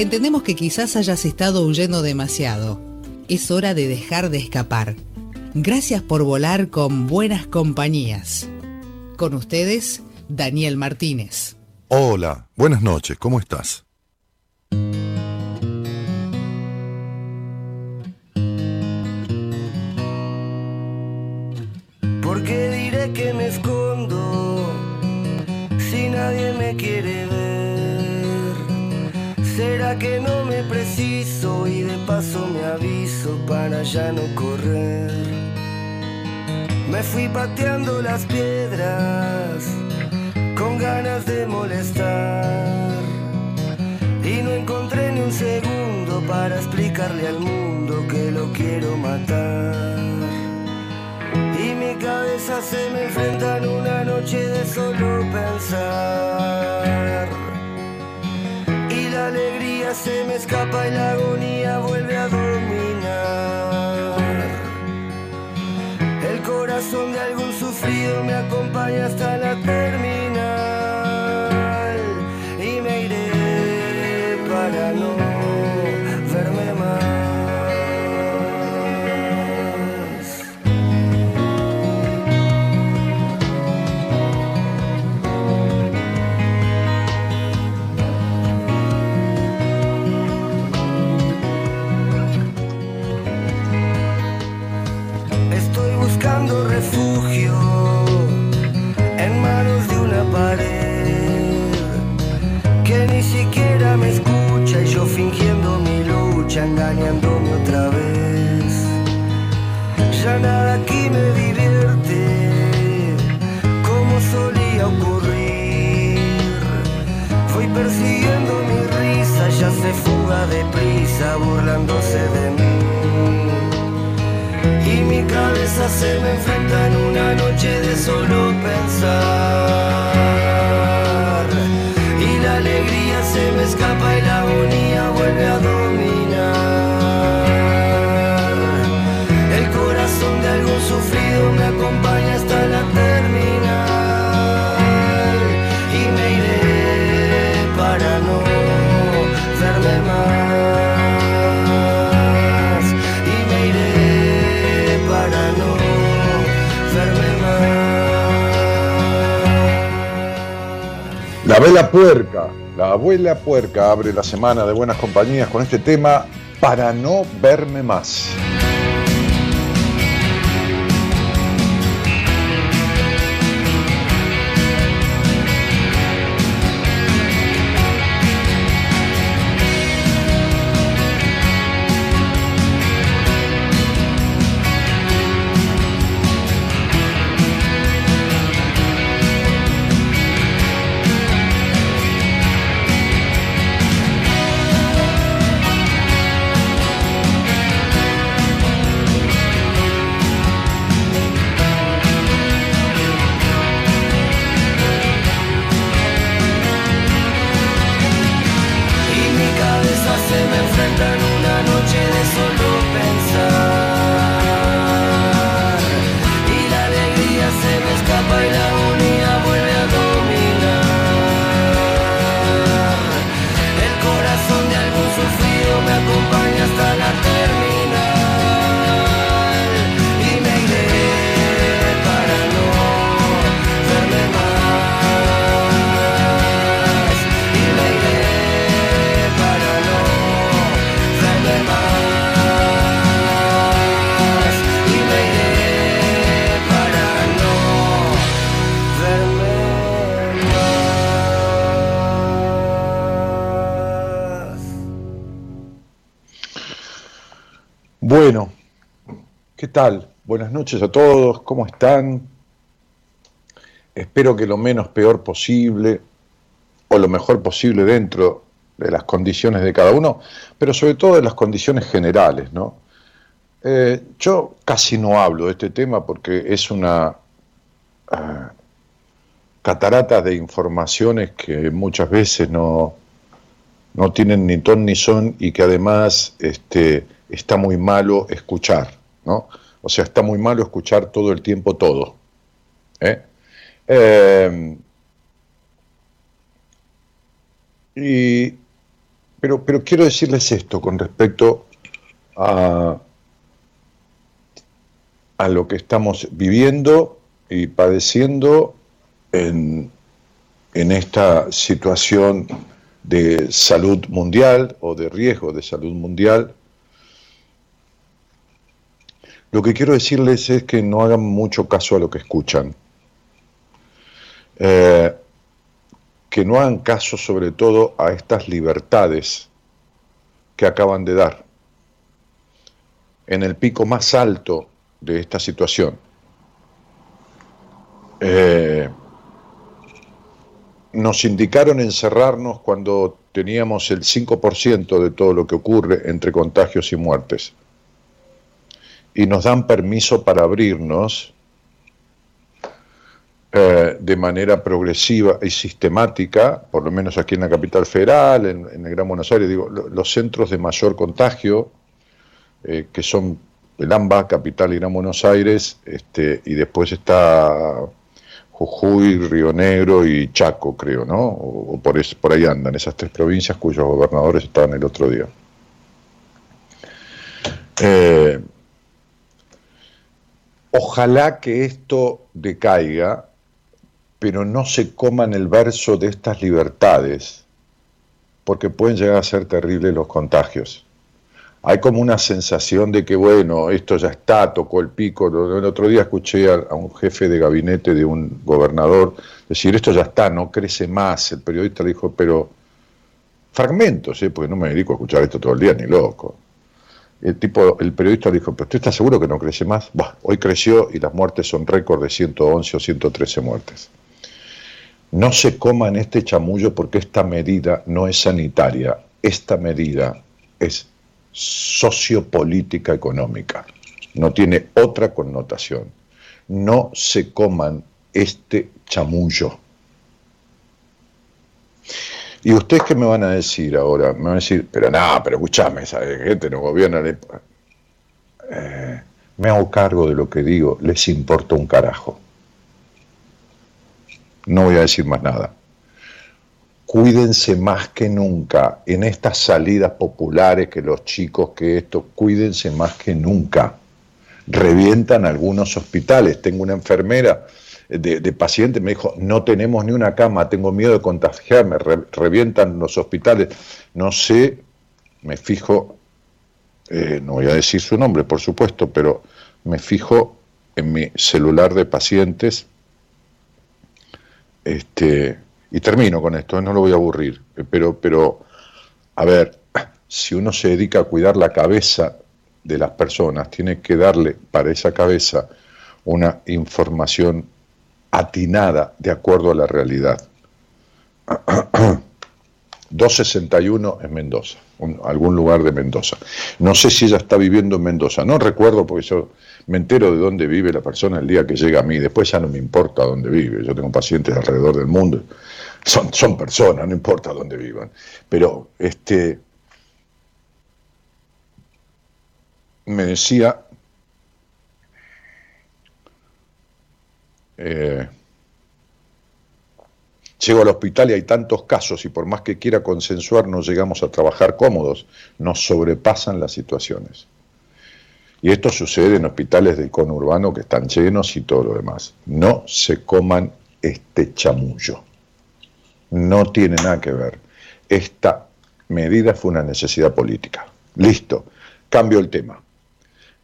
Entendemos que quizás hayas estado huyendo demasiado. Es hora de dejar de escapar. Gracias por volar con buenas compañías. Con ustedes, Daniel Martínez. Hola, buenas noches, ¿cómo estás? ¿Por qué diré que me escondo si nadie me quiere ver? ¿Será que no me preciso y de paso me aviso para ya no correr? Me fui pateando las piedras con ganas de molestar y no encontré ni un segundo para explicarle al mundo que lo quiero matar. Y mi cabeza se me enfrenta en una noche de solo pensar. La alegría se me escapa y la agonía vuelve a dominar. El corazón de algún sufrido me acompaña hasta la terminal. Se me enfrenta en una noche de solo pensar. Y la alegría se me escapa La vela puerca, la abuela puerca abre la semana de buenas compañías con este tema para no verme más. Tal? Buenas noches a todos, ¿cómo están? Espero que lo menos peor posible, o lo mejor posible dentro de las condiciones de cada uno, pero sobre todo de las condiciones generales, ¿no? Eh, yo casi no hablo de este tema porque es una ah, catarata de informaciones que muchas veces no, no tienen ni ton ni son y que además este, está muy malo escuchar, ¿no? O sea, está muy malo escuchar todo el tiempo todo. ¿eh? Eh, y, pero, pero quiero decirles esto con respecto a, a lo que estamos viviendo y padeciendo en, en esta situación de salud mundial o de riesgo de salud mundial. Lo que quiero decirles es que no hagan mucho caso a lo que escuchan. Eh, que no hagan caso sobre todo a estas libertades que acaban de dar en el pico más alto de esta situación. Eh, nos indicaron encerrarnos cuando teníamos el 5% de todo lo que ocurre entre contagios y muertes. Y nos dan permiso para abrirnos eh, de manera progresiva y sistemática, por lo menos aquí en la capital federal, en, el Gran Buenos Aires, digo, los centros de mayor contagio, eh, que son el AMBA, capital y Gran Buenos Aires, este, y después está Jujuy, Río Negro y Chaco, creo, ¿no? O, por, por ahí andan, esas tres provincias cuyos gobernadores estaban el otro día. Eh, ojalá que esto decaiga, pero no se coman el verso de estas libertades, porque pueden llegar a ser terribles los contagios hay como una sensación de que, bueno, esto ya está, tocó el pico. El otro día escuché a, un jefe de gabinete de un gobernador decir, esto ya está, no crece más. El periodista le dijo, pero fragmentos, ¿eh? porque no me dedico a escuchar esto todo el día, ni loco. El, tipo, el periodista dijo, pero ¿usted está seguro que no crece más? hoy creció y las muertes son récord de 111 o 113 muertes. No se coman este chamullo porque esta medida no es sanitaria, esta medida es sociopolítica económica. No tiene otra connotación. No se coman este chamullo. ¿Y ustedes qué me van a decir ahora? Me van a decir, pero nada, pero escúchame, esa gente no gobierna. Eh, me hago cargo de lo que digo, les importa un carajo. No voy a decir más nada cuídense más que nunca en estas salidas populares que los chicos que esto, cuídense más que nunca. Revientan algunos hospitales. Tengo una enfermera de, paciente, me dijo, no tenemos ni una cama, tengo miedo de contagiarme, revientan los hospitales. No sé, me fijo, eh, no voy a decir su nombre, por supuesto, pero me fijo en mi celular de pacientes, este, y termino con esto, ¿eh? no lo voy a aburrir, pero, pero, a ver, si uno se dedica a cuidar la cabeza de las personas, tiene que darle para esa cabeza una información atinada de acuerdo a la realidad. 261 en Mendoza, algún lugar de Mendoza. No sé si ella está viviendo en Mendoza, no recuerdo porque yo me entero de dónde vive la persona el día que llega a mí, después ya no me importa dónde vive, yo tengo pacientes alrededor del mundo son, son personas, no importa dónde vivan. Pero este me decía eh, llego al hospital y hay tantos casos y por más que quiera consensuar no llegamos a trabajar cómodos, nos sobrepasan las situaciones. Y esto sucede en hospitales del conurbano que están llenos y todo lo demás. No se coman este chamullo no tiene nada que ver. Esta medida fue una necesidad política. Listo, cambio el tema.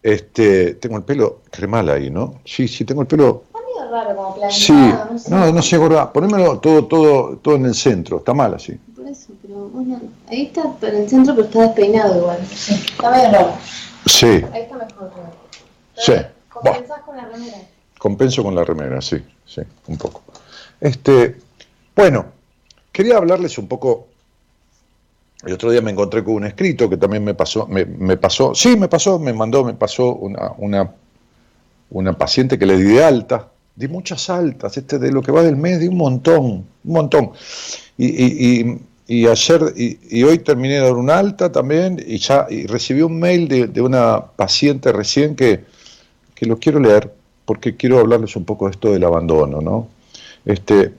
Este, tengo el pelo mal ahí, ¿no? Sí, sí, tengo el pelo. Medio raro como planteado, Sí, no, sé. no, no sé, gorda. Ponémelo todo, todo, todo en el centro. Está mal así. Por eso, pero bueno, ahí está en el centro, pero está despeinado igual. Sí, está medio raro. Sí. Ahí está mejor. Sí. ¿Compensás con la remera? Compenso con la remera, sí, sí, un poco. Este, bueno, Quería hablarles un poco El otro día me encontré con un escrito que también me pasó, me, pasó, sí, me pasó, me mandó, me pasó una, una, una paciente que le di de alta, di muchas altas, este de lo que va del mes, di un montón, un montón. Y, y, ayer y, hoy terminé de dar una alta también y ya recibí un mail de, de una paciente recién que, que lo quiero leer porque quiero hablarles un poco de esto del abandono, ¿no? Este,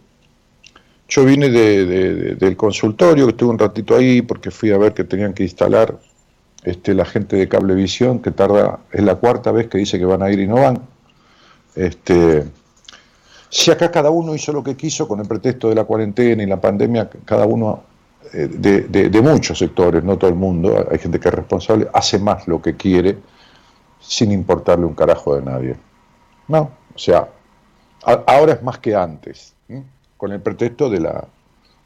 yo vine del consultorio, que estuve un ratito ahí porque fui a ver que tenían que instalar este, la gente de Cablevisión, que tarda, es la cuarta vez que dice que van a ir y no van. Este, si acá cada uno hizo lo que quiso con el pretexto de la cuarentena y la pandemia, cada uno eh, de, muchos sectores, no todo el mundo, hay gente que es responsable, hace más lo que quiere sin importarle un carajo de nadie. No, o sea, ahora es más que antes con el pretexto de la,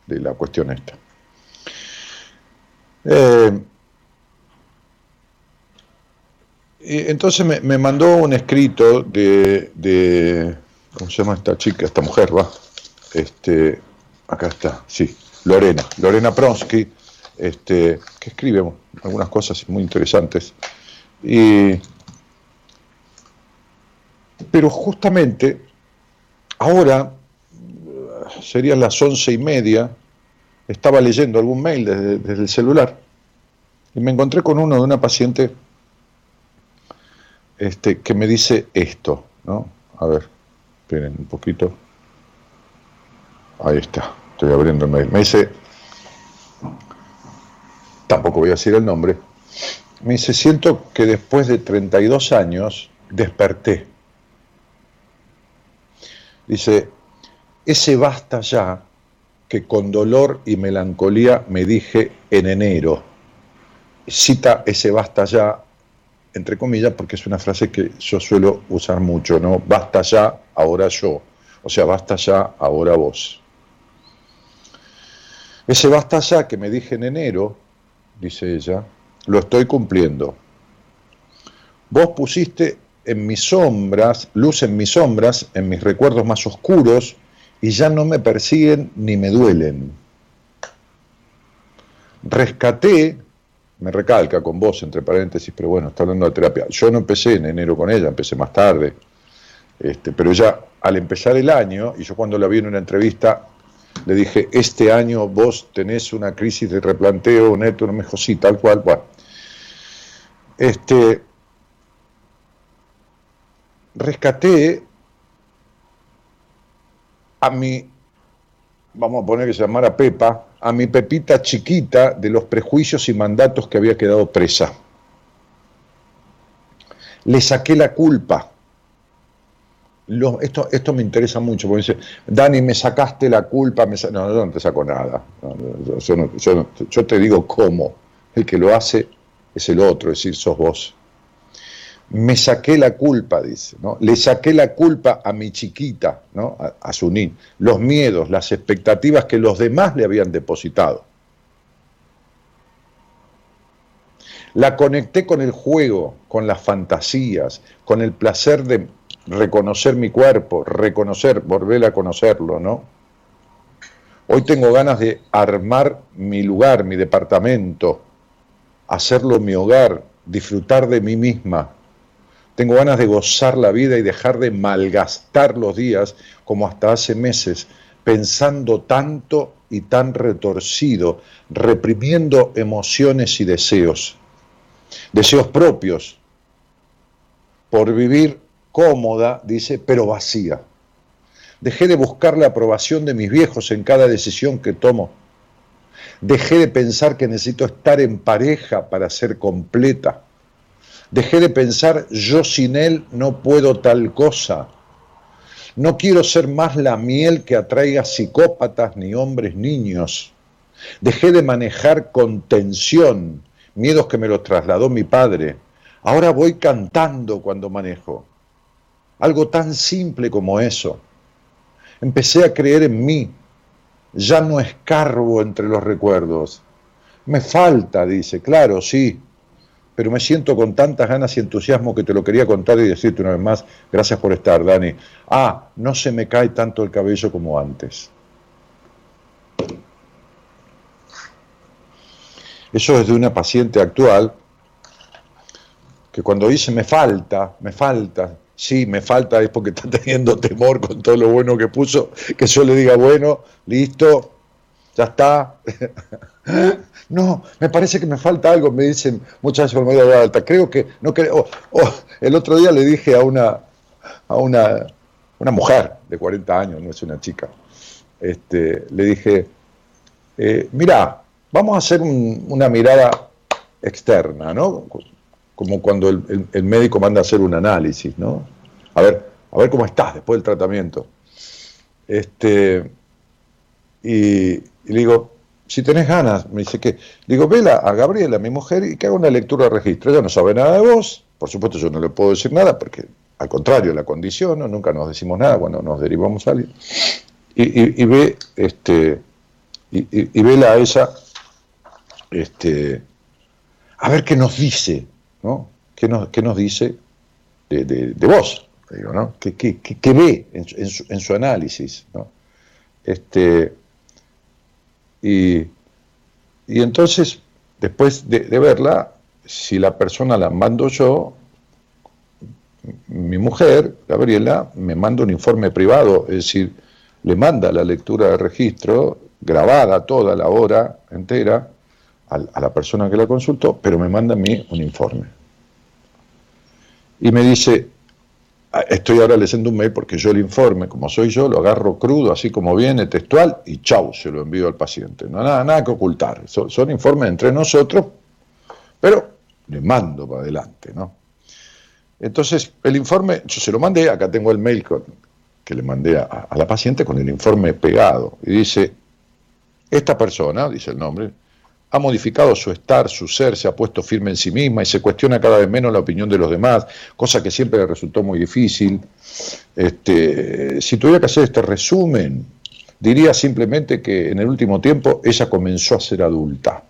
de la cuestión esta. Eh, entonces me, mandó un escrito de, de, ¿cómo se llama esta chica, esta mujer, va? Este, acá está, sí, Lorena, Lorena Pronsky, este, que escribe algunas cosas muy interesantes. Y, pero justamente ahora serían las once y media, estaba leyendo algún mail desde, el celular y me encontré con uno de una paciente este, que me dice esto, ¿no? A ver, esperen un poquito. Ahí está, estoy abriendo el mail. Me dice, tampoco voy a decir el nombre, me dice, siento que después de 32 años desperté. Dice, ese basta ya que con dolor y melancolía me dije en enero. Cita ese basta ya, entre comillas, porque es una frase que yo suelo usar mucho, ¿no? Basta ya, ahora yo. O sea, basta ya, ahora vos. Ese basta ya que me dije en enero, dice ella, lo estoy cumpliendo. Vos pusiste en mis sombras, luz en mis sombras, en mis recuerdos más oscuros, y ya no me persiguen ni me duelen. Rescaté, me recalca con vos entre paréntesis, pero bueno, está hablando de terapia. Yo no empecé en enero con ella, empecé más tarde. Este, pero ya al empezar el año, y yo cuando la vi en una entrevista, le dije, este año vos tenés una crisis de replanteo, neto, no me dijo, sí, tal cual, cual. Este, rescaté a mi, vamos a poner que se llamara Pepa, a mi Pepita chiquita de los prejuicios y mandatos que había quedado presa. Le saqué la culpa. Esto, esto me interesa mucho, porque dice, Dani, me sacaste la culpa, me no, no te saco nada. yo te digo cómo. El que lo hace es el otro, es decir, sos vos me saqué la culpa, dice, ¿no? Le saqué la culpa a mi chiquita, ¿no? A, a Sunín, los miedos, las expectativas que los demás le habían depositado. La conecté con el juego, con las fantasías, con el placer de reconocer mi cuerpo, reconocer, volver a conocerlo, ¿no? Hoy tengo ganas de armar mi lugar, mi departamento, hacerlo mi hogar, disfrutar de mí misma, tengo ganas de gozar la vida y dejar de malgastar los días como hasta hace meses, pensando tanto y tan retorcido, reprimiendo emociones y deseos, deseos propios, por vivir cómoda, dice, pero vacía. Dejé de buscar la aprobación de mis viejos en cada decisión que tomo. Dejé de pensar que necesito estar en pareja para ser completa. Dejé de pensar, yo sin él no puedo tal cosa. No quiero ser más la miel que atraiga psicópatas ni hombres niños. Dejé de manejar con tensión, miedos que me los trasladó mi padre. Ahora voy cantando cuando manejo. Algo tan simple como eso. Empecé a creer en mí. Ya no escarbo entre los recuerdos. Me falta, dice, claro, sí, pero me siento con tantas ganas y entusiasmo que te lo quería contar y decirte una vez más, gracias por estar, Dani. Ah, no se me cae tanto el cabello como antes. Eso es de una paciente actual que cuando dice me falta, me falta, sí, me falta es porque está teniendo temor con todo lo bueno que puso, que yo le diga, bueno, listo, ya está. no, me parece que me falta algo, me dicen muchas veces por alta. Creo que, no creo, el otro día le dije a una, a una, una mujer de 40 años, no es una chica, este, le dije, eh, mira, vamos a hacer una mirada externa, ¿no? Como cuando el, médico manda a hacer un análisis, ¿no? A ver, a ver cómo estás después del tratamiento. Este, y, le digo, si tenés ganas, me dice que, digo, vela a Gabriela, mi mujer, y que haga una lectura de registro. Ella no sabe nada de vos, por supuesto yo no le puedo decir nada, porque al contrario, la condiciono, nunca nos decimos nada cuando nos derivamos a alguien. Y, ve, este, y, vela a ella, este, a ver qué nos dice, ¿no? ¿Qué nos, qué nos dice de, de, vos? Digo, ¿no? ¿Qué, qué, qué ve en, su, en, su, análisis? ¿no? Este, y, y entonces, después de, verla, si la persona la mando yo, mi mujer, Gabriela, me manda un informe privado, es decir, le manda la lectura de registro, grabada toda la hora entera, a, la persona que la consultó, pero me manda a mí un informe. Y me dice, estoy ahora leyendo un mail porque yo el informe, como soy yo, lo agarro crudo, así como viene, textual, y chau, se lo envío al paciente. No nada, nada que ocultar. Son, informes entre nosotros, pero le mando para adelante, ¿no? Entonces, el informe, yo se lo mandé, acá tengo el mail que le mandé a la paciente con el informe pegado, y dice, esta persona, dice el nombre, ha modificado su estar, su ser, se ha puesto firme en sí misma y se cuestiona cada vez menos la opinión de los demás, cosa que siempre le resultó muy difícil. Este, si tuviera que hacer este resumen, diría simplemente que en el último tiempo ella comenzó a ser adulta.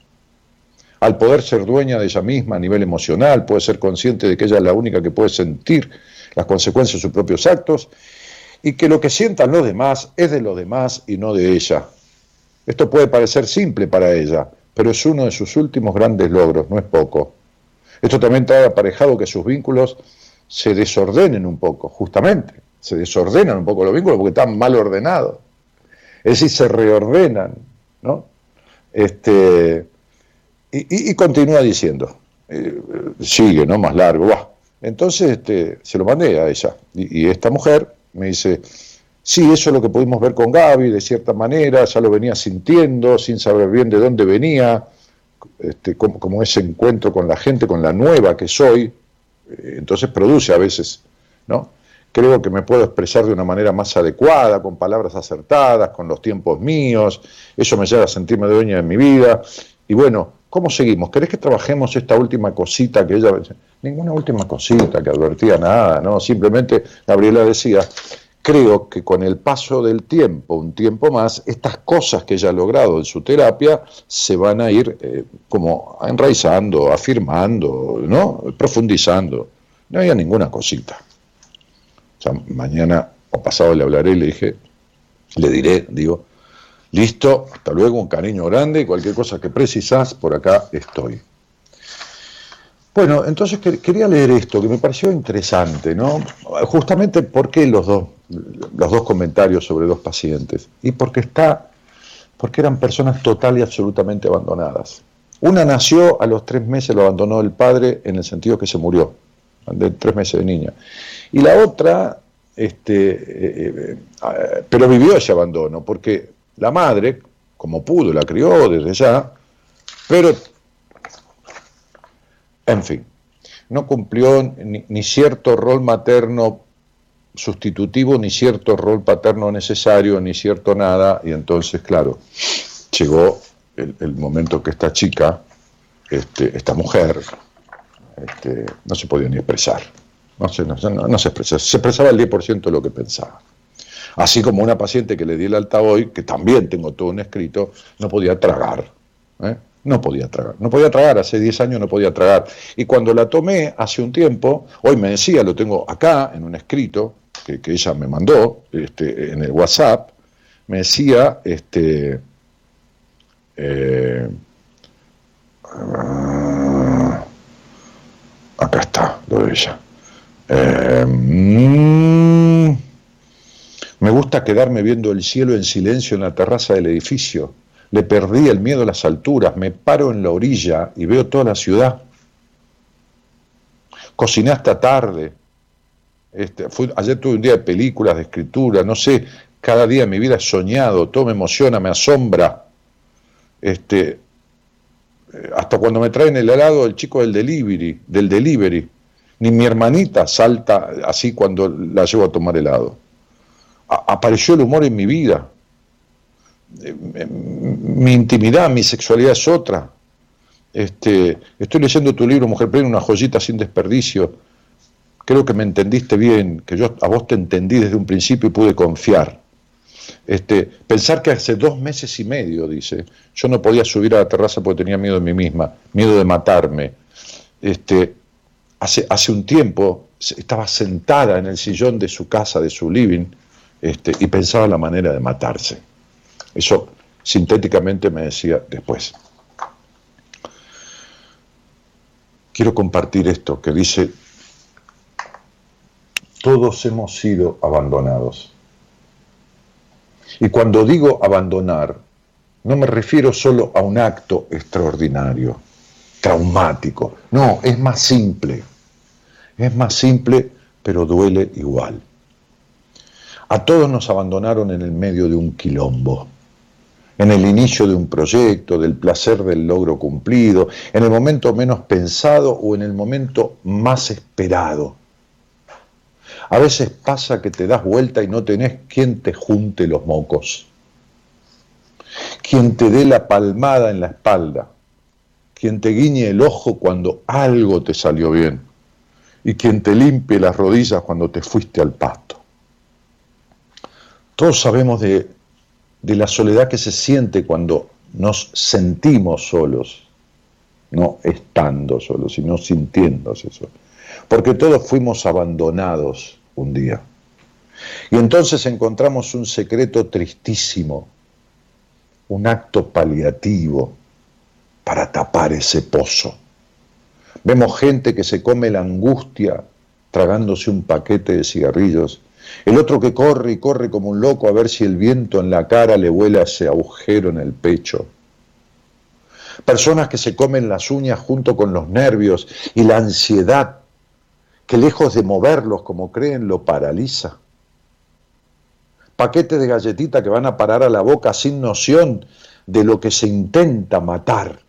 Al poder ser dueña de ella misma a nivel emocional, puede ser consciente de que ella es la única que puede sentir las consecuencias de sus propios actos y que lo que sientan los demás es de los demás y no de ella. Esto puede parecer simple para ella, pero es uno de sus últimos grandes logros, no es poco. Esto también trae aparejado que sus vínculos se desordenen un poco, justamente, se desordenan un poco los vínculos porque están mal ordenados. Es decir, se reordenan, ¿no? Este, y, continúa diciendo, eh, sigue, ¿no? Más largo, Entonces este, se lo mandé a ella. y esta mujer me dice, Sí, eso es lo que pudimos ver con Gaby, de cierta manera, ya lo venía sintiendo, sin saber bien de dónde venía, este, como, ese encuentro con la gente, con la nueva que soy, eh, entonces produce a veces, ¿no? Creo que me puedo expresar de una manera más adecuada, con palabras acertadas, con los tiempos míos, eso me lleva a sentirme dueña de mi vida. Y bueno, ¿cómo seguimos? ¿Querés que trabajemos esta última cosita que ella... Ninguna última cosita que advertía nada, ¿no? Simplemente Gabriela decía, creo que con el paso del tiempo, un tiempo más, estas cosas que ella ha logrado en su terapia se van a ir eh, como enraizando, afirmando, ¿no? profundizando. No había ninguna cosita. Mañana o pasado le hablaré y le le diré, digo, listo, hasta luego, un cariño grande, cualquier cosa que precisas, por acá estoy. Bueno, entonces quería leer esto, que me pareció interesante, ¿no? Justamente porque los dos, los dos comentarios sobre dos pacientes. Y porque está, porque eran personas total y absolutamente abandonadas. Una nació a los tres meses, lo abandonó el padre en el sentido que se murió, de tres meses de niña. Y la otra, este, eh, eh, pero vivió ese abandono, porque la madre, como pudo, la crió desde ya, pero en fin, no cumplió ni, cierto rol materno sustitutivo, ni cierto rol paterno necesario, ni cierto nada, y entonces, claro, llegó el, momento que esta chica, este, esta mujer, este, no se podía ni expresar, no se, expresaba, se expresaba el 10% de lo que pensaba. Así como una paciente que le di el alta hoy, que también tengo todo un escrito, no podía tragar. ¿eh? No podía tragar. No podía tragar, hace 10 años no podía tragar. Y cuando la tomé hace un tiempo, hoy me decía, lo tengo acá en un escrito que, ella me mandó este, en el WhatsApp, me decía, este, eh, Acá está, lo de ella. Eh, mm, me gusta quedarme viendo el cielo en silencio en la terraza del edificio. Le perdí el miedo a las alturas. Me paro en la orilla y veo toda la ciudad. Cociné hasta tarde. Este, ayer tuve un día de películas, de escritura, no sé, cada día en mi vida he soñado, todo me emociona, me asombra. Este, hasta cuando me traen el helado el chico del delivery, del delivery, ni mi hermanita salta así cuando la llevo a tomar helado. apareció el humor en mi vida. Eh, mi intimidad, mi sexualidad es otra. Este, estoy leyendo tu libro, Mujer Plena, una joyita sin desperdicio. Creo que me entendiste bien, que yo a vos te entendí desde un principio y pude confiar. Este, pensar que hace dos meses y medio, dice, yo no podía subir a la terraza porque tenía miedo de mí misma, miedo de matarme. Este, hace, hace un tiempo estaba sentada en el sillón de su casa, de su living, este, y pensaba la manera de matarse. Eso sintéticamente me decía después. Quiero compartir esto que dice, todos hemos sido abandonados. Y cuando digo abandonar, no me refiero solo a un acto extraordinario, traumático. No, es más simple. Es más simple, pero duele igual. A todos nos abandonaron en el medio de un quilombo, en el inicio de un proyecto, del placer del logro cumplido, en el momento menos pensado o en el momento más esperado. A veces pasa que te das vuelta y no tenés quien te junte los mocos, quien te dé la palmada en la espalda, quien te guiñe el ojo cuando algo te salió bien y quien te limpie las rodillas cuando te fuiste al pasto. Todos sabemos de, de la soledad que se siente cuando nos sentimos solos, no estando solos, sino sintiéndose solos. Porque todos fuimos abandonados un día. Y entonces encontramos un secreto tristísimo, un acto paliativo para tapar ese pozo. Vemos gente que se come la angustia tragándose un paquete de cigarrillos, el otro que corre y corre como un loco a ver si el viento en la cara le vuela ese agujero en el pecho. Personas que se comen las uñas junto con los nervios y la ansiedad que lejos de moverlos como creen lo paraliza. Paquetes de galletita que van a parar a la boca sin noción de lo que se intenta matar.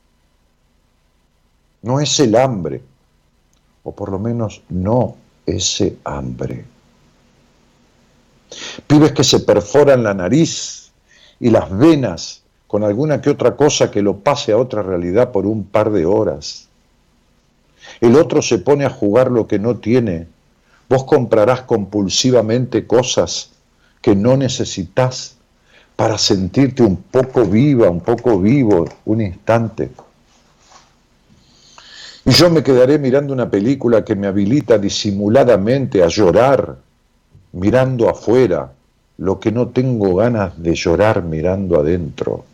No es el hambre, o por lo menos no ese hambre. Pibes que se perforan la nariz y las venas con alguna que otra cosa que lo pase a otra realidad por un par de horas. El otro se pone a jugar lo que no tiene. Vos comprarás compulsivamente cosas que no necesitas para sentirte un poco viva, un poco vivo, un instante. Y yo me quedaré mirando una película que me habilita disimuladamente a llorar, mirando afuera, lo que no tengo ganas de llorar mirando adentro.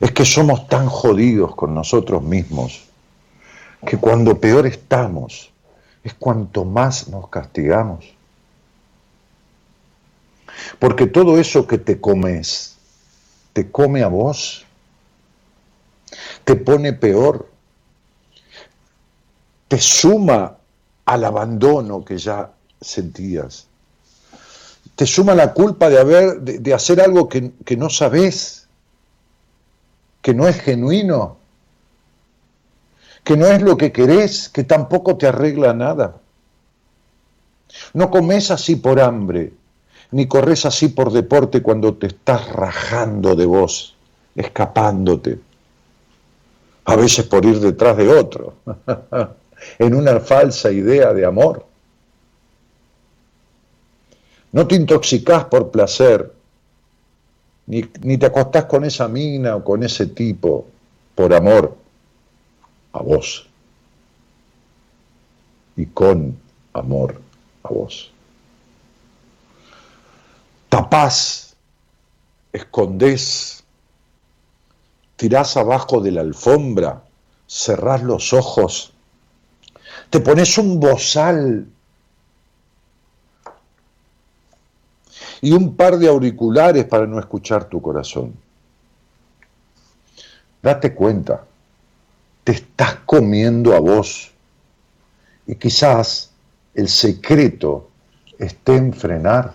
Es que somos tan jodidos con nosotros mismos que cuando peor estamos es cuanto más nos castigamos. Porque todo eso que te comes, te come a vos, te pone peor, te suma al abandono que ya sentías, te suma la culpa de, haber, de, hacer algo que, que no sabes, que no es genuino que no es lo que querés, que tampoco te arregla nada. No comes así por hambre, ni corres así por deporte cuando te estás rajando de vos, escapándote, a veces por ir detrás de otro, en una falsa idea de amor. No te intoxicás por placer, ni, ni te acostás con esa mina o con ese tipo por amor a vos y con amor a vos. Tapás, escondés, tirás abajo de la alfombra, cerrás los ojos, te pones un bozal y un par de auriculares para no escuchar tu corazón. Date cuenta, te estás comiendo a vos y quizás el secreto esté en frenar.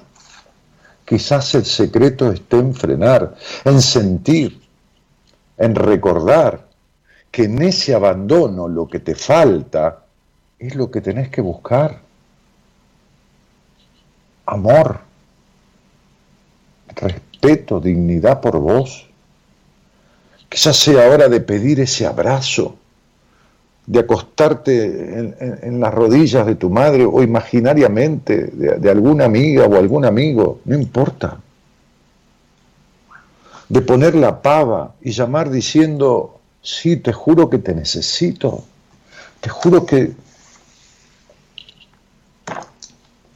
Quizás el secreto esté en frenar, en sentir, en recordar que en ese abandono lo que te falta es lo que tenés que buscar. Amor, respeto, dignidad por vos. Quizás sea hora de pedir ese abrazo, de acostarte en, las rodillas de tu madre o imaginariamente de, de alguna amiga o algún amigo, no importa. De poner la pava y llamar diciendo, sí, te juro que te necesito, te juro que...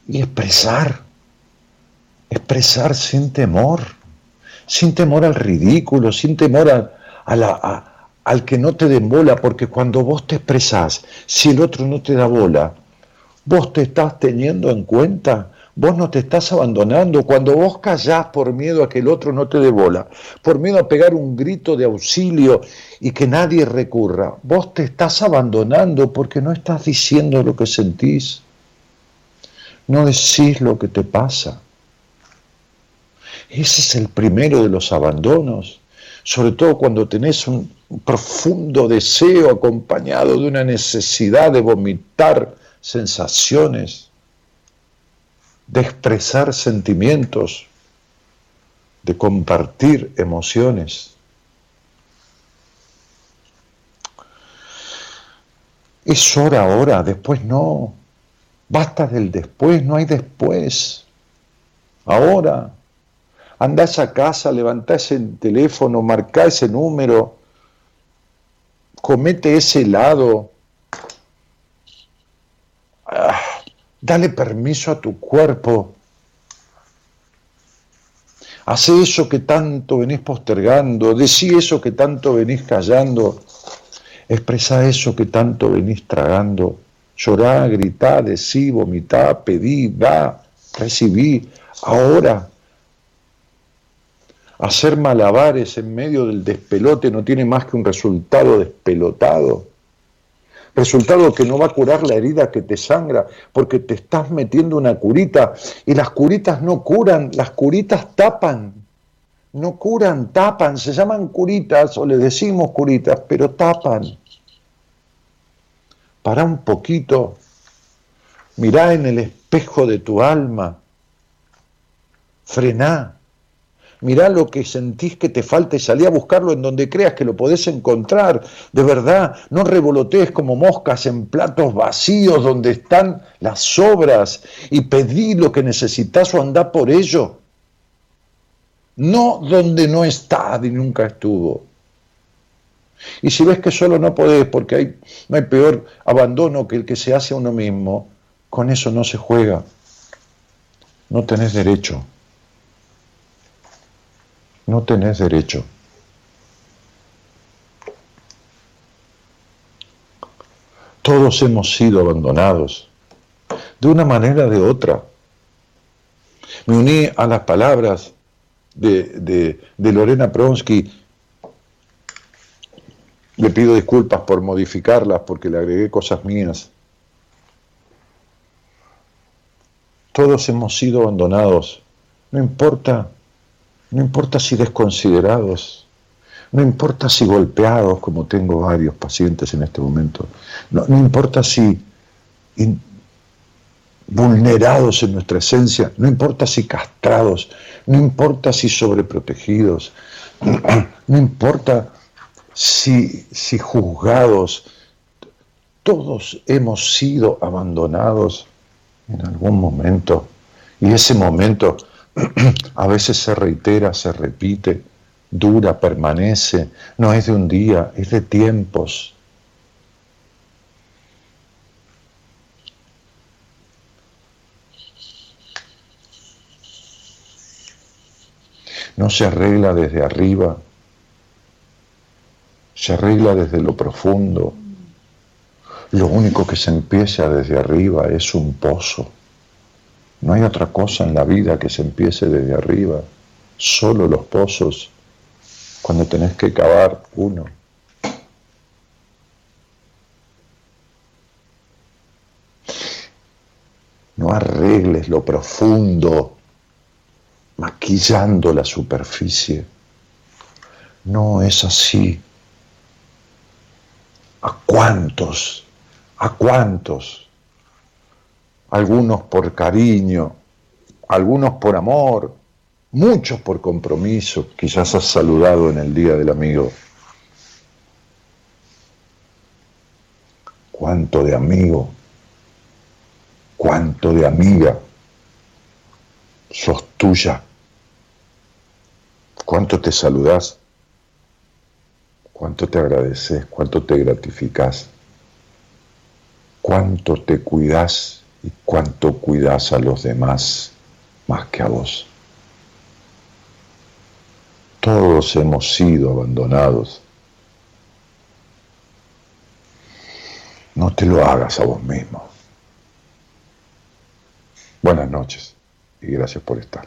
Y expresar, expresar sin temor, sin temor al ridículo, sin temor al que no te den bola, porque cuando vos te expresás, si el otro no te da bola, vos te estás teniendo en cuenta, vos no te estás abandonando, cuando vos callás por miedo a que el otro no te dé bola, por miedo a pegar un grito de auxilio y que nadie recurra, vos te estás abandonando porque no estás diciendo lo que sentís, no decís lo que te pasa. Ese es el primero de los abandonos, sobre todo cuando tenés un profundo deseo acompañado de una necesidad de vomitar sensaciones, de expresar sentimientos, de compartir emociones. Es hora ahora, después no. Basta del después, no hay después. Ahora, anda a esa casa, levanta ese teléfono, marca ese número, comete ese helado. Ah, dale permiso a tu cuerpo. Hace eso que tanto venís postergando, decí eso que tanto venís callando, expresa eso que tanto venís tragando, llorá, gritá, decí, vomitá, pedí, da, recibí, ahora hacer malabares en medio del despelote no tiene más que un resultado despelotado. Resultado que no va a curar la herida que te sangra, porque te estás metiendo una curita y las curitas no curan, las curitas tapan. No curan, tapan, se llaman curitas o le decimos curitas, pero tapan. Para un poquito, mirá en el espejo de tu alma, frená, mirá lo que sentís que te falta y salí a buscarlo en donde creas que lo podés encontrar. De verdad, no revolotees como moscas en platos vacíos donde están las sobras y pedí lo que necesitas o andá por ello. No donde no está ni nunca estuvo. Y si ves que solo no podés, porque hay, no hay peor abandono que el que se hace a uno mismo, con eso no se juega. No tenés derecho no tenés derecho. Todos hemos sido abandonados, de una manera o de otra. Me uní a las palabras de, de Lorena Pronsky. Le pido disculpas por modificarlas porque le agregué cosas mías. Todos hemos sido abandonados. No importa no importa si desconsiderados, no importa si golpeados, como tengo varios pacientes en este momento, no, importa si vulnerados en nuestra esencia, no importa si castrados, no importa si sobreprotegidos, no importa si, si juzgados, todos hemos sido abandonados en algún momento. Y ese momento a veces se reitera, se repite, dura, permanece, no es de un día, es de tiempos. No se arregla desde arriba, se arregla desde lo profundo. Lo único que se empieza desde arriba es un pozo. No hay otra cosa en la vida que se empiece desde arriba. Solo los pozos cuando tenés que cavar uno. No arregles lo profundo maquillando la superficie. No es así. ¿A cuántos? ¿A cuántos? Algunos por cariño, algunos por amor, muchos por compromiso. Quizás has saludado en el Día del Amigo. ¿Cuánto de amigo? ¿Cuánto de amiga? sos tuya. ¿Cuánto te saludás? ¿Cuánto te agradeces? ¿Cuánto te gratificás? ¿Cuánto te cuidás y cuánto cuidás a los demás más que a vos? Todos hemos sido abandonados. No te lo hagas a vos mismo. Buenas noches y gracias por estar.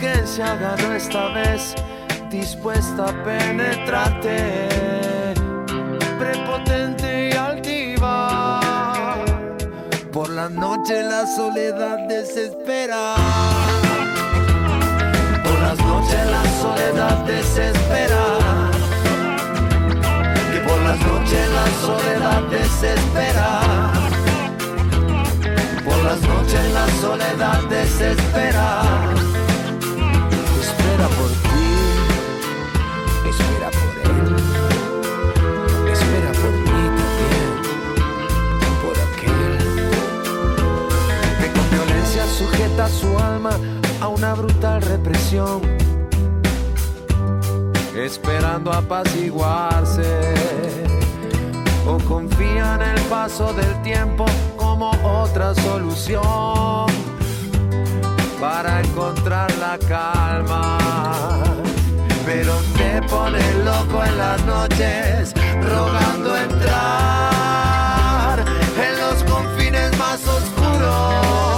La urgencia ganó esta vez, dispuesta a penetrarte prepotente y altiva. Por la noche la soledad desespera. Por las noches la soledad desespera. Que por las noches la soledad desespera. Por las noches la soledad desespera. Su alma a una brutal represión, esperando apaciguarse, o confía en el paso del tiempo como otra solución para encontrar la calma pero te pone loco en las noches, rogando entrar en los confines más oscuros.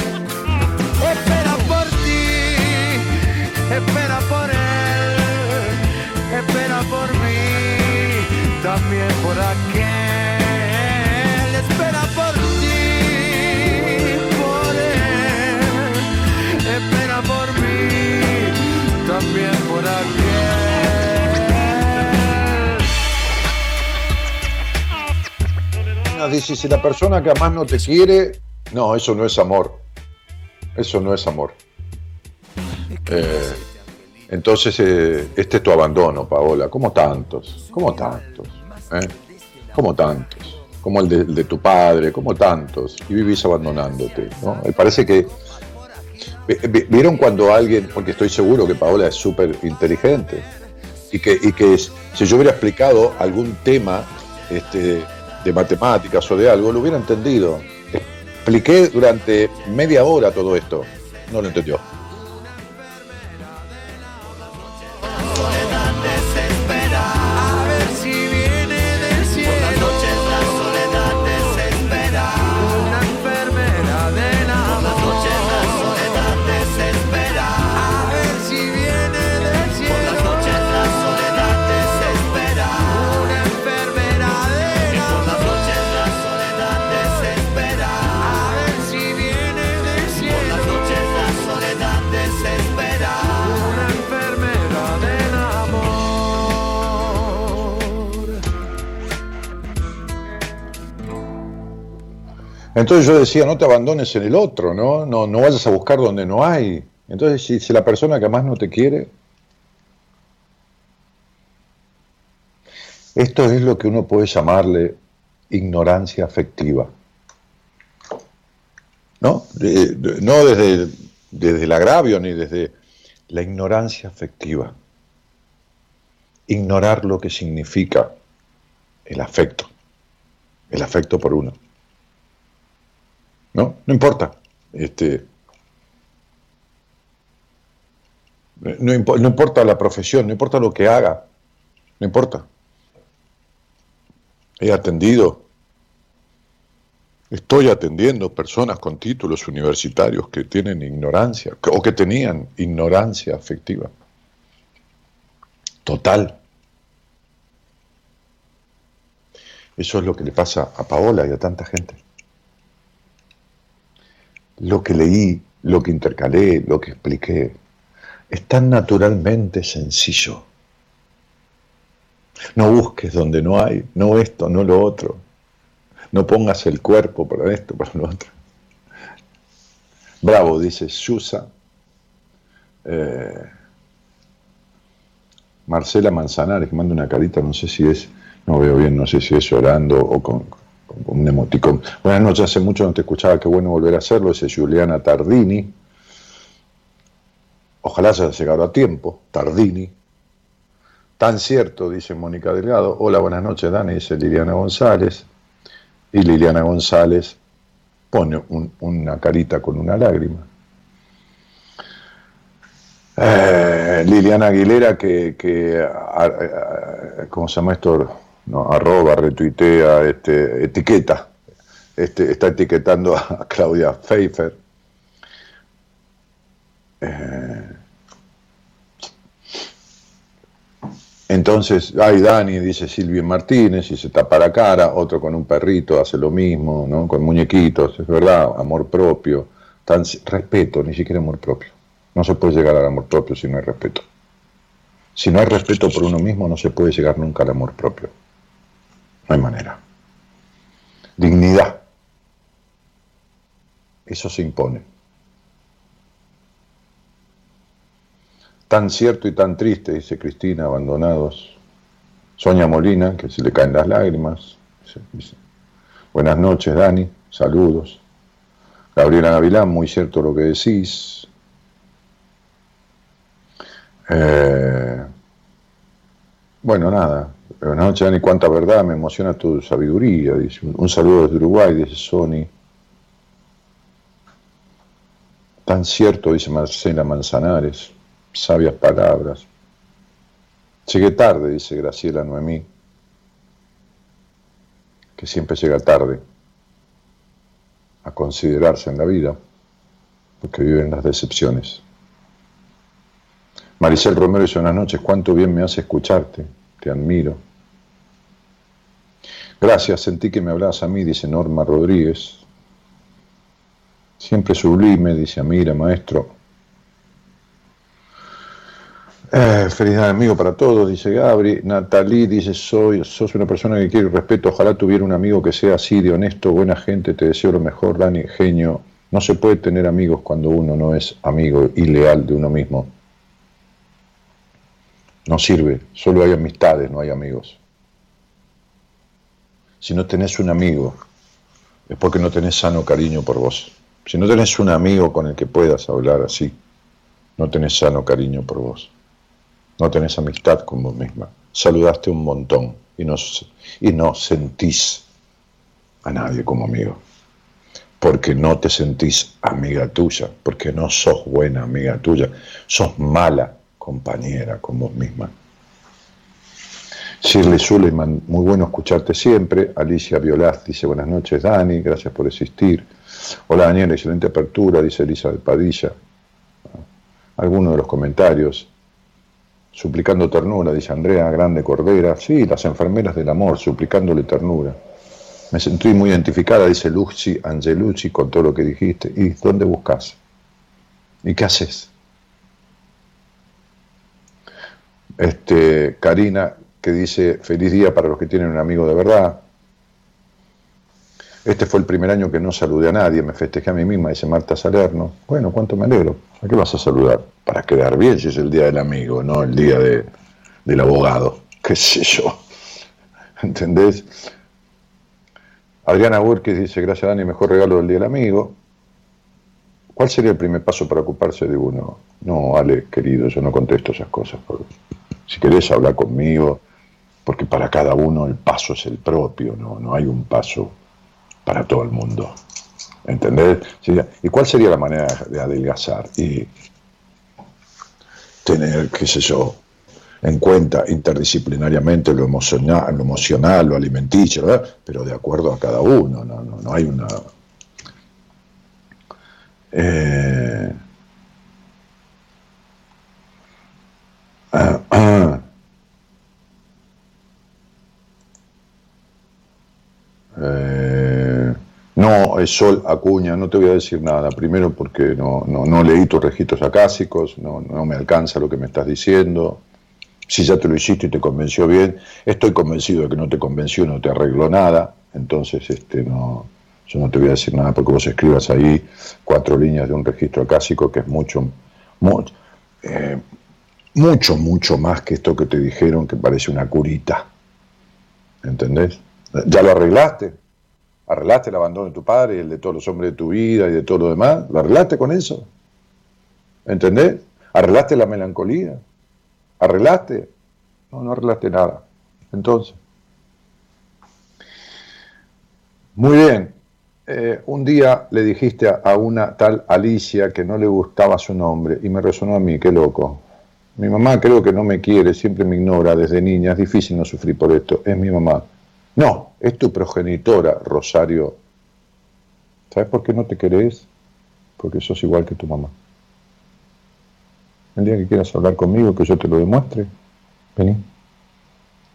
Espera por él, espera por mí, también por aquel. Espera por ti, por él, espera por mí, también por aquel. dice, si la persona que más no te quiere, no, eso no es amor. Eso no es amor. Eh, entonces, eh, este es tu abandono, Paola. ¿Cómo tantos? ¿Cómo tantos? ¿Eh? ¿Cómo tantos? Como el de, tu padre, como tantos. Y vivís abandonándote. ¿no? Me parece que... ¿Vieron cuando alguien, porque estoy seguro que Paola es súper inteligente, y que, y que si yo hubiera explicado algún tema, este, de matemáticas o de algo, lo hubiera entendido. expliqué durante media hora todo esto. No lo entendió. Yo decía, no te abandones en el otro, ¿no? No, no vayas a buscar donde no hay. Entonces, si, la persona que más no te quiere, esto es lo que uno puede llamarle ignorancia afectiva. ¿No? No desde, desde el agravio ni desde la ignorancia afectiva. Ignorar lo que significa el afecto, el afecto por uno. ¿No? No importa. Este, no, no importa la profesión, no importa lo que haga, no importa. He atendido, estoy atendiendo personas con títulos universitarios que tienen ignorancia o que tenían ignorancia afectiva. Total. Eso es lo que le pasa a Paola y a tanta gente lo que leí, lo que intercalé, lo que expliqué, es tan naturalmente sencillo. No busques donde no hay, no esto, no lo otro. No pongas el cuerpo para esto, para lo otro. Bravo, dice Susa. Eh, Marcela Manzanares, que manda una carita, no sé si es, no veo bien, no sé si es llorando o con, con un emoticón. Buenas noches, hace mucho no te escuchaba, qué bueno volver a hacerlo, dice Juliana Tardini. Ojalá haya llegado a tiempo, Tardini. Tan cierto, dice Mónica Delgado. Hola, buenas noches, Dani, dice Liliana González. Y Liliana González pone un- una carita con una lágrima. Eh, Liliana Aguilera que, ¿cómo se llama esto? No, arroba, retuitea, este, etiqueta, este, está etiquetando a Claudia Pfeiffer. Eh, entonces, ay Dani, dice Silvia Martínez, y se tapa la cara, otro con un perrito hace lo mismo, ¿no? con muñequitos, es verdad, amor propio, tan, respeto, ni siquiera amor propio. No se puede llegar al amor propio si no hay respeto. Si no hay respeto por uno mismo, no se puede llegar nunca al amor propio. No hay manera. Dignidad. Eso se impone. Tan cierto y tan triste, dice Cristina, abandonados. Sonia Molina, que se le caen las lágrimas. Buenas noches, Dani. Saludos. Gabriela Gavilán, muy cierto lo que decís. Eh, bueno, nada. Buenas noches, Dani. Cuánta verdad, me emociona tu sabiduría. Dice. Un, saludo desde Uruguay, dice Sony. Tan cierto, dice Marcela Manzanares. Sabias palabras. Llegué tarde, dice Graciela Noemí. Que siempre llega tarde a considerarse en la vida, porque viven las decepciones. Maricel Romero dice buenas noches, cuánto bien me hace escucharte, te admiro. Gracias, sentí que me hablabas a mí, dice Norma Rodríguez. Siempre sublime, dice Amira, maestro. Eh, felicidad amigo para todos, dice Gabri. Natalí dice, soy, sos una persona que quiere respeto, ojalá tuviera un amigo que sea así, de honesto, buena gente, te deseo lo mejor, Dani, genio. No se puede tener amigos cuando uno no es amigo y leal de uno mismo. No sirve, solo hay amistades, no hay amigos. Si no tenés un amigo, es porque no tenés sano cariño por vos. Si no tenés un amigo con el que puedas hablar así, no tenés sano cariño por vos. No tenés amistad con vos misma. Saludaste un montón y no, y no sentís a nadie como amigo. porque no te sentís amiga tuya, porque no sos buena amiga tuya, sos mala compañera con vos misma. Shirley Suleiman, muy bueno escucharte siempre. Alicia Violaz dice buenas noches, Dani, gracias por existir. Hola Daniel, excelente apertura, dice Elisa de Padilla. Algunos de los comentarios. Suplicando ternura, dice Andrea Grande Cordera. Sí, las enfermeras del amor, suplicándole ternura. Me sentí muy identificada, dice Lucy Angelucci, con todo lo que dijiste. ¿Y dónde buscas? ¿Y qué haces? Este, Karina, que dice, feliz día para los que tienen un amigo de verdad. Este fue el primer año que no saludé a nadie, me festejé a mí misma, dice Marta Salerno. Bueno, cuánto me alegro. ¿A qué vas a saludar? Para quedar bien si es el día del amigo, no el día de, del abogado. ¿Qué sé yo? ¿Entendés? Adriana Burkis dice, gracias Dani, mejor regalo del día del amigo. ¿Cuál sería el primer paso para ocuparse de uno? No, Ale, querido, yo no contesto esas cosas. Si querés hablar conmigo, porque para cada uno el paso es el propio, no, no hay un paso para todo el mundo. ¿Entendés? ¿Y cuál sería la manera de adelgazar? Y tener, qué sé yo, en cuenta interdisciplinariamente lo emocional, lo, emocional, lo alimenticio, ¿verdad? pero de acuerdo a cada uno, no, no, no hay una... Eh, ah, ah. Eh, no, es Sol Acuña, no te voy a decir nada. Primero porque no, no, leí tus registros acásicos, no, no me alcanza lo que me estás diciendo. Si ya te lo hiciste y te convenció bien, estoy convencido de que no te convenció, no te arregló nada. Entonces, este, no, yo no te voy a decir nada porque vos escribas ahí cuatro líneas de un registro acásico que es mucho, mucho, eh, mucho, mucho más que esto que te dijeron que parece una curita. ¿Entendés? ¿Ya lo arreglaste? ¿Arreglaste el abandono de tu padre y el de todos los hombres de tu vida y de todo lo demás? ¿Lo arreglaste con eso? ¿Entendés? ¿Arreglaste la melancolía? ¿Arreglaste? No, no arreglaste nada. Entonces. Muy bien. Eh, un día le dijiste a, una tal Alicia que no le gustaba su nombre y me resonó a mí, qué loco. Mi mamá creo que no me quiere, siempre me ignora desde niña, es difícil no sufrir por esto, es mi mamá. No, es tu progenitora, Rosario. ¿Sabes por qué no te querés? Porque sos igual que tu mamá. El día que quieras hablar conmigo, que yo te lo demuestre, vení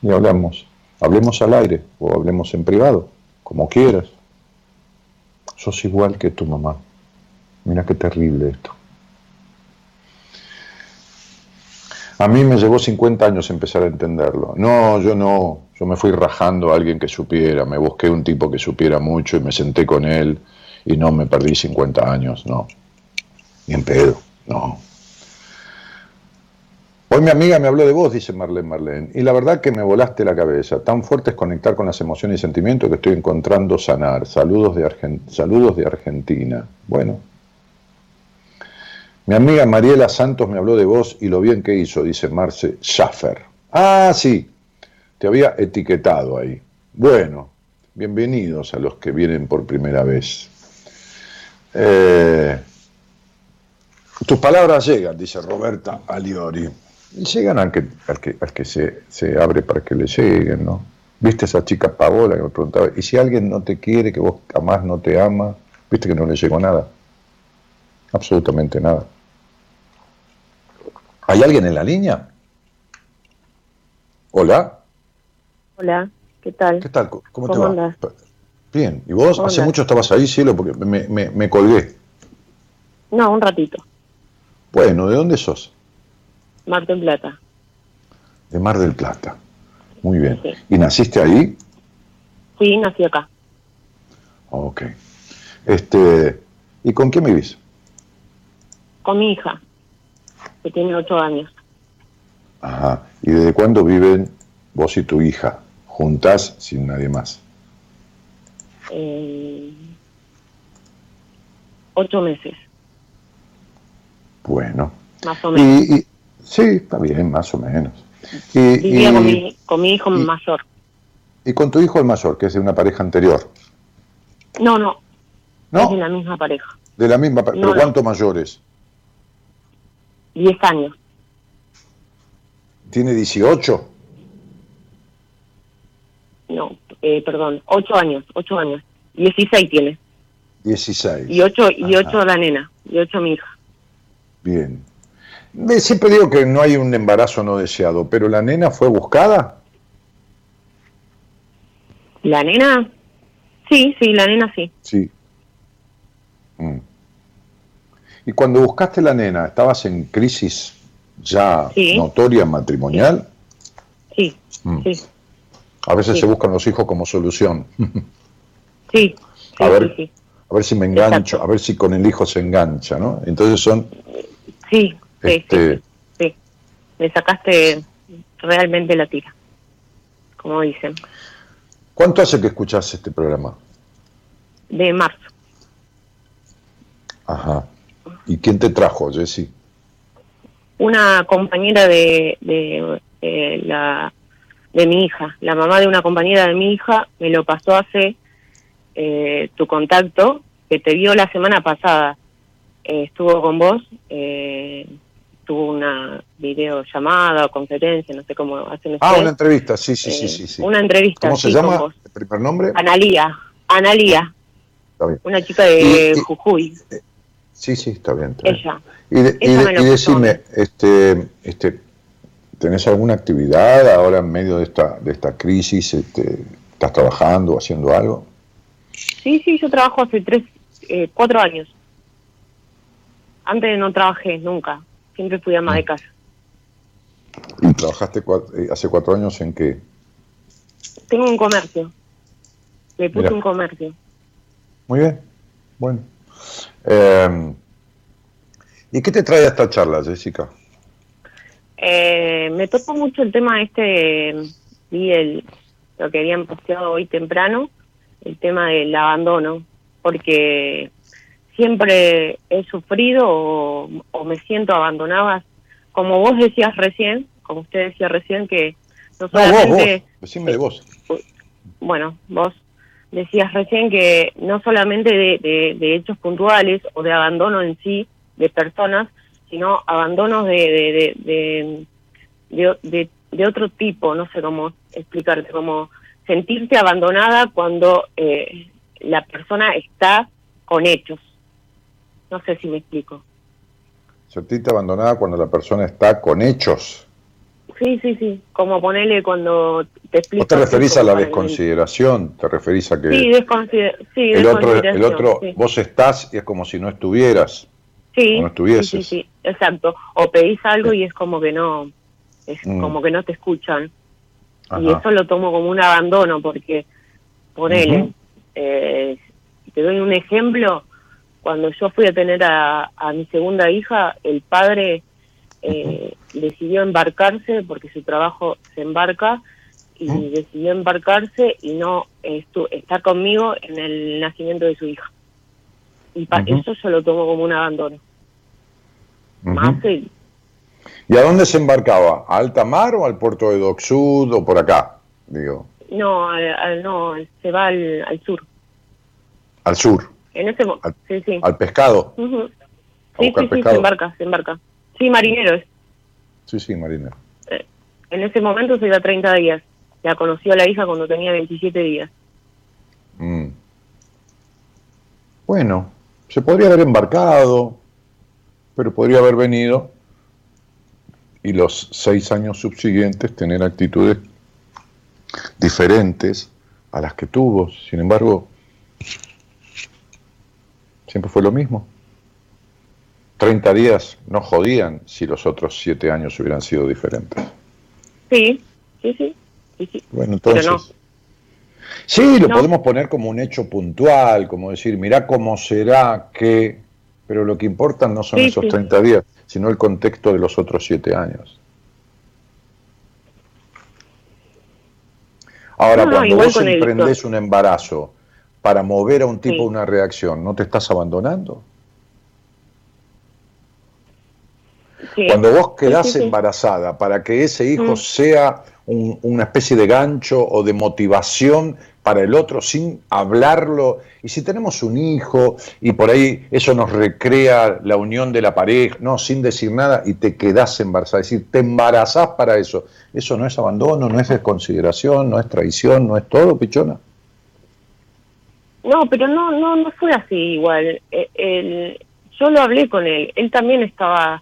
y hablamos. Hablemos al aire o hablemos en privado, como quieras. Sos igual que tu mamá. Mira qué terrible esto. A mí me llevó 50 años empezar a entenderlo. No, yo no, yo me fui rajando a alguien que supiera, me busqué un tipo que supiera mucho y me senté con él y no me perdí 50 años, no. Ni en pedo, no. Hoy mi amiga me habló de vos, dice Marlene Marlene, y la verdad que me volaste la cabeza. Tan fuerte es conectar con las emociones y sentimientos que estoy encontrando sanar. Saludos de, Saludos de Argentina. Bueno. Mi amiga Mariela Santos me habló de vos y lo bien que hizo, dice Marce Schaffer. Ah, sí, te había etiquetado ahí. Bueno, bienvenidos a los que vienen por primera vez. Eh, tus palabras llegan, dice Roberta Aliori. Llegan al que, al que, que se, se, abre para que le lleguen, ¿no? ¿Viste esa chica Paola que me preguntaba? ¿Y si alguien no te quiere, que vos jamás no te ama? ¿Viste que no le llegó nada? Absolutamente nada. ¿Hay alguien en la línea? Hola. Hola, ¿qué tal? ¿Qué tal? ¿Cómo, ¿Cómo te va? Bien. ¿Y vos? ¿Hace mucho estabas ahí, cielo? Porque me, me, me, colgué. No, un ratito. Bueno, ¿de dónde sos? Mar del Plata. De Mar del Plata. Muy bien. Sí. ¿Y naciste ahí? Sí, nací acá. Ok. Este, ¿Y con quién vivís? Con mi hija, que tiene ocho años. Ajá. ¿Y desde cuándo viven vos y tu hija juntas sin nadie más? Eh, ocho meses. Bueno. Más o menos. Y, y, sí, está bien, más o menos. Y, Vivía con, mi, con mi hijo mayor. ¿Y con tu hijo el mayor, que es de una pareja anterior? No, no. Es de ¿No? la misma pareja. De la misma, pa- No, pero no. ¿cuánto mayores? 10 años. ¿Tiene 18? No, eh, perdón, 8 años, 8 años. 16 tiene. 16. Y 8 y Ajá. ocho la nena. Y 8 mi hija. Bien. Siempre digo que no hay un embarazo no deseado, pero la nena fue buscada. ¿La nena? Sí, sí, la nena sí. Sí. Mm. Y cuando buscaste la nena, ¿estabas en crisis ya Sí. notoria matrimonial? Sí, Mm. sí, A veces Sí. se buscan los hijos como solución. sí. sí, A ver. sí. A ver si me engancho, Exacto. a ver si con el hijo se engancha, ¿no? Entonces son, Sí, sí, Este- sí. Me sacaste realmente la tira, como dicen, ¿cuánto hace que escuchás este programa? de marzo. Ajá. ¿Y quién te trajo, Jessy? Una compañera de, de, la, de mi hija, la mamá de una compañera de mi hija, me lo pasó hace eh, tu contacto, que te vio la semana pasada. Eh, estuvo con vos, eh, tuvo una videollamada o conferencia, no sé cómo hacen Ah, una entrevista, sí, sí, sí, Eh, sí. sí. Una entrevista. ¿Cómo se sí, llama? ¿El primer nombre? Analía, Analía, Está bien. una chica de Y- y- Jujuy, Sí, sí, está bien. está bien. ella. Y, de- y de- y decime, este, este, ¿tenés alguna actividad ahora en medio de esta, de esta crisis? Este, ¿Estás trabajando o haciendo algo? Sí, sí, yo trabajo hace tres, eh, cuatro años. Antes no trabajé nunca, siempre fui Mm. ama de casa. ¿Y trabajaste cua- eh, hace cuatro años en qué? Tengo un comercio, le puse un comercio. Muy bien, bueno. Eh, ¿Y qué te trae a esta charla, Jessica? Eh, me tocó mucho el tema este, vi el, lo que habían posteado hoy temprano, el tema del abandono, porque siempre he sufrido o, o me siento abandonada, como vos decías recién, como usted decía recién, que no No, vos, solamente, de vos. bueno, vos decías recién que no solamente de, de- de hechos puntuales o de abandono en sí de personas, sino abandonos de, de, de, de, de- otro tipo, no sé cómo explicarte, como sentirse abandonada cuando eh, la persona está con hechos. No sé si me explico. Sentirte abandonada cuando la persona está con hechos. Sí, sí, sí, como ponerle cuando te explico. ¿Vos te referís a la desconsideración? ¿Te referís a que Sí, desconsider sí, el otro, el otro sí. vos estás y es como si no estuvieras? Sí, no estuvieses. sí, sí, sí, exacto. O pedís algo y es como que no, es Mm. como que no te escuchan. Y eso lo tomo como un abandono porque, ponele, Ujú. eh, te doy un ejemplo, cuando yo fui a tener a, a mi segunda hija, el padre eh, decidió embarcarse porque su trabajo se embarca y decidió embarcarse y no estu estar conmigo en el nacimiento de su hija. Y pa- eso yo lo tomo como un abandono. ¿Y a dónde se embarcaba? ¿A alta mar o al puerto de Dock Sud o por acá? Digo, no, al- al- no, se va al, al sur. al sur, En ese Al- sí, sí. al pescado. Sí, sí, se embarca, se embarca. Sí, marinero es. Sí, sí, Marina. En ese momento se iba 30 días. La conoció a la hija cuando tenía 27 días. Mm. Bueno, se podría haber embarcado, pero podría haber venido y los seis años subsiguientes tener actitudes diferentes a las que tuvo. Sin embargo, siempre fue lo mismo. 30 días no jodían si los otros siete años hubieran sido diferentes. Sí, sí, sí. sí, sí. Bueno, Pero entonces. no. Sí, lo No. podemos poner como un hecho puntual, como decir, mirá cómo será que. Pero lo que importa no son Sí, esos sí. 30 días, sino el contexto de los otros siete años. Ahora, No, cuando vos emprendés un embarazo para mover a un tipo Sí. una reacción, ¿no te estás abandonando? Sí. Cuando vos quedás sí. embarazada para que ese hijo Mm. sea un- una especie de gancho o de motivación para el otro sin hablarlo. Y si tenemos un hijo y por ahí eso nos recrea la unión de la pareja, no, sin decir nada y te quedás embarazada, es decir, te embarazás para eso. Eso no es abandono, no es desconsideración, no es traición, no es todo, pichona. No, pero no, no, no fue así igual. Eh, el- yo lo hablé con él. Él también estaba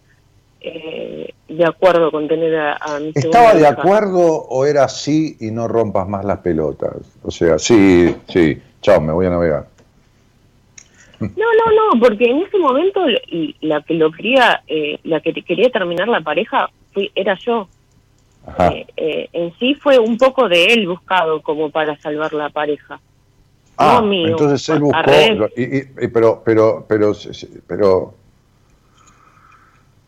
eh, de acuerdo con tener a, a mi ¿Estaba de hija. acuerdo o era así y no rompas más las pelotas? O sea, sí, sí, chao, me voy a navegar. No, no, no, porque en ese momento la que lo quería, eh, la que quería terminar la pareja fui, era yo. Ajá. Eh, eh, en sí fue un poco de él buscado como para salvar la pareja. Ah, no mío. entonces él buscó, y- y- pero, pero, pero, pero,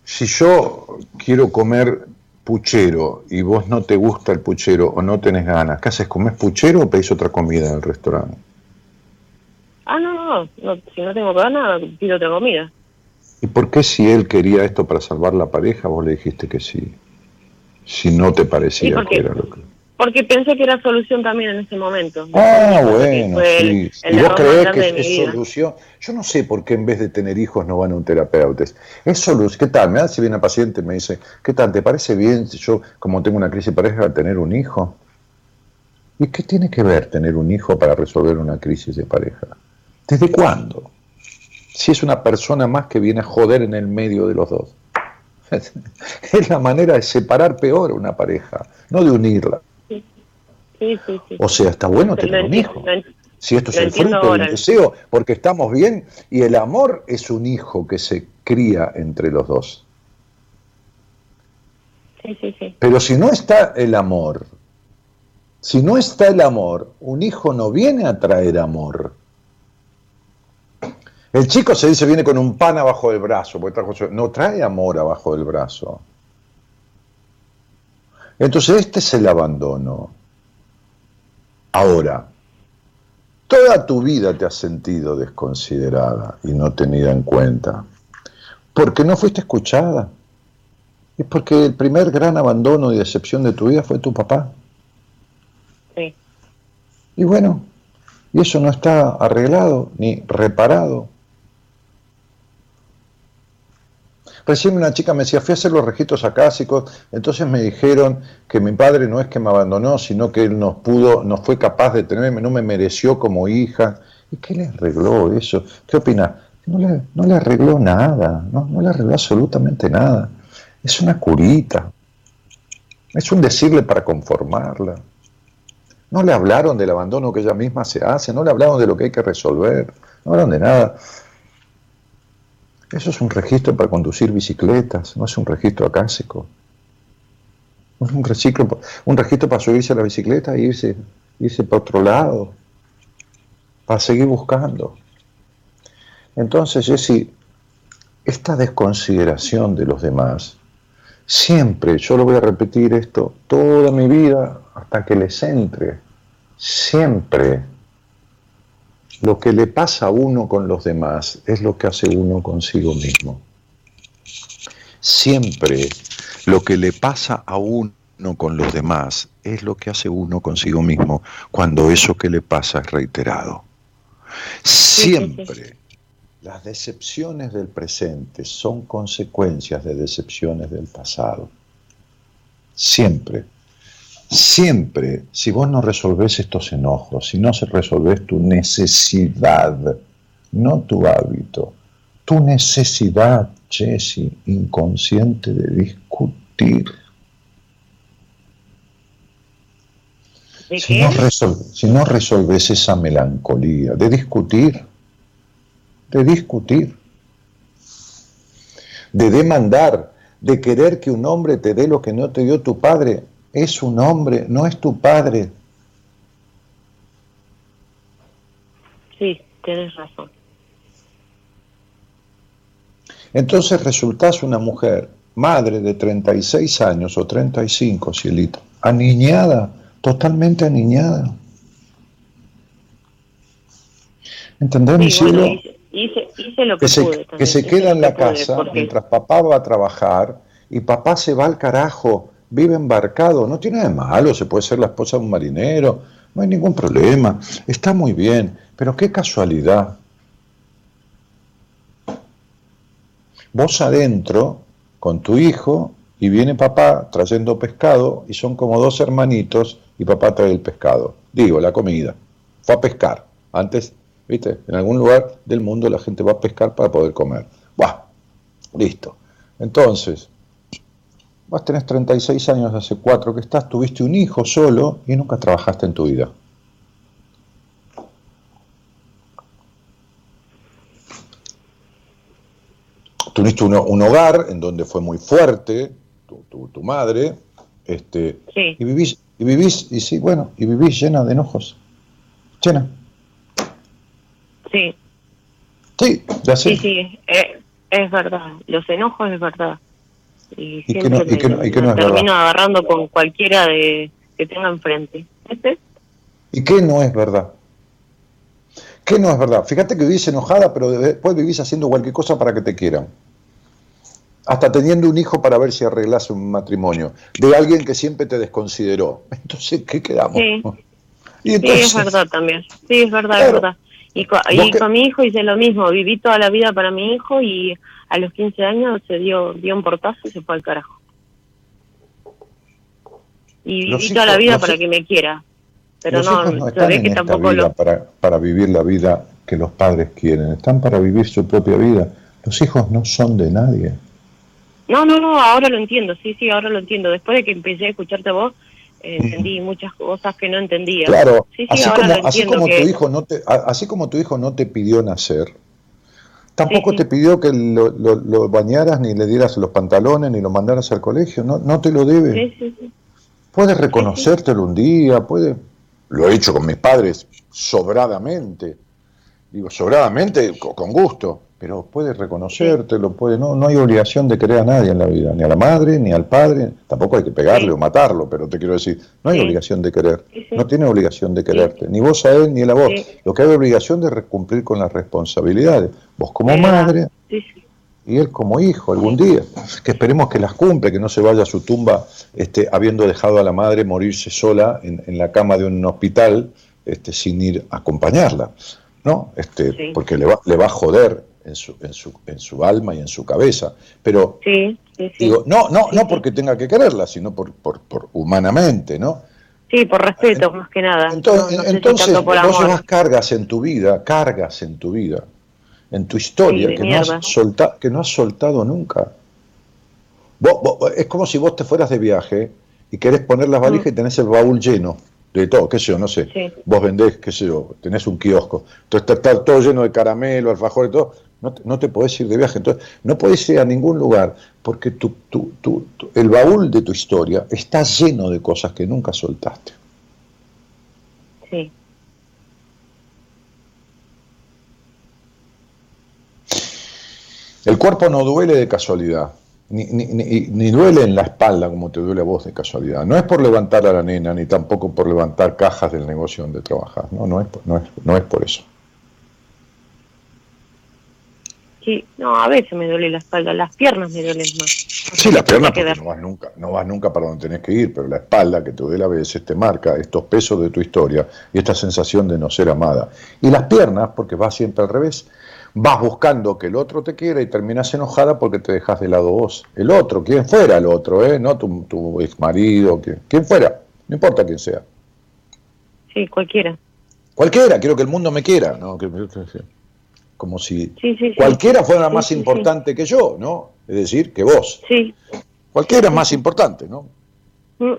si yo quiero comer puchero y vos no te gusta el puchero o no tenés ganas, ¿qué haces? ¿Comés puchero o pedís otra comida en el restaurante? Ah, no, no, no, si no tengo ganas, pido otra comida. ¿Y por qué si él quería esto para salvar la pareja, vos le dijiste que sí? Si no te parecía Sí, que era lo que... Porque pensé que era solución también en ese momento. Ah, bueno, sí. el- el ¿Y vos creés que es solución? Yo no sé por qué en vez de tener hijos no van a un terapeuta. Es solución. ¿Qué tal? Me si viene una paciente y me dice, ¿qué tal? ¿Te parece bien si yo, como tengo una crisis de pareja, tener un hijo? ¿Y qué tiene que ver tener un hijo para resolver una crisis de pareja? ¿Desde cuándo? Si es una persona más que viene a joder en el medio de los dos. Es la manera de separar peor a una pareja, no de unirla. Sí, sí, sí. O sea, está bueno tener un hijo. Si esto es el fruto del deseo, porque estamos bien y el amor es un hijo que se cría entre los dos. Sí, sí, sí. Pero si no está el amor, si no está el amor, un hijo no viene a traer amor. El chico se dice viene con un pan abajo del brazo, porque trajo su- no trae amor abajo del brazo. Entonces este es el abandono. Ahora, toda tu vida te has sentido desconsiderada y no tenida en cuenta, porque no fuiste escuchada. Es porque el primer gran abandono y decepción de tu vida fue tu papá. sí. Y bueno, y eso no está arreglado ni reparado. Recién una chica me decía, fui a hacer los registros acásicos, entonces me dijeron que mi padre no es que me abandonó, sino que él no pudo, no fue capaz de tenerme, no me mereció como hija. ¿Y qué le arregló eso? ¿Qué opina? No le, no le arregló nada, no, no le arregló absolutamente nada. Es una curita, es un decirle para conformarla. No le hablaron del abandono que ella misma se hace, no le hablaron de lo que hay que resolver, no hablaron de nada. Eso es un registro para conducir bicicletas, no es un registro acásico. Es un, reciclo, un registro para subirse a la bicicleta e irse, irse para otro lado, para seguir buscando. Entonces, Jessy, esta desconsideración de los demás, siempre, yo lo voy a repetir esto toda mi vida hasta que les entre, siempre lo que le pasa a uno con los demás es lo que hace uno consigo mismo. Siempre lo que le pasa a uno con los demás es lo que hace uno consigo mismo cuando eso que le pasa es reiterado. Siempre las decepciones del presente son consecuencias de decepciones del pasado. Siempre. Siempre, si vos no resolvés estos enojos, si no se resolvés tu necesidad, no tu hábito, tu necesidad, Jesse, inconsciente de discutir. ¿De Si no, si no resolves esa melancolía, de discutir, de discutir, de demandar, de querer que un hombre te dé lo que no te dio tu padre, es un hombre, no es tu padre. Sí, tienes razón. Entonces resultás una mujer, madre de 36 años o 35, cielito, aniñada, totalmente aniñada. ¿Entendés, mi bueno, cielo? hice, hice, lo que, que se, que se queda en la pude, casa porque- mientras papá va a trabajar y papá se va al carajo, vive embarcado, no tiene nada de malo, se puede ser la esposa de un marinero, no hay ningún problema, está muy bien, pero qué casualidad. Vos adentro con tu hijo y viene papá trayendo pescado y son como dos hermanitos y papá trae el pescado. Digo, la comida. Fue a pescar. Antes, viste, en algún lugar del mundo la gente va a pescar para poder comer. Buah, listo. Entonces, vos tenés 36 años, hace cuatro que estás, tuviste un hijo solo y nunca trabajaste en tu vida. Tuviste un, un hogar en donde fue muy fuerte tu, tu- tu madre, este, Sí. y vivís, y vivís, y sí, bueno, y vivís llena de enojos. Llena. Sí, Sí, ya sé. sí, sí, eh, es verdad. Los enojos es verdad. Y, ¿Y qué siempre no- y no- me- y no me verdad? termino agarrando con cualquiera de que tenga enfrente. ¿Este? ¿Y qué no es verdad? ¿Qué no es verdad? Fíjate que vivís enojada, pero después vivís haciendo cualquier cosa para que te quieran. Hasta teniendo un hijo para ver si arreglas un matrimonio. De alguien que siempre te desconsideró. Entonces, ¿qué quedamos? Sí. Y Sí, es verdad también. Sí, es verdad, Claro. es verdad. Y, que- con mi hijo hice lo mismo. Viví toda la vida para mi hijo y a los 15 años se dio, dio un portazo y se fue al carajo. Y Los viví toda la vida para que me quiera. Pero los no, hijos no están en que esta tampoco vida lo... para, para vivir la vida que los padres quieren. Están para vivir su propia vida. Los hijos no son de nadie. No, no, no, ahora lo entiendo, sí, sí, ahora lo entiendo. Después de que empecé a escucharte a vos, eh, entendí muchas cosas que no entendía. Claro, sí, sí, así ahora como, lo así entiendo como que... tu hijo no te, a- así como tu hijo no te pidió nacer, tampoco Sí, sí. te pidió que lo, lo- lo bañaras, ni le dieras los pantalones, ni lo mandaras al colegio, no, no te lo debe. Sí, sí, sí. Puedes reconocértelo un día, puede. Lo he hecho con mis padres sobradamente. Digo, sobradamente, co- con gusto, pero puede reconocértelo, puede. No, no hay obligación de querer a nadie en la vida, ni a la madre, ni al padre. Tampoco hay que pegarle Sí. o matarlo, pero te quiero decir, no hay Sí. obligación de querer. Sí. No tiene obligación de quererte, ni vos a él, ni él a vos. Lo que hay obligación de cumplir con las responsabilidades. Vos como madre, y él como hijo algún día, que esperemos que las cumple, que no se vaya a su tumba este, habiendo dejado a la madre morirse sola en, en la cama de un hospital este, sin ir a acompañarla, ¿no? Este. Porque le va, le va a joder en su, en, su, en su alma y en su cabeza. Pero Sí, sí, sí. digo, no, no, no porque tenga que quererla, sino por, por, por humanamente, ¿no? Sí, por respeto, más que nada. Entonces, No- entonces por vos amor. llevas cargas en tu vida, cargas en tu vida, en tu historia, que, no has solta- que no has soltado nunca. Vos- vos- es como si vos te fueras de viaje y querés poner las valijas y tenés el baúl lleno de todo, qué sé yo, no sé. Mm. Sí. Vos vendés, qué sé yo, tenés un kiosco, entonces está, está todo lleno de caramelo, alfajor y todo. No te, no te podés ir de viaje, entonces no podés ir a ningún lugar porque tu, tu- tu- el baúl de tu historia está lleno de cosas que nunca soltaste. Sí, El cuerpo no duele de casualidad, ni, ni- ni- ni duele en la espalda como te duele a vos de casualidad. No es por levantar a la nena, ni tampoco por levantar cajas del negocio donde trabajas. No, no es, no es, no es por eso. Sí. No, a veces me duele la espalda, las piernas me duelen más. Sí, las piernas porque que no vas nunca, no vas nunca para donde tenés que ir, pero la espalda que te duele a veces te marca estos pesos de tu historia y esta sensación de no ser amada. Y las piernas porque vas siempre al revés. Vas buscando que el otro te quiera y terminas enojada porque te dejas de lado vos. El otro, quien fuera el otro, ¿eh? no tu, tu ex marido, quien, quien fuera, no importa quién sea. Sí, cualquiera. Cualquiera, quiero que el mundo me quiera, ¿no? Que- que- que- como si Sí, sí, sí. cualquiera fuera Sí, más sí, sí. importante que yo, ¿no? Es decir, que vos. Sí, Cualquiera es más importante, ¿no? mm,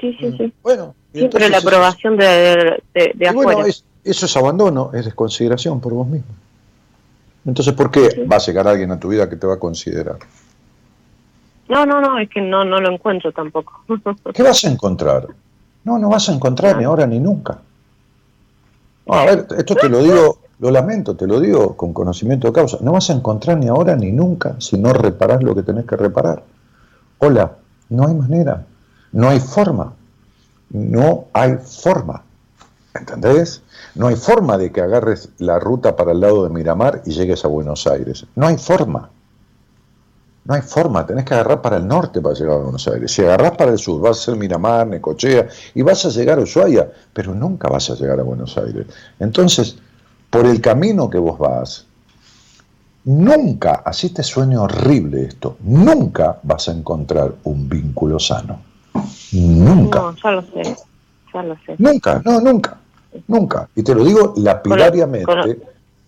sí, sí, sí. Bueno, entonces la eso- aprobación de, de, de afuera. bueno, es- eso es abandono, es desconsideración por vos mismo. Entonces, ¿por qué va a llegar alguien a tu vida que te va a considerar? No, no, no, es que no, no lo encuentro tampoco. ¿Qué vas a encontrar? No, no vas a encontrar ni ahora ni nunca. No, a ver, esto te lo digo, lo lamento, te lo digo con conocimiento de causa. No vas a encontrar ni ahora ni nunca si no reparás lo que tenés que reparar. Hola, no hay manera, no hay forma, no hay forma. ¿Entendés? No hay forma de que agarres la ruta para el lado de Miramar y llegues a Buenos Aires. No hay forma. No hay forma, tenés que agarrar para el norte para llegar a Buenos Aires. Si agarrás para el sur, vas a ser Miramar, Necochea y vas a llegar a Ushuaia, pero nunca vas a llegar a Buenos Aires. Entonces, por el camino que vos vas, nunca, así te sueño horrible esto, nunca vas a encontrar un vínculo sano. Nunca. No, ya lo sé, ya lo sé. Nunca, no, nunca, nunca. Y te lo digo lapidariamente Con lo-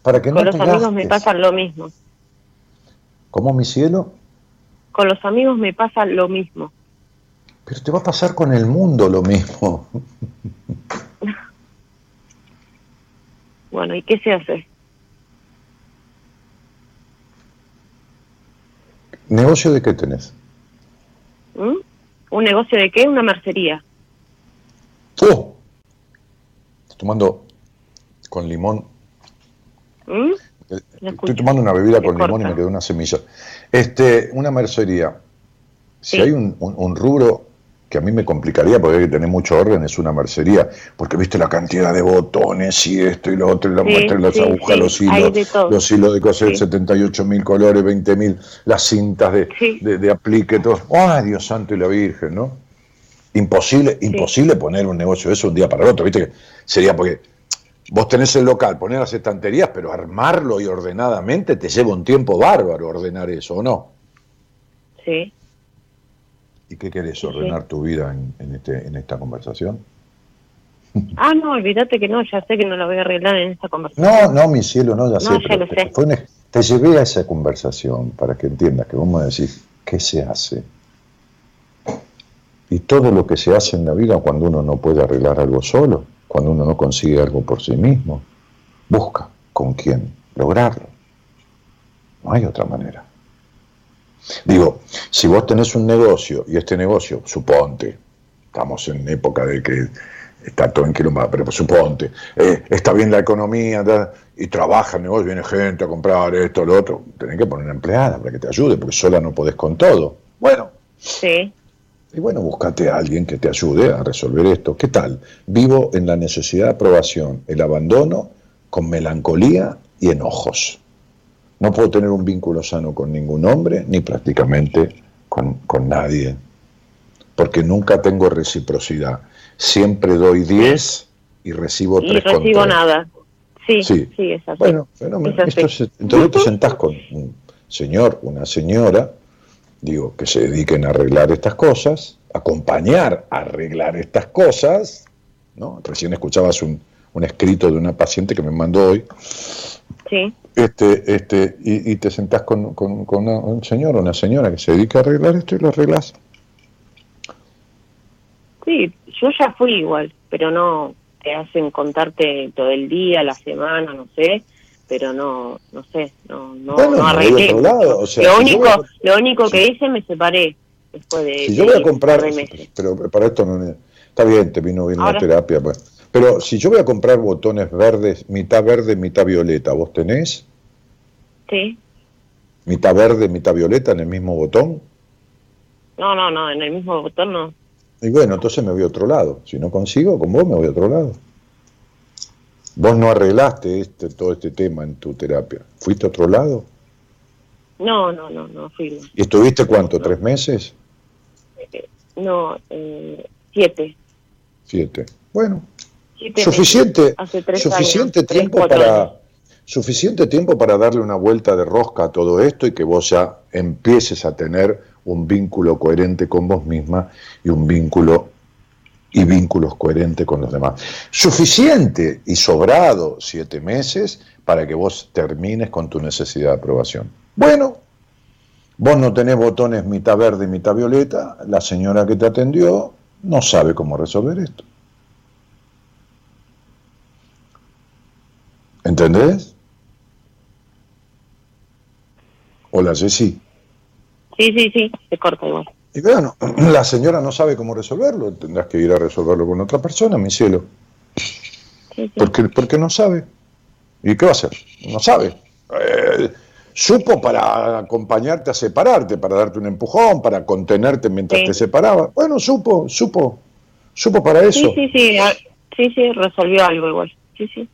para que Con no los te amigos me pasa lo mismo. ¿Cómo, mi cielo? Con los amigos me pasa lo mismo. Pero te va a pasar con el mundo lo mismo. Bueno, ¿y qué se hace? ¿Negocio de qué tenés? ¿Mm? ¿Un negocio de qué? Una mercería. ¡Oh! Estoy tomando con limón. ¿Mm? eh, Estoy escucho. tomando una bebida con limón y me quedó una semilla. Este, una mercería. Si Sí. hay un, un- un rubro que a mí me complicaría porque hay que tener mucho orden, es una mercería. Porque viste la cantidad de botones y esto y lo otro, y la Sí, muestra, y las sí, agujas, sí, los hilos, los hilos de coser, Sí. 78 mil colores, 20 mil, las cintas de, de, de aplique, todo. ¡Ay, Dios santo y la Virgen, ¿no? Imposible, imposible poner un negocio de eso un día para el otro, viste que sería porque vos tenés el local, poner las estanterías, pero armarlo y ordenadamente te lleva un tiempo bárbaro ordenar eso, ¿o no? Sí. ¿Y qué querés? ¿Ordenar tu vida en, en este, en esta conversación? Ah, no, olvídate que no, ya sé que no la voy a arreglar en esta conversación. No, no, mi cielo, no, ya No, sé, ya pero lo te, sé. fue un- te llevé a esa conversación para que entiendas que vamos a decir qué se hace. Y todo lo que se hace en la vida cuando uno no puede arreglar algo solo, cuando uno no consigue algo por sí mismo, busca con quién lograrlo. No hay otra manera. Digo, si vos tenés un negocio y este negocio, suponte, estamos en época de que está todo en quilombo, pero suponte, eh, está bien la economía y trabaja el negocio, viene gente a comprar esto, lo otro, tenés que poner una empleada para que te ayude, porque sola no podés con todo. Bueno, Sí. y bueno, búscate a alguien que te ayude a resolver esto. ¿Qué tal? Vivo en la necesidad de aprobación, el abandono, con melancolía y enojos. No puedo tener un vínculo sano con ningún hombre, ni prácticamente con, con nadie, porque nunca tengo reciprocidad. Siempre doy 10 y recibo Y 3 recibo nada. Sí, Sí. sí, es así. Bueno, fenómeno. Es así. Esto se- entonces te sentás con un señor, una señora, digo, que se dediquen a arreglar estas cosas, acompañar a arreglar estas cosas, ¿no? Recién escuchabas un, un escrito de una paciente que me mandó hoy, Sí. Este, este, y, y te sentás con, con- con una- un señor o una señora que se dedica a arreglar esto y lo arreglas. Sí, yo ya fui igual, pero no te hacen contarte todo el día, la semana, no sé, pero no, no sé, no, no, Bueno, no arreglé. otro lado, o sea, lo si único, a- lo único que hice me separé después de. Si yo voy a comprar, meses. pero para esto no está bien, te vino bien la Ahora- terapia, pues. pero si yo voy a comprar botones verdes, mitad verde, mitad violeta, ¿vos tenés? Sí. Mitad verde, mitad violeta en el mismo botón. No, no, no, en el mismo botón no. Y bueno, entonces me voy a otro lado. Si no consigo, con vos me voy a otro lado. Vos no arreglaste este, todo este tema en tu terapia. ¿Fuiste a otro lado? No, no, no, no fui. ¿Y estuviste cuánto? ¿Tres meses? No, eh, siete. Siete. Bueno, Siete suficiente, meses, hace tres suficiente años, tiempo para años. Suficiente tiempo para darle una vuelta de rosca a todo esto y que vos ya empieces a tener un vínculo coherente con vos misma y un vínculo y vínculos coherentes con los demás. Suficiente y sobrado siete meses para que vos termines con tu necesidad de aprobación. Bueno, vos no tenés botones mitad verde y mitad violeta, la señora que te atendió no sabe cómo resolver esto. ¿Entendés? Hola, Jessy. Sí, sí, sí, se corta igual. Y bueno, la señora no sabe cómo resolverlo, tendrás que ir a resolverlo con otra persona, mi cielo. Sí, sí. Porque, porque no sabe. ¿Y qué va a hacer? No sabe. Eh, supo para acompañarte a separarte, para darte un empujón, para contenerte mientras Sí. te separaba. Bueno, supo, supo, supo para eso. Sí, sí, sí, sí, sí, resolvió algo igual. Sí, sí.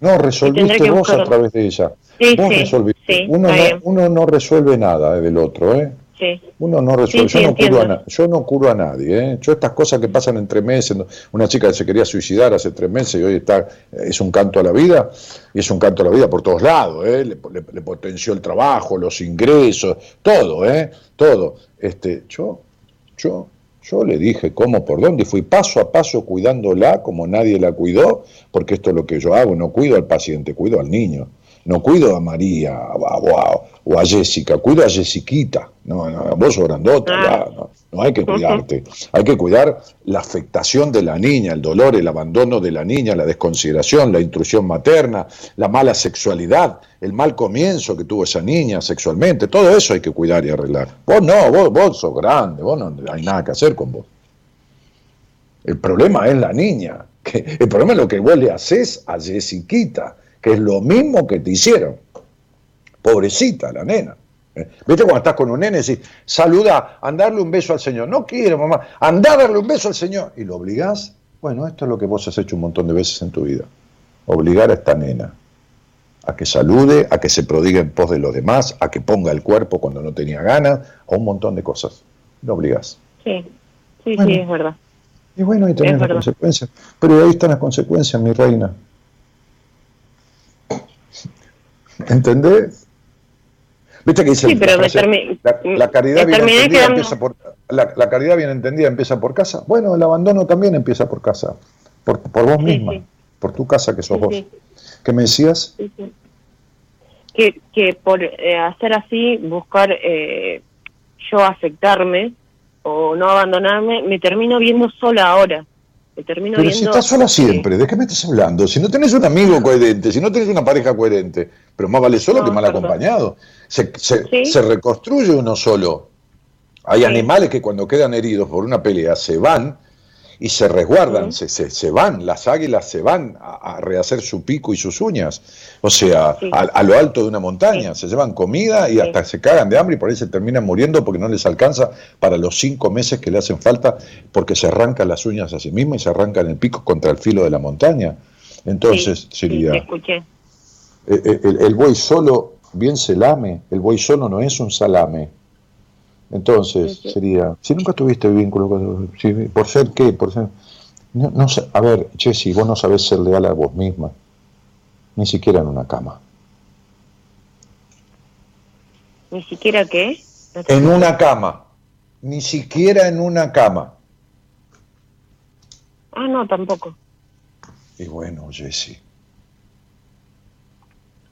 No, resolviste vos a través de ella. Sí, Vos sí, resolviste. sí, uno, no, uno no resuelve nada eh, del otro, ¿eh? Sí. Uno no resuelve, yo, no curo a yo no curo a nadie, ¿eh? yo estas cosas que pasan en tres meses, una chica que se quería suicidar hace tres meses y hoy está, es un canto a la vida, y es un canto a la vida por todos lados, ¿eh? le, le- le potenció el trabajo, los ingresos, todo, ¿eh? todo. Este, yo, yo, yo le dije cómo, por dónde, fui paso a paso cuidándola como nadie la cuidó, porque esto es lo que yo hago, no cuido al paciente, cuido al niño. No cuido a María o a, o a Jessica, cuido a Jessiquita. No, no, vos sos grandota, Ah. ya, no, no hay que cuidarte. Hay que cuidar la afectación de la niña, el dolor, el abandono de la niña, la desconsideración, la intrusión materna, la mala sexualidad, el mal comienzo que tuvo esa niña sexualmente. Todo eso hay que cuidar y arreglar. Vos no, vos, vos sos grande, vos no hay nada que hacer con vos. El problema es la niña. Que el problema es lo que vos le haces a Jessiquita, que es lo mismo que te hicieron. Pobrecita la nena. ¿eh? ¿Viste cuando estás con un nene y decís, saluda, andarle un beso al Señor? No quiero, mamá, andá a darle un beso al Señor. ¿Y lo obligás? Bueno, esto es lo que vos has hecho un montón de veces en tu vida. Obligar a esta nena a que salude, a que se prodigue en pos de los demás, a que ponga el cuerpo cuando no tenía ganas, a un montón de cosas. Lo obligás. Sí, sí, Bueno. sí, es verdad. Y bueno, ahí tenés las consecuencias. Pero ahí están las consecuencias, mi reina. ¿Entendés? ¿Viste que dice Sí, pero la, frase, la, la caridad bien entendida quedando- empieza por la, la caridad bien entendida empieza por casa? Bueno, el abandono también empieza por casa, por, por vos misma, sí. por tu casa que sos vos. ¿Qué me decías? Que, que por eh, hacer así, buscar eh, yo aceptarme o no abandonarme, me termino viendo sola ahora. Me termino Pero si estás sola siempre, ¿de qué me estás hablando? Si no tenés un amigo coherente, si no tenés una pareja coherente, pero más vale solo No, que mal perdón. acompañado. Se, se- Sí. se reconstruye uno solo. Hay Sí. animales que cuando quedan heridos por una pelea se van y se resguardan, se, se- se van, las águilas se van a, a rehacer su pico y sus uñas, o sea, Sí. a, a lo alto de una montaña, se llevan comida y Sí. hasta se cagan de hambre y por ahí se terminan muriendo porque no les alcanza para los cinco meses que le hacen falta porque se arrancan las uñas a sí misma y se arrancan el pico contra el filo de la montaña. Entonces, sería, escuché. eh, eh, el, el buey solo bien se lame, el buey solo no es un salame. Entonces, sería, si nunca tuviste vínculo con, si- ¿por ser qué? Por ser, no, no sé, a ver, Jessy, vos no sabés ser leal a vos misma, ni siquiera en una cama. Ni siquiera qué. No En una cama, ni siquiera en una cama. Ah, no, tampoco. Y bueno, Jessy,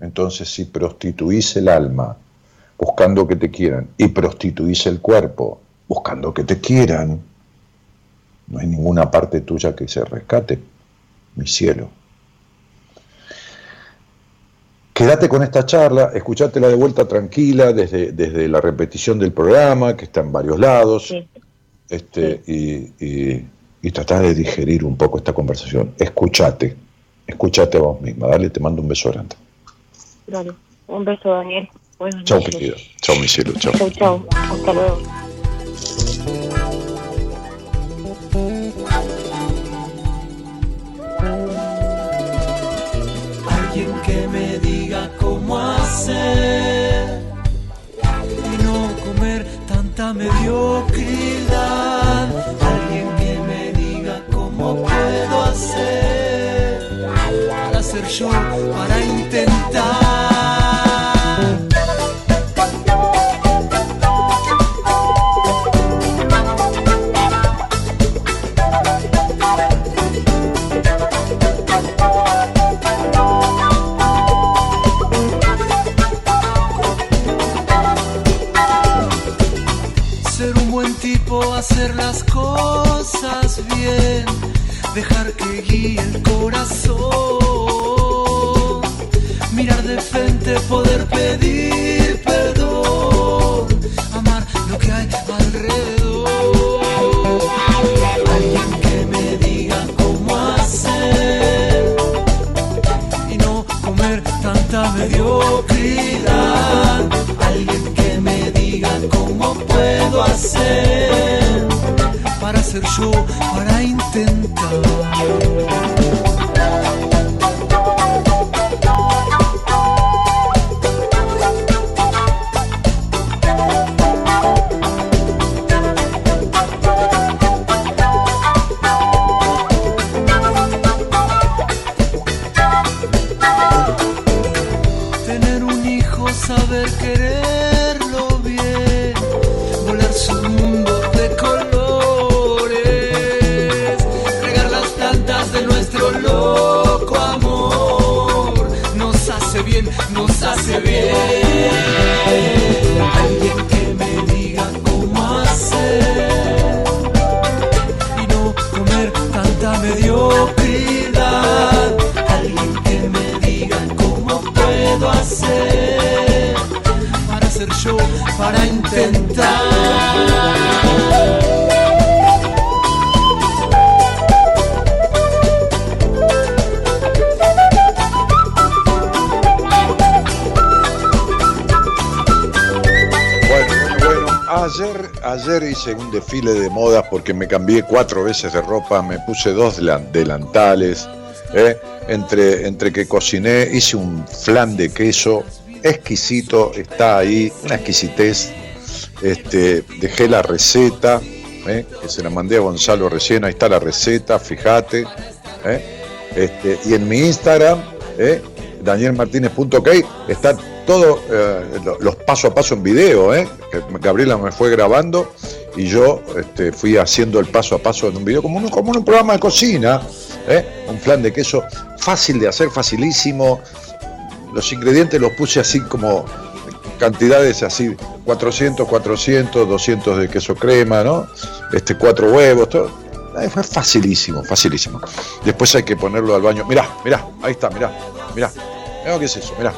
entonces si prostituís el alma buscando que te quieran y prostituís el cuerpo buscando que te quieran, no hay ninguna parte tuya que se rescate, mi cielo. Quédate con esta charla, escuchátela de vuelta tranquila desde, desde la repetición del programa, que está en varios lados, Sí. este, y, y, y tratá de digerir un poco esta conversación. Escuchate, escuchate a vos misma. Dale, te mando un beso grande. Dale. Un beso, Daniel. Buenas Chao, noches. querido. Chao, mi cielo. Chao. Chau, chau. Hasta luego. Alguien que me diga cómo hacer y no comer tanta mediocridad. Alguien que me diga cómo puedo hacer para ser yo, pedir perdón, amar lo que hay alrededor. Alguien que me diga cómo hacer y no comer tanta mediocridad. Alguien que me diga cómo puedo hacer para ser yo, para intentar. Hice un desfile de modas porque me cambié cuatro veces de ropa, me puse dos delan- delantales, ¿eh? entre, entre que cociné, hice un flan de queso exquisito, está ahí, una exquisitez. Este, dejé la receta, ¿eh? que se la mandé a Gonzalo recién, ahí está la receta, fíjate. ¿eh? Este, y en mi Instagram, ¿eh? danielmartinez.ok, está todo eh, lo- los paso a paso en video, ¿eh? Gabriela me fue grabando y yo este, fui haciendo el paso a paso en un video, como un, como un programa de cocina, ¿eh? un flan de queso fácil de hacer, facilísimo. Los ingredientes los puse así como cantidades así, 400, 400, 200 de queso crema, ¿no? Este, cuatro huevos, todo. Eh, Fue facilísimo, facilísimo. Después hay que ponerlo al baño. Mirá, mirá, ahí está, mirá, mirá. Mirá qué es eso, mirá.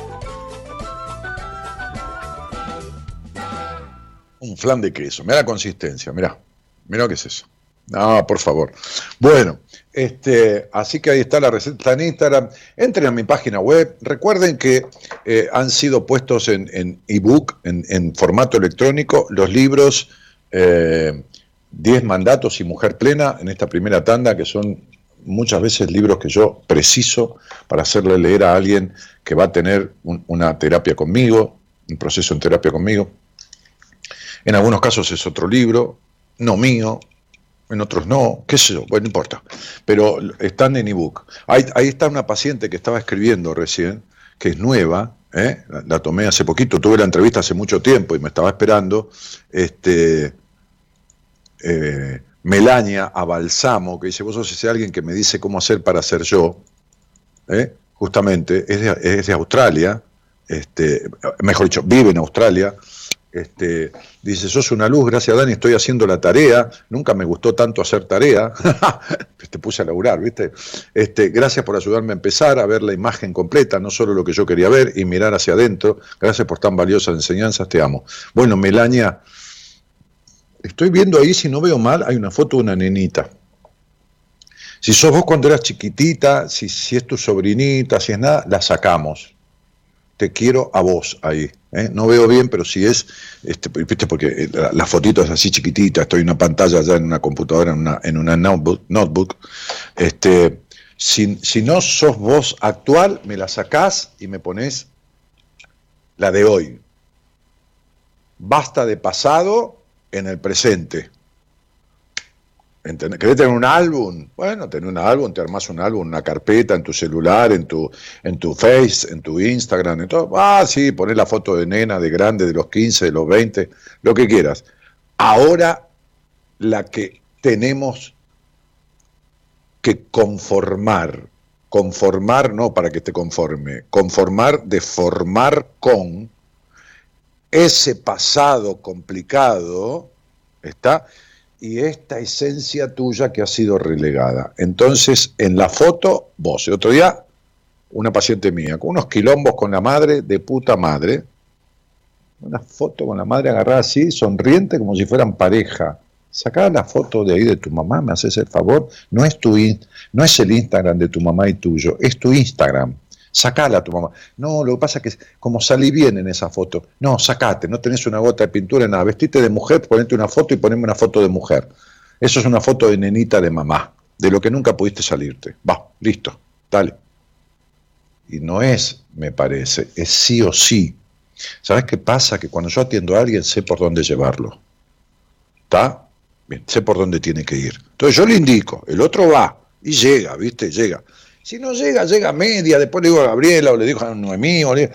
Un flan de queso, mirá la consistencia, mirá. Mirá qué es eso. No, por favor. Bueno, este, así que ahí está la receta en Instagram. Entren a mi página web. Recuerden que eh, han sido puestos en, en ebook, en, en formato electrónico, los libros eh, 10 mandatos y mujer plena en esta primera tanda, que son muchas veces libros que yo preciso para hacerle leer a alguien que va a tener un- una terapia conmigo, un proceso en terapia conmigo. En algunos casos es otro libro, no mío, en otros no, qué sé yo, bueno, no importa. Pero están en ebook. Ahí, ahí está una paciente que estaba escribiendo recién, que es nueva, ¿eh? la, tomé hace poquito, tuve la entrevista hace mucho tiempo y me estaba esperando. Este, eh, Melania a Balsamo, que dice, vos sos ese alguien que me dice cómo hacer para ser yo, ¿eh? justamente, es de, es de Australia, este, mejor dicho, vive en Australia, este, dice, sos una luz, gracias Dani, estoy haciendo la tarea, nunca me gustó tanto hacer tarea, te puse a laburar, ¿viste? Este, gracias por ayudarme a empezar a ver la imagen completa, no solo lo que yo quería ver y mirar hacia adentro, gracias por tan valiosas enseñanzas, te amo. Bueno, Melania, estoy viendo ahí, si no veo mal, hay una foto de una nenita. Si sos vos cuando eras chiquitita, si, si es tu sobrinita, si es nada, la sacamos. Te quiero a vos ahí. ¿Eh? No veo bien, pero si es, este, viste, porque la, la fotito es así chiquitita, estoy en una pantalla ya en una computadora, en una, en una notebook, notebook. Este, si, si no sos vos actual, me la sacás y me pones la de hoy. Basta de pasado en el presente. ¿Entendés? ¿Querés tener un álbum? Bueno, tener un álbum, te armás un álbum, una carpeta en tu celular, en tu, en tu Face, en tu Instagram, en todo. Ah, sí, ponés la foto de nena, de grande, de los 15, de los 20, lo que quieras. Ahora, la que tenemos que conformar, conformar no para que te conforme, conformar de formar con ese pasado complicado, ¿está? Y esta esencia tuya que ha sido relegada. Entonces, en la foto, vos, el otro día, una paciente mía, con unos quilombos con la madre, de puta madre, una foto con la madre agarrada así, sonriente, como si fueran pareja. Sacá la foto de ahí de tu mamá, me haces el favor. No es, tu no es el Instagram de tu mamá y tuyo, es tu Instagram. Sacala a tu mamá. No, lo que pasa es que como salí bien en esa foto. No, sacate, no tenés una gota de pintura, nada. Vestite de mujer, ponete una foto y poneme una foto de mujer. Eso es una foto de nenita de mamá, de lo que nunca pudiste salirte. Va, listo, dale. Y no es, me parece, es sí o sí. ¿Sabes qué pasa? Que cuando yo atiendo a alguien sé por dónde llevarlo. ¿Está? Bien, sé por dónde tiene que ir. Entonces yo le indico, el otro va y llega, ¿viste? Llega. Si no llega, llega media, después le digo a Gabriela o le digo a Noemí, o le-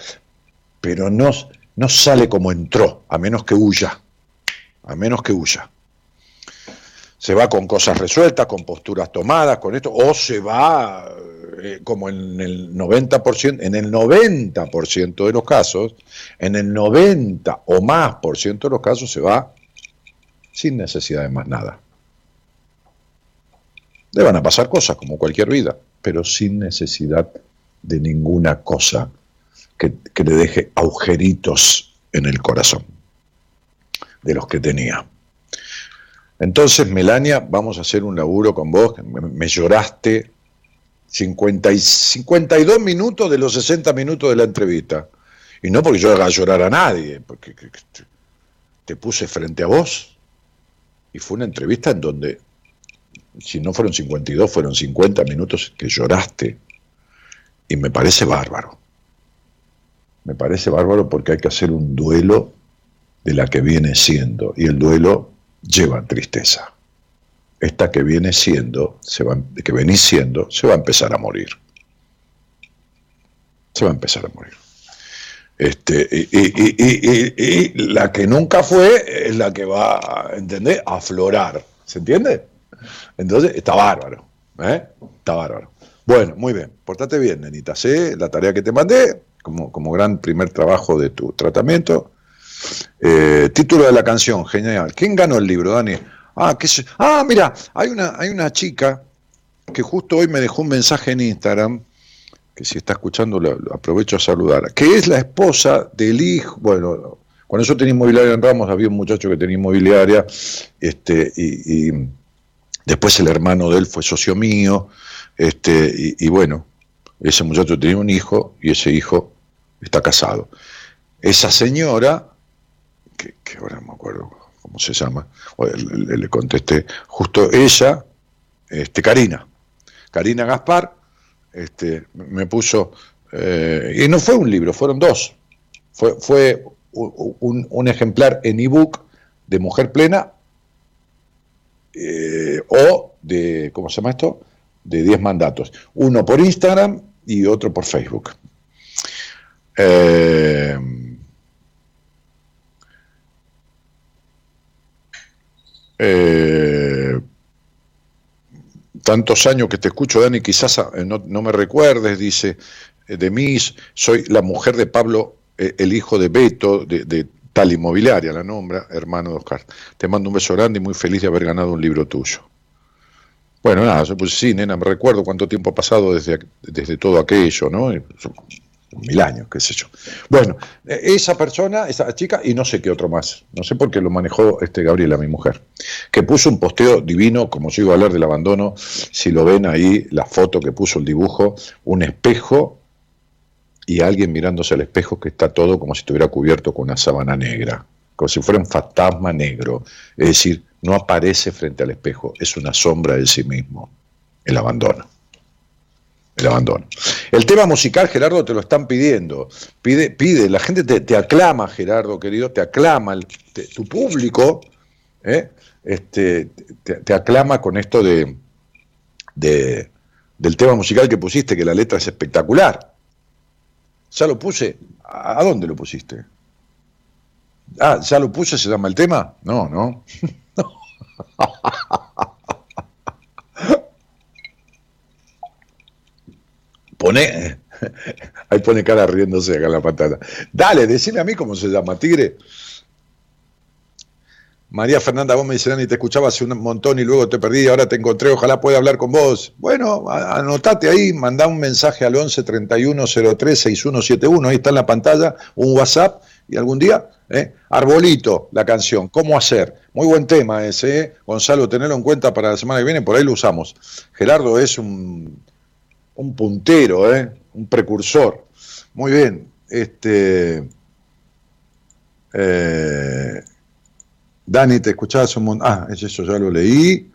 pero no, no sale como entró, a menos que huya, a menos que huya. Se va con cosas resueltas, con posturas tomadas, con esto, o se va eh, como en el 90%, en el 90% de los casos, en el 90 o más por ciento de los casos se va sin necesidad de más nada. Le van a pasar cosas como cualquier vida, pero sin necesidad de ninguna cosa que, que le deje agujeritos en el corazón de los que tenía. Entonces, Melania, vamos a hacer un laburo con vos, me, me lloraste 50 y 52 minutos de los 60 minutos de la entrevista. Y no porque yo haga llorar a nadie, porque que- que te, te puse frente a vos y fue una entrevista en donde, si no fueron 52, fueron 50 minutos que lloraste. Y me parece bárbaro. Me parece bárbaro porque hay que hacer un duelo de la que viene siendo. Y el duelo lleva tristeza. Esta que viene siendo, se va, que venís siendo, se va a empezar a morir. Se va a empezar a morir. Este, y, la que nunca fue es la que va, ¿entendés? A aflorar. ¿Se entiende? Entonces, está bárbaro. ¿eh? Está bárbaro. Bueno, muy bien. Portate bien, nenita. Sé la tarea que te mandé, como, como gran primer trabajo de tu tratamiento. Eh, título de la canción, genial. ¿Quién ganó el libro, Dani? Ah, qué ah mira, hay una, hay una chica que justo hoy me dejó un mensaje en Instagram, que si está escuchando lo, aprovecho a saludar, que es la esposa del hijo, bueno, cuando yo tenía inmobiliaria en Ramos había un muchacho que tenía inmobiliaria, este, y después el hermano de él fue socio mío, este, y, bueno, ese muchacho tenía un hijo y ese hijo está casado. Esa señora, que, ahora no me acuerdo cómo se llama, le, contesté, justo ella, este, Karina, Karina Gaspar, este, me puso, eh, y no fue un libro, fueron dos, fue, fue un, un ejemplar en ebook de Mujer Plena eh, o de, ¿cómo se llama esto? De 10 mandatos. Uno por Instagram y otro por Facebook. Eh, eh, tantos años que te escucho, Dani, quizás no, me recuerdes, dice, de mí, soy la mujer de Pablo, el hijo de Beto, de tal inmobiliaria, la nombra, hermano de Oscar. Te mando un beso grande y muy feliz de haber ganado un libro tuyo. Bueno, nada, pues sí, nena, me recuerdo cuánto tiempo ha pasado desde, desde todo aquello, ¿no? Son Mil años, qué sé yo. Bueno, eh, esa persona, esa chica, y no sé qué otro más, no sé por qué lo manejó este Gabriela, mi mujer, que puso un posteo divino, como iba a hablar del abandono, si lo ven ahí, la foto que puso el dibujo, un espejo y alguien mirándose al espejo que está todo como si estuviera cubierto con una sábana negra, como si fuera un fantasma negro. Es decir, no aparece frente al espejo, es una sombra de sí mismo, el abandono. El abandono. El tema musical, Gerardo, te lo están pidiendo. Pide, pide, la gente te, aclama, Gerardo, querido, te aclama, el- tu público ¿eh? este, te, aclama con esto de- del tema musical que pusiste, que la letra es espectacular. Ya lo puse. ¿A dónde lo pusiste? Ah, ¿ya lo puse? ¿Se llama el tema? No, no. Pone, ahí pone cara riéndose acá en la pantalla. Dale, decime a mí cómo se llama, Tigre. María Fernanda Gómez dice, Dani, te escuchaba hace un montón y luego te perdí, ahora te encontré, ojalá pueda hablar con vos. Bueno, anotate ahí, mandá un mensaje al 11 31 03 6171, ahí está en la pantalla, un WhatsApp, y algún día, ¿eh? Arbolito, la canción, ¿cómo hacer? Muy buen tema ese, ¿eh? Gonzalo, tenelo en cuenta para la semana que viene, por ahí lo usamos. Gerardo es un, un puntero, ¿eh? un precursor. Muy bien, este... eh, Dani, te escuchabas un montón. Ah, es eso, ya lo leí.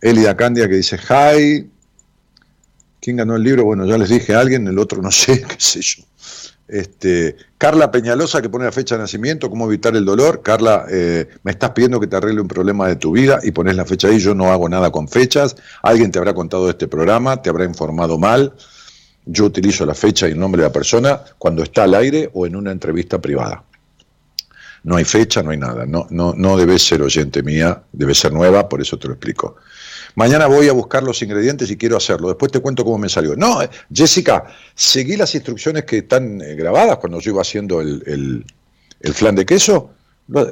Elida Candia que dice hi. ¿Quién ganó el libro? Bueno, ya les dije a alguien, el otro no sé, qué sé yo. Este, Carla Peñalosa que pone la fecha de nacimiento, cómo evitar el dolor. Carla, eh, me estás pidiendo que te arregle un problema de tu vida y pones la fecha ahí. Yo no hago nada con fechas. Alguien te habrá contado de este programa, te habrá informado mal. Yo utilizo la fecha y el nombre de la persona cuando está al aire o en una entrevista privada. No hay fecha, no hay nada. No, no, no debe ser oyente mía, debe ser nueva, por eso te lo explico. Mañana voy a buscar los ingredientes y quiero hacerlo. Después te cuento cómo me salió. No, eh, Jessica, seguí las instrucciones que están eh, grabadas cuando yo iba haciendo el, el- flan de queso.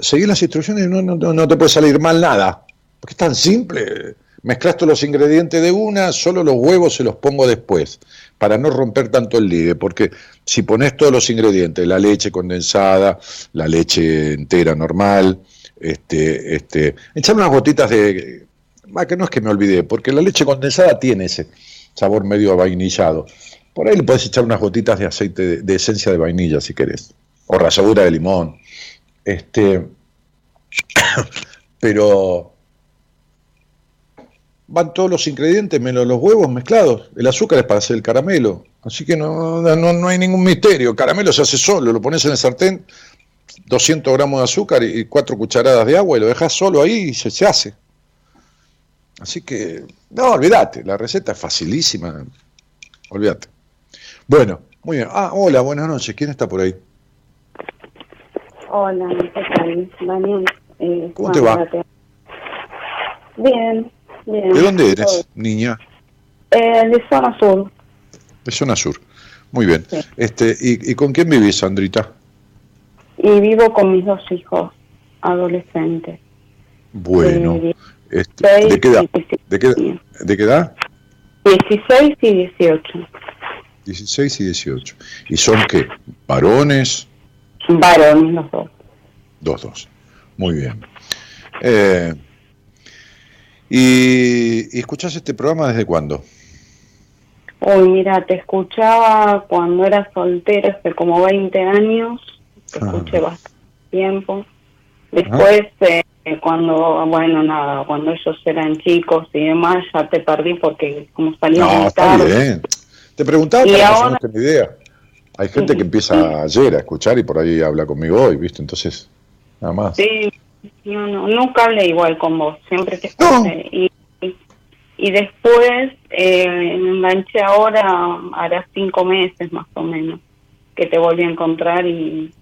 Seguí las instrucciones y no, no, no- te puede salir mal nada. Porque es tan simple. Mezclas todos los ingredientes de una, solo los huevos se los pongo después, para no romper tanto el ligue. Porque si pones todos los ingredientes, la leche condensada, la leche entera normal, este, este, echar unas gotitas de, ah, que no es que me olvidé, porque la leche condensada tiene ese sabor medio vainillado. Por ahí le puedes echar unas gotitas de aceite de, esencia de vainilla si querés, o ralladura de limón. Este, pero van todos los ingredientes, menos los huevos mezclados. El azúcar es para hacer el caramelo. Así que no, no, no hay ningún misterio. El caramelo se hace solo, lo pones en el sartén, 200 gramos de azúcar y 4 cucharadas de agua y lo dejas solo ahí y se, se hace. Así que, no, olvídate, la receta es facilísima. Olvídate. Bueno, muy bien. Ah, hola, buenas noches. ¿Quién está por ahí? Hola, ¿qué tal? Daniel. Eh, ¿Cómo te va? Bien, bien. ¿De dónde eres, niña? Eh, de zona sur. De zona sur. Muy bien. Sí. Este, ¿y, y con quién vivís, Sandrita? Y vivo con mis dos hijos adolescentes. Bueno. Eh, este, ¿De qué edad? y diecisiete. ¿De qué, ¿De qué edad? 16 y 18. 16 y 18. ¿Y son qué? ¿Varones? Varones los dos. Dos, dos. Muy bien. Eh, ¿y, ¿Y escuchás este programa desde cuándo? Uy, mira, te escuchaba cuando era soltera hace como 20 años. Te Ah. escuché bastante tiempo. Después, eh, cuando, bueno, nada, cuando ellos eran chicos y demás, ya te perdí porque como salía No, está tarde. bien. Te preguntaba que ahora- no tenga idea. Hay gente que empieza ayer a escuchar y por ahí habla conmigo hoy, ¿viste? Entonces, nada más. Sí, no, no, nunca hablé igual con vos, siempre te escuché. Y, y, y después eh, me enganché ahora, hará cinco meses más o menos, que te volví a encontrar y,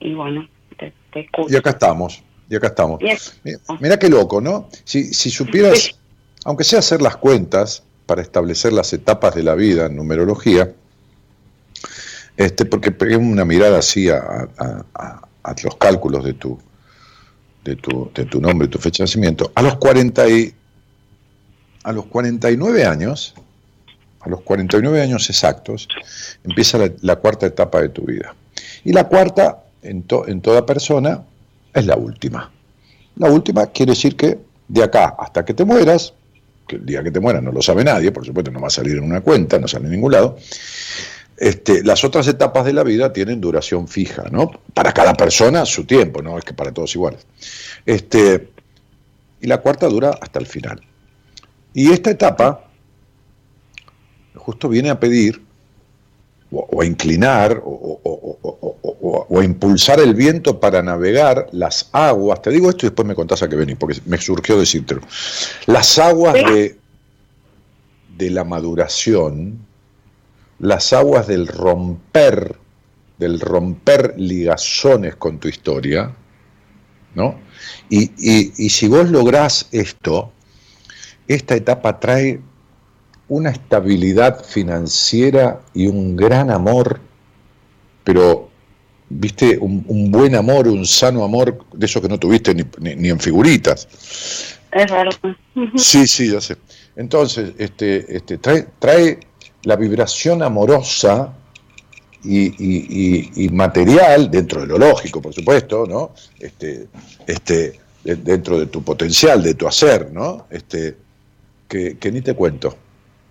y bueno, te, te escucho. Y acá estamos, y acá estamos. Mira, qué loco, ¿no? Si, si supieras, aunque sea hacer las cuentas para establecer las etapas de la vida en numerología, este, porque pegué una mirada así a, a- a- a los cálculos de tu, de tu, de tu nombre, tu fecha de nacimiento, a los 40 y, a los 49 años, a los 49 años exactos, empieza la, la cuarta etapa de tu vida. Y la cuarta, en, to- en toda persona, es la última. La última quiere decir que de acá hasta que te mueras, que el día que te mueras no lo sabe nadie, por supuesto no va a salir en una cuenta, no sale en ningún lado, este, las otras etapas de la vida tienen duración fija, ¿no? Para cada persona su tiempo, no es que para todos iguales. Este, y la cuarta dura hasta el final. Y esta etapa justo viene a pedir o, o a inclinar o, a impulsar el viento para navegar las aguas. Te digo esto y después me contás a qué venís, porque me surgió decírtelo. Las aguas de, de la maduración, las aguas del romper, del romper ligazones con tu historia, ¿no? Y, y- y si vos lográs esto, esta etapa trae una estabilidad financiera y un gran amor, pero, viste, un, un buen amor, un sano amor, de eso que no tuviste ni, ni- ni en figuritas. Es. Ujú. Sí, sí, ya sé. Entonces, este, este, trae, trae la vibración amorosa y, y- y- y material, dentro de lo lógico, por supuesto, ¿no? Este, este, de- dentro de tu potencial, de tu hacer, ¿no? Este, que, que ni te cuento.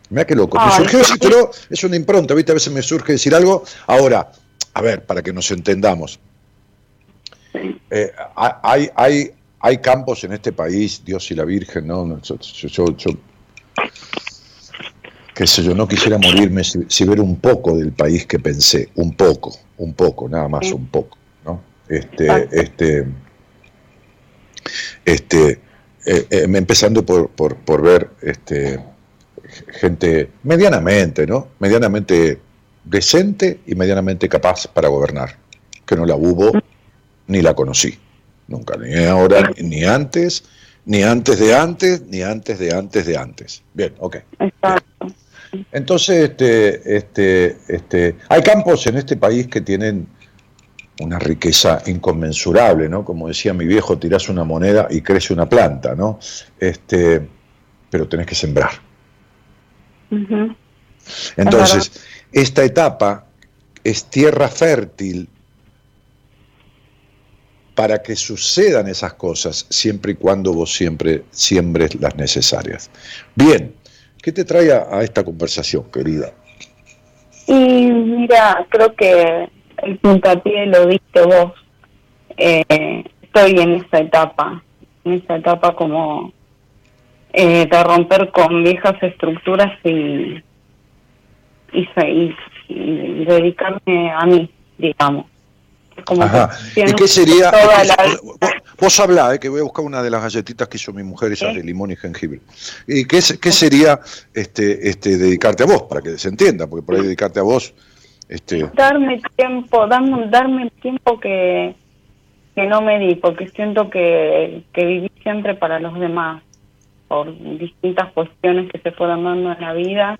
Mira qué loco. Me surgió sí. decírtelo, es una impronta, ¿viste? A veces me surge decir algo. Ahora, a ver, para que nos entendamos. Eh, hay, hay, hay campos en este país, Dios y la Virgen, ¿no? Yo- yo- qué sé yo, no quisiera morirme si, si ver un poco del país que pensé, un poco, un poco, nada más un poco, ¿no? Este, Exacto. este, este, eh, eh, empezando por, por, por ver este, gente medianamente, ¿no? Medianamente decente y medianamente capaz para gobernar, que no la hubo ni la conocí, nunca, ni ahora, ni antes, ni antes de antes, ni antes de antes de antes. Bien, ok. Exacto. Entonces, este, este, este, hay campos en este país que tienen una riqueza inconmensurable, ¿no? Como decía mi viejo, tirás una moneda y crece una planta, ¿no? Este, pero tenés que sembrar. Entonces, esta etapa es tierra fértil para que sucedan esas cosas, siempre y cuando vos siempre siembres las necesarias. Bien, ¿qué te trae a, a esta conversación, querida? Y mira, creo que el puntapié lo diste vos. Eh, estoy en esa etapa, en esa etapa como eh, de romper con viejas estructuras y, y, y- y dedicarme a mí, digamos. Es como Ajá. que ¿Y qué sería? toda la- vos, hablá, eh, que voy a buscar una de las galletitas que hizo mi mujer, esas de limón y jengibre. ¿Y qué, sería este, este, dedicarte a vos, para que se entienda? Porque por ahí dedicarte a vos, este, darme tiempo, darme, darme el tiempo que, que no me di, porque siento que, que viví siempre para los demás, por distintas cuestiones que se fueron dando en la vida.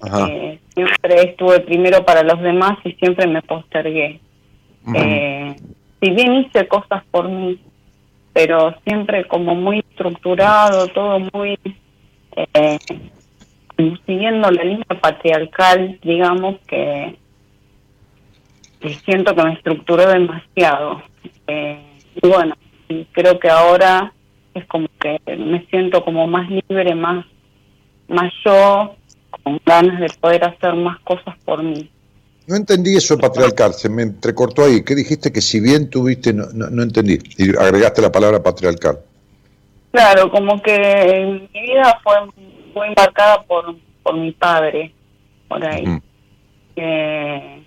ajá, Eh, siempre estuve primero para los demás y siempre me postergué. Eh, si bien hice cosas por mí, pero siempre como muy estructurado, todo muy eh, siguiendo la línea patriarcal, digamos que, siento que me estructuró demasiado. Eh, y bueno, y creo que ahora es como que me siento como más libre, más, más yo, con ganas de poder hacer más cosas por mí. No entendí eso patriarcal, se me entrecortó ahí. ¿Qué dijiste que si bien tuviste, no, no, no entendí? Y agregaste la palabra patriarcal. Claro, como que mi vida fue muy marcada por, por mi padre, por ahí. Eh,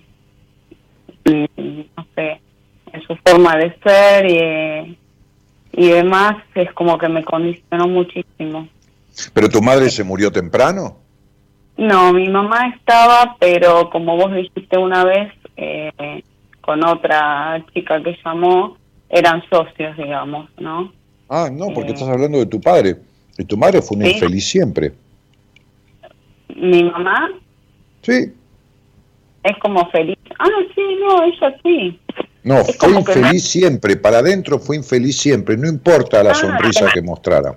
y, no sé, en su forma de ser y, y demás, es como que me condicionó muchísimo. ¿Pero tu madre se murió temprano? No, mi mamá estaba, pero como vos dijiste una vez, eh, con otra chica que llamó, eran socios, digamos, ¿no? Ah, no, porque Eh. estás hablando de tu padre. Y tu madre fue una Sí. infeliz siempre. Mi mamá Sí. es como feliz. Ah, sí, no, ella sí. No, Es fue que infeliz siempre. Para adentro fue infeliz siempre. No importa la Ah, sonrisa que mostrara.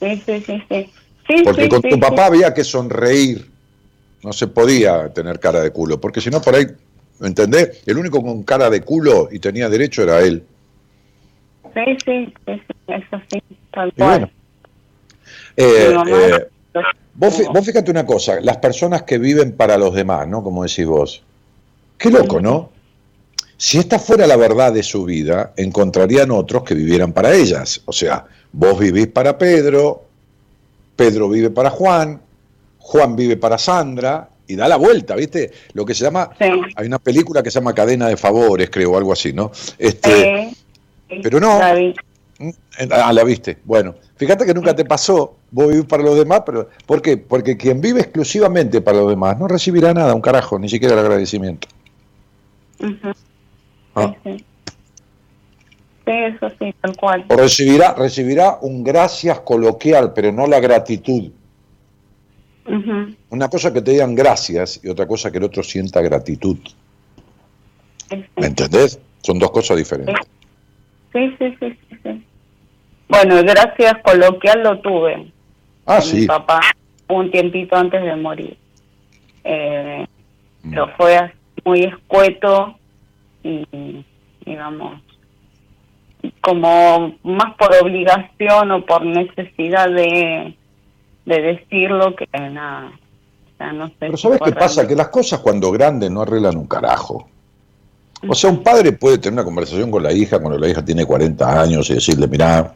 Sí, sí, sí, sí. Sí, Porque sí, con sí, tu papá había que sonreír. No se podía tener cara de culo. Porque si no, por ahí, ¿entendés? El único con cara de culo y tenía derecho era él. Sí, sí, eso sí, tal Y cual. bueno. Eh, eh, vos, vos fíjate una cosa, las personas que viven para los demás, ¿no? Como decís vos. Qué loco, ¿no? Si esta fuera la verdad de su vida, encontrarían otros que vivieran para ellas. O sea, vos vivís para Pedro, Pedro vive para Juan, Juan vive para Sandra, y da la vuelta, ¿viste? Lo que se llama, Sí. hay una película que se llama Cadena de Favores, creo, algo así, ¿no? Este, sí, pero no. la vi. Ah, la viste. Bueno, fíjate que nunca te pasó, vos vivís para los demás, pero ¿por qué? Porque quien vive exclusivamente para los demás no recibirá nada, un carajo, ni siquiera el agradecimiento. Ah. Sí, eso sí, tal cual. O recibirá, recibirá un gracias coloquial, pero no la gratitud. Una cosa que te digan gracias y otra cosa que el otro sienta gratitud. sí, sí. ¿Me entendés? Son dos cosas diferentes. Sí, sí, sí, sí, sí. Bueno, gracias coloquial lo tuve. Ah, con Mi sí. papá un tiempito antes de morir. Eh, Mm. pero fue así muy escueto y, digamos, como más por obligación o por necesidad de, de decirlo que nada. O sea, no sé Pero ¿sabes qué pasa? realmente- Que las cosas cuando grandes no arreglan un carajo. O sea, un padre puede tener una conversación con la hija cuando la hija tiene 40 años y decirle, mirá,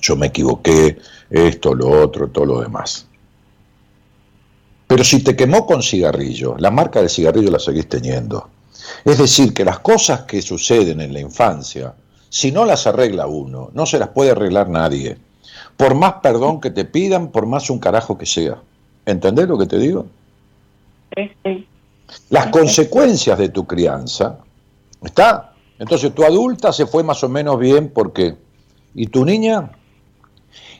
yo me equivoqué, esto, lo otro, todo lo demás. Pero si te quemó con cigarrillo, la marca del cigarrillo la seguís teniendo. Es decir, que las cosas que suceden en la infancia, si no las arregla uno, no se las puede arreglar nadie. Por más perdón que te pidan, por más un carajo que sea. ¿Entendés lo que te digo? Sí, sí. Las consecuencias de tu crianza, ¿está? Entonces tu adulta se fue más o menos bien porque... ¿Y tu niña?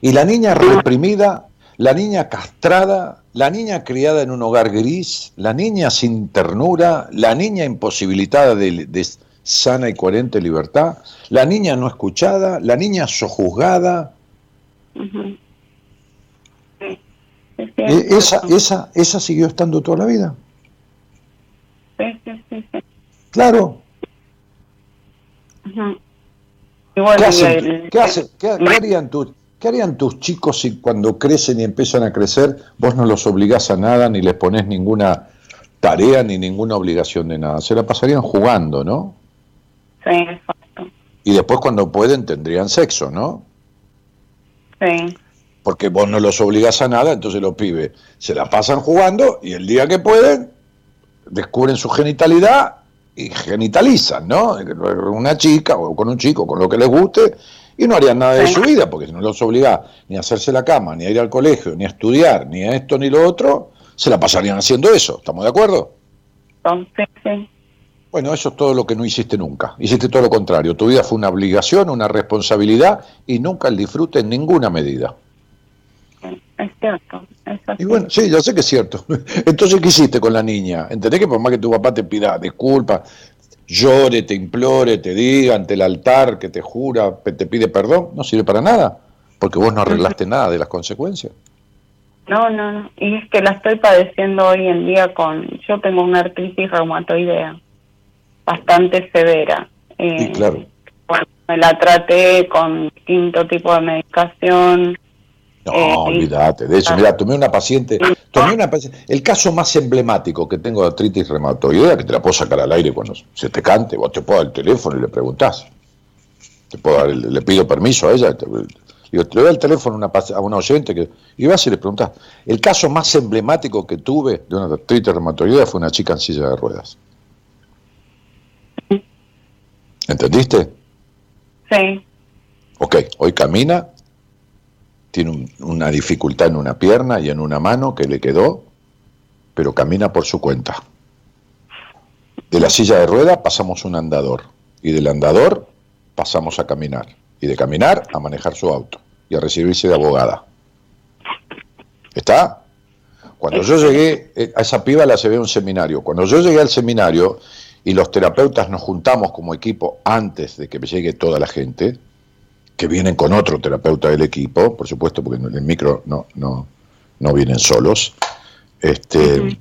Y la niña reprimida, la niña castrada, la niña criada en un hogar gris, la niña sin ternura, la niña imposibilitada de, de sana y coherente libertad, la niña no escuchada, la niña sojuzgada. Sí, E- es Esa, esa, esa siguió estando toda la vida. Sí, sí. Claro. Ujú. Y bueno, ¿Qué, y hacen? el- ¿Qué, hacen? ¿Qué- qué harían tus, qué harían tus chicos si cuando crecen y empiezan a crecer vos no los obligás a nada ni les pones ninguna tarea ni ninguna obligación de nada? Se la pasarían jugando, ¿no? Sí, exacto. Y después cuando pueden tendrían sexo, ¿no? Sí. porque vos no los obligás a nada, entonces los pibes se la pasan jugando y el día que pueden descubren su genitalidad y genitalizan, ¿no? Una chica o con un chico, con lo que les guste, y no harían nada de su vida, porque si no los obligás ni a hacerse la cama, ni a ir al colegio, ni a estudiar, ni a esto ni lo otro, se la pasarían haciendo eso. ¿Estamos de acuerdo? Entonces, sí. Bueno, eso es todo lo que no hiciste nunca. Hiciste todo lo contrario. Tu vida fue una obligación, una responsabilidad y nunca el disfrute en ninguna medida. Es cierto. Es. Y bueno, sí, yo sé que es cierto. Entonces, ¿qué hiciste con la niña? ¿Entendés que por más que tu papá te pida disculpas, llore, te implore, te diga ante el altar que te jura, te pide perdón, no sirve para nada? Porque vos no arreglaste nada de las consecuencias. No, no, no. Y es que la estoy padeciendo hoy en día con... Yo tengo una artritis reumatoidea bastante severa. Eh, Y claro, bueno, me la traté con distinto tipo de medicación. no, Eh, olvídate de eso. Mira, tomé una paciente, tomé una paciente, el caso más emblemático que tengo de artritis reumatoidea, que te la puedo sacar al aire cuando se te cante, vos te puedo dar el teléfono y le preguntás. Te puedo dar le pido permiso a ella. te- digo, te doy el teléfono a una, a una oyente que, y vas y le preguntás. El caso más emblemático que tuve de una artritis reumatoidea fue una chica en silla de ruedas. ¿Entendiste? Sí, Ok, hoy camina, tiene un- una dificultad en una pierna y en una mano que le quedó, pero camina por su cuenta. De la silla de rueda pasamos un andador y del andador pasamos a caminar y de caminar a manejar su auto y a recibirse de abogada. ¿Está? Cuando yo llegué, eh, a esa piba la se ve un seminario. Cuando yo llegué al seminario y los terapeutas nos juntamos como equipo antes de que llegue toda la gente, que vienen con otro terapeuta del equipo, por supuesto, porque en el micro no, no, no vienen solos. Este,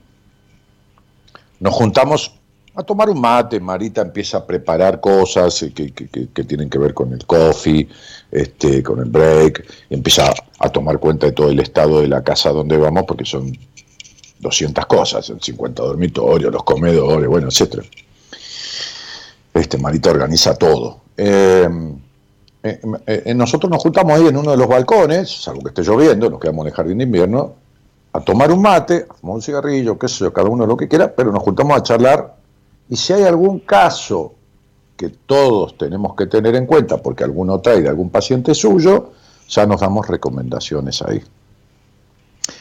Nos juntamos a tomar un mate, Marita empieza a preparar cosas que, que- tienen que ver con el coffee, este, con el break, empieza a, a tomar cuenta de todo el estado de la casa donde vamos, porque son 200 cosas, 50 dormitorios, los comedores, bueno, etcétera. Este, Marita organiza todo. Eh, eh, eh, nosotros nos juntamos ahí en uno de los balcones, salvo que esté lloviendo, nos quedamos en el jardín de invierno, a tomar un mate, a fumar un cigarrillo, qué sé yo, cada uno lo que quiera, pero nos juntamos a charlar. Y si hay algún caso que todos tenemos que tener en cuenta, porque alguno trae de algún paciente suyo, ya nos damos recomendaciones ahí.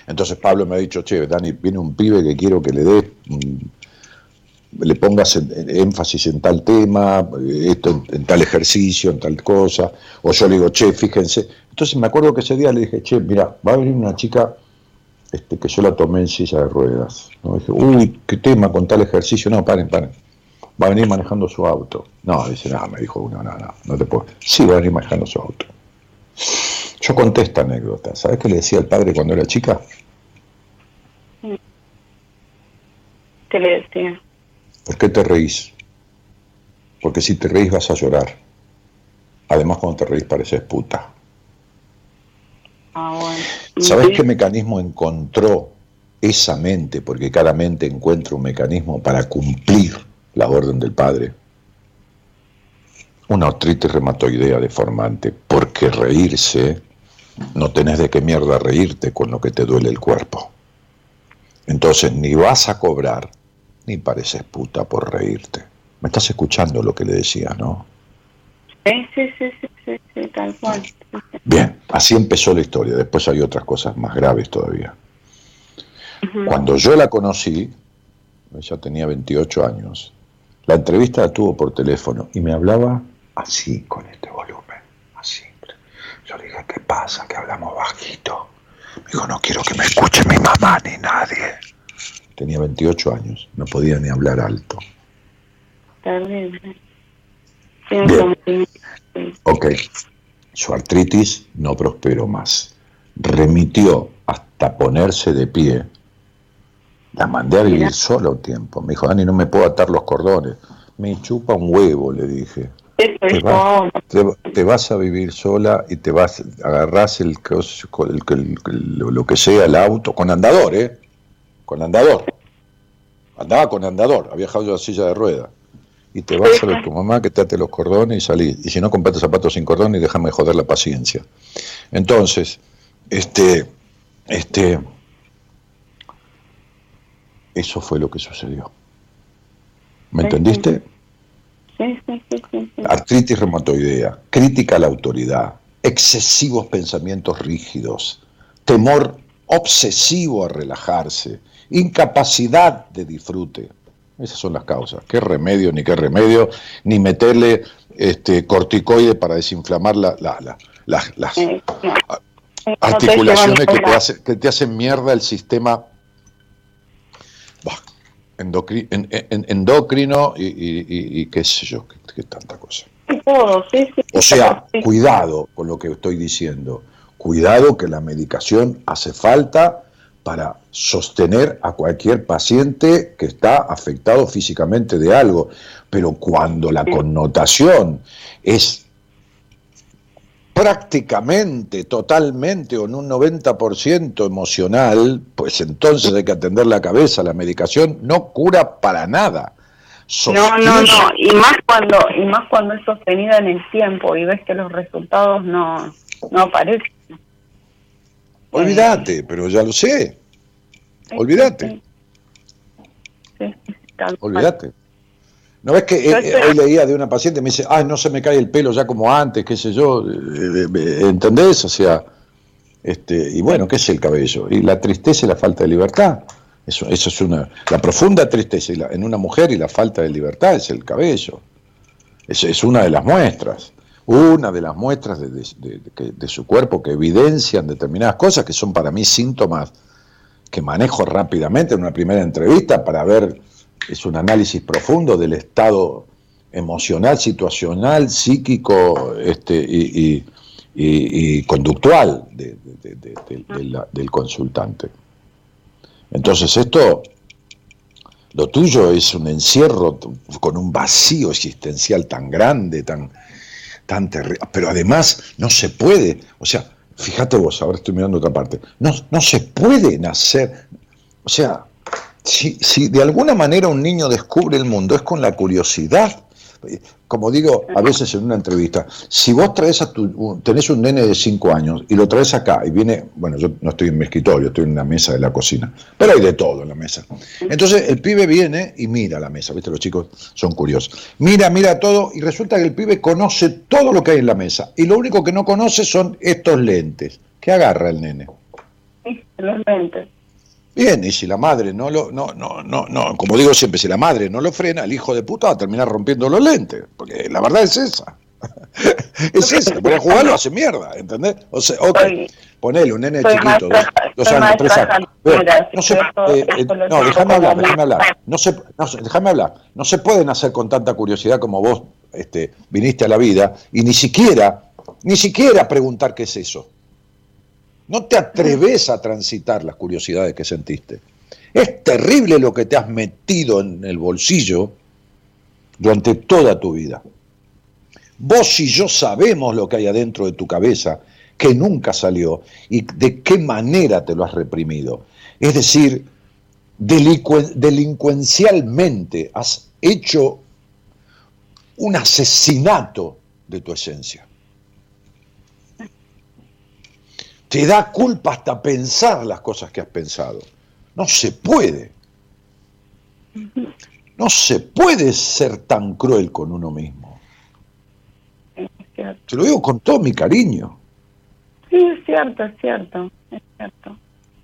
Entonces Pablo me ha dicho, che, Dani, viene un pibe que quiero que le dé le pongas énfasis en tal tema, eh, esto en, tal ejercicio, en tal cosa, o yo le digo, che, fíjense. Entonces me acuerdo que ese día le dije, che, mira, va a venir una chica este, que yo la tomé en silla de ruedas. ¿no? Dije, uy, qué tema con tal ejercicio. No, paren, paren. Va a venir manejando su auto. No, dice, no, me dijo uno, no, no, no te puedo. Sí, va a venir manejando su auto. Yo conté esta anécdota. ¿Sabes qué le decía al padre cuando era chica? ¿qué le decía? ¿Por qué te reís? Porque si te reís vas a llorar. Además, cuando te reís pareces puta. Ah, bueno. ¿Sabes qué mecanismo encontró esa mente? Porque cada mente encuentra un mecanismo para cumplir la orden del padre. Una artritis reumatoidea deformante. Porque reírse, no tenés de qué mierda reírte con lo que te duele el cuerpo. Entonces, ni vas a cobrar, ni pareces puta por reírte. Me estás escuchando lo que le decía, ¿no? Sí, sí, sí, sí, sí, sí, tal cual. Bien, así empezó la historia. Después hay otras cosas más graves todavía. Cuando yo la conocí, ella tenía 28 años, la entrevista la tuvo por teléfono y me hablaba así, con este volumen, así. Yo le dije, ¿qué pasa? Que hablamos bajito. Me dijo, no quiero que me escuche mi mamá ni nadie. Tenía 28 años, no podía ni hablar alto. Terrible. Bien. Ok, su artritis no prosperó más. Remitió hasta ponerse de pie. La mandé a vivir sola un tiempo. Me dijo, Dani, no me puedo atar los cordones. Me chupa un huevo, le dije. Te es vas, te, te vas a vivir sola y te vas, agarrás el, cos- el- el- el- lo que sea, el auto, con andador, ¿eh? Con andador. Andaba con andador, había dejado yo la silla de rueda. Y te vas a ver tu mamá que te ate los cordones y salís. Y si no, comprate zapatos sin cordón y déjame joder la paciencia. Entonces, Este, este, eso fue lo que sucedió. ¿Me Sí, entendiste? Sí, sí, sí, sí, sí. Artritis reumatoidea, crítica a la autoridad, excesivos pensamientos rígidos, temor obsesivo a relajarse, incapacidad de disfrute. Esas son las causas. ¿Qué remedio ni qué remedio? Ni meterle este, corticoide para desinflamar la- la- la- las- las no. No te articulaciones que te, hace- que te hacen mierda el sistema bah, endocri- en- en- endocrino y, y- y- y qué sé yo, qué, qué tanta cosa. lado. Todo, sí, sí. O sea, sí. cuidado con lo que estoy diciendo. Cuidado que la medicación hace falta para sostener a cualquier paciente que está afectado físicamente de algo. Pero cuando la connotación es prácticamente, totalmente o en un 90% emocional, pues entonces hay que atender la cabeza. La medicación no cura para nada. No, no, no, y más cuando y más cuando es sostenida en el tiempo y ves que los resultados no no aparecen. Olvídate, pero ya lo sé. Olvídate, olvídate. ¿No ves que eh, eh, hoy leía de una paciente me dice, ay, no se me cae el pelo ya como antes, qué sé yo? eh, ¿Entendés? O sea, este, y bueno, ¿qué es el cabello? Y la tristeza y la falta de libertad. Eso, eso es una. La profunda tristeza y la- en una mujer y la falta de libertad es el cabello. Es, es una de las muestras. Una de las muestras de, su cuerpo que evidencian determinadas cosas que son para mí síntomas que manejo rápidamente en una primera entrevista para ver, es un análisis profundo del estado emocional, situacional, psíquico este, y, conductual del consultante. Entonces esto, lo tuyo es un encierro con un vacío existencial tan grande, tan, tan terrible, pero además no se puede, o sea, fíjate vos, ahora estoy mirando otra parte, no, no se puede nacer, o sea, si, si de alguna manera un niño descubre el mundo es con la curiosidad. Como digo a veces en una entrevista, si vos traes a tu, tenés un nene de 5 años y lo traes acá y viene, bueno, yo no estoy en mi escritorio, estoy en una mesa de la cocina, pero hay de todo en la mesa. Entonces el pibe viene y mira la mesa, ¿viste? Los chicos son curiosos. Mira, mira todo y resulta que el pibe conoce todo lo que hay en la mesa y lo único que no conoce son estos lentes. ¿Qué agarra el nene? Los lentes. Bien, y si la madre no lo, no, no, no, no, como digo siempre, si la madre no lo frena, el hijo de puta va a terminar rompiendo los lentes, porque la verdad es esa. es esa, para jugar lo hace mierda, ¿entendés? O sea, ok, Soy- ponele un nene chiquito, dos, maestra- dos soy años, tres años. No se, eso- eh, eso no, déjame hablar, déjame hablar. maestra. No se, no se- déjame hablar. No se pueden hacer con tanta curiosidad como vos este, viniste a la vida y ni siquiera, ni siquiera preguntar qué es eso. No te atreves a transitar las curiosidades que sentiste. Es terrible lo que te has metido en el bolsillo durante toda tu vida. Vos y yo sabemos lo que hay adentro de tu cabeza, que nunca salió, y de qué manera te lo has reprimido. Es decir, delincuencialmente has hecho un asesinato de tu esencia. Te da culpa hasta pensar las cosas que has pensado. No se puede. No se puede ser tan cruel con uno mismo. Te lo digo con todo mi cariño. Sí, es cierto, es cierto, es cierto.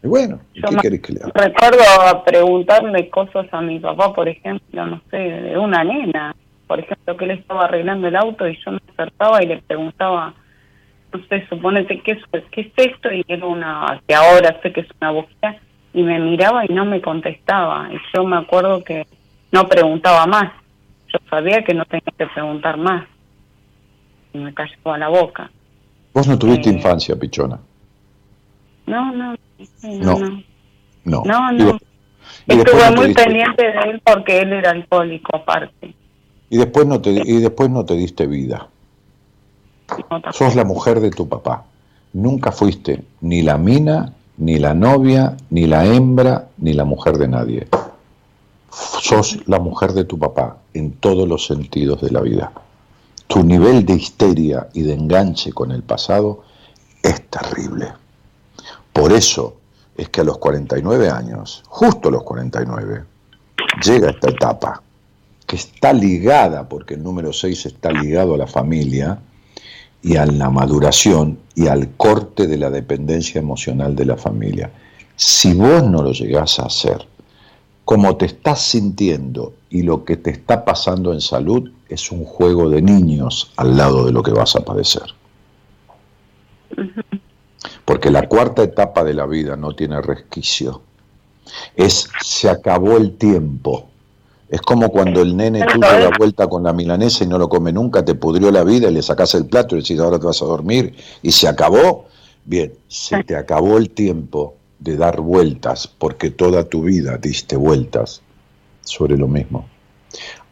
Y bueno, ¿y Yo ¿qué querés que le haga? Recuerdo preguntarle cosas a mi papá, por ejemplo, no sé, de una nena, por ejemplo, que él estaba arreglando el auto y yo me acercaba y le preguntaba, no sé, suponete, ¿qué es, qué es esto? Y era una, que ahora sé que es una bujía, y me miraba y no me contestaba. Y yo me acuerdo que no preguntaba más. Yo sabía que no tenía que preguntar más. Y me callaba la boca. Vos no tuviste Eh, infancia, pichona. No, no, No. no. no. No. No, Y Estuve no muy diste- pendiente de él porque él era alcohólico aparte. Y después no te, y después no te diste vida. Sos la mujer de tu papá. Nunca fuiste ni la mina, ni la novia, ni la hembra, ni la mujer de nadie. Sos la mujer de tu papá en todos los sentidos de la vida. Tu nivel de histeria y de enganche con el pasado es terrible. Por eso es que a los 49 años, justo a los 49, llega esta etapa que está ligada, porque el número 6 está ligado a la familia y a la maduración y al corte de la dependencia emocional de la familia. Si vos no lo llegás a hacer, como te estás sintiendo y lo que te está pasando en salud es un juego de niños al lado de lo que vas a padecer. Porque la cuarta etapa de la vida no tiene resquicio. Es se acabó el tiempo. Es como cuando el nene tuyo da vuelta con la milanesa y no lo come nunca, te pudrió la vida y le sacás el plato y le decís ahora te vas a dormir y se acabó. Bien, se te acabó el tiempo de dar vueltas porque toda tu vida diste vueltas sobre lo mismo.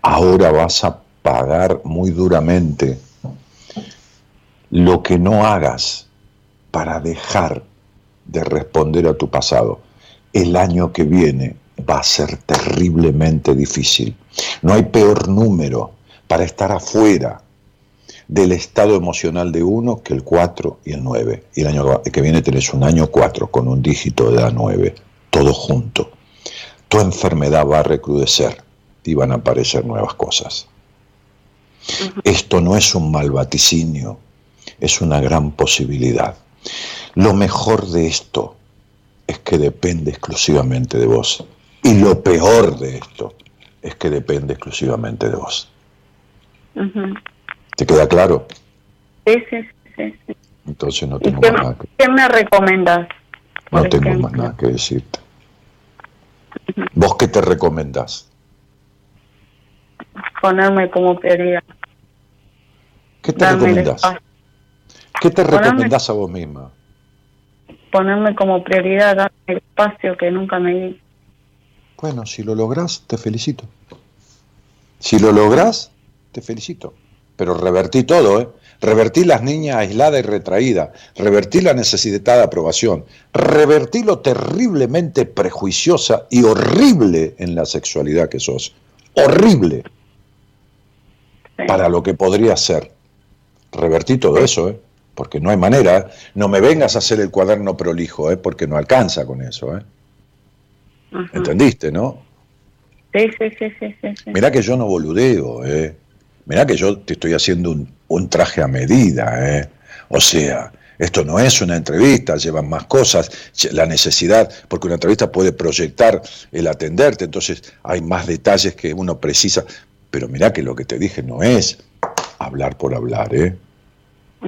Ahora vas a pagar muy duramente lo que no hagas para dejar de responder a tu pasado. El año que viene va a ser terriblemente difícil. No hay peor número para estar afuera del estado emocional de uno que el 4 y el 9. Y el año que viene tenés un año 4 con un dígito de edad 9, todo junto. Tu enfermedad va a recrudecer y van a aparecer nuevas cosas. Esto no es un mal vaticinio, es una gran posibilidad. Lo mejor de esto es que depende exclusivamente de vos. Y lo peor de esto es que depende exclusivamente de vos. ¿Te queda claro? Sí, sí, sí. sí. Entonces no ¿Y tengo qué, más nada que, qué me recomendas? no tengo ejemplo? más nada que decirte. ¿Vos qué te recomendás? Ponerme como prioridad. ¿Qué te Darme recomendás? ¿Qué te Ponerme- recomendás a vos misma? Ponerme como prioridad, darme el espacio que nunca me di. Bueno, si lo lográs, te felicito. Si lo lográs, te felicito. Pero revertí todo, ¿eh? Revertí las niñas aisladas y retraídas. Revertí la necesidad de aprobación. Revertí lo terriblemente prejuiciosa y horrible en la sexualidad que sos. Horrible para lo que podría ser. Revertí todo eso, ¿eh? Porque no hay manera. ¿eh? No me vengas a hacer el cuaderno prolijo, ¿eh? Porque no alcanza con eso, ¿eh? ¿Entendiste, no? Sí, sí, sí, sí, sí. Mirá que yo no boludeo, ¿eh? Mirá que yo te estoy haciendo un, un traje a medida, ¿eh? O sea, esto no es una entrevista, llevan más cosas, la necesidad, porque una entrevista puede proyectar el atenderte, entonces hay más detalles que uno precisa. Pero mirá que lo que te dije no es hablar por hablar, ¿eh?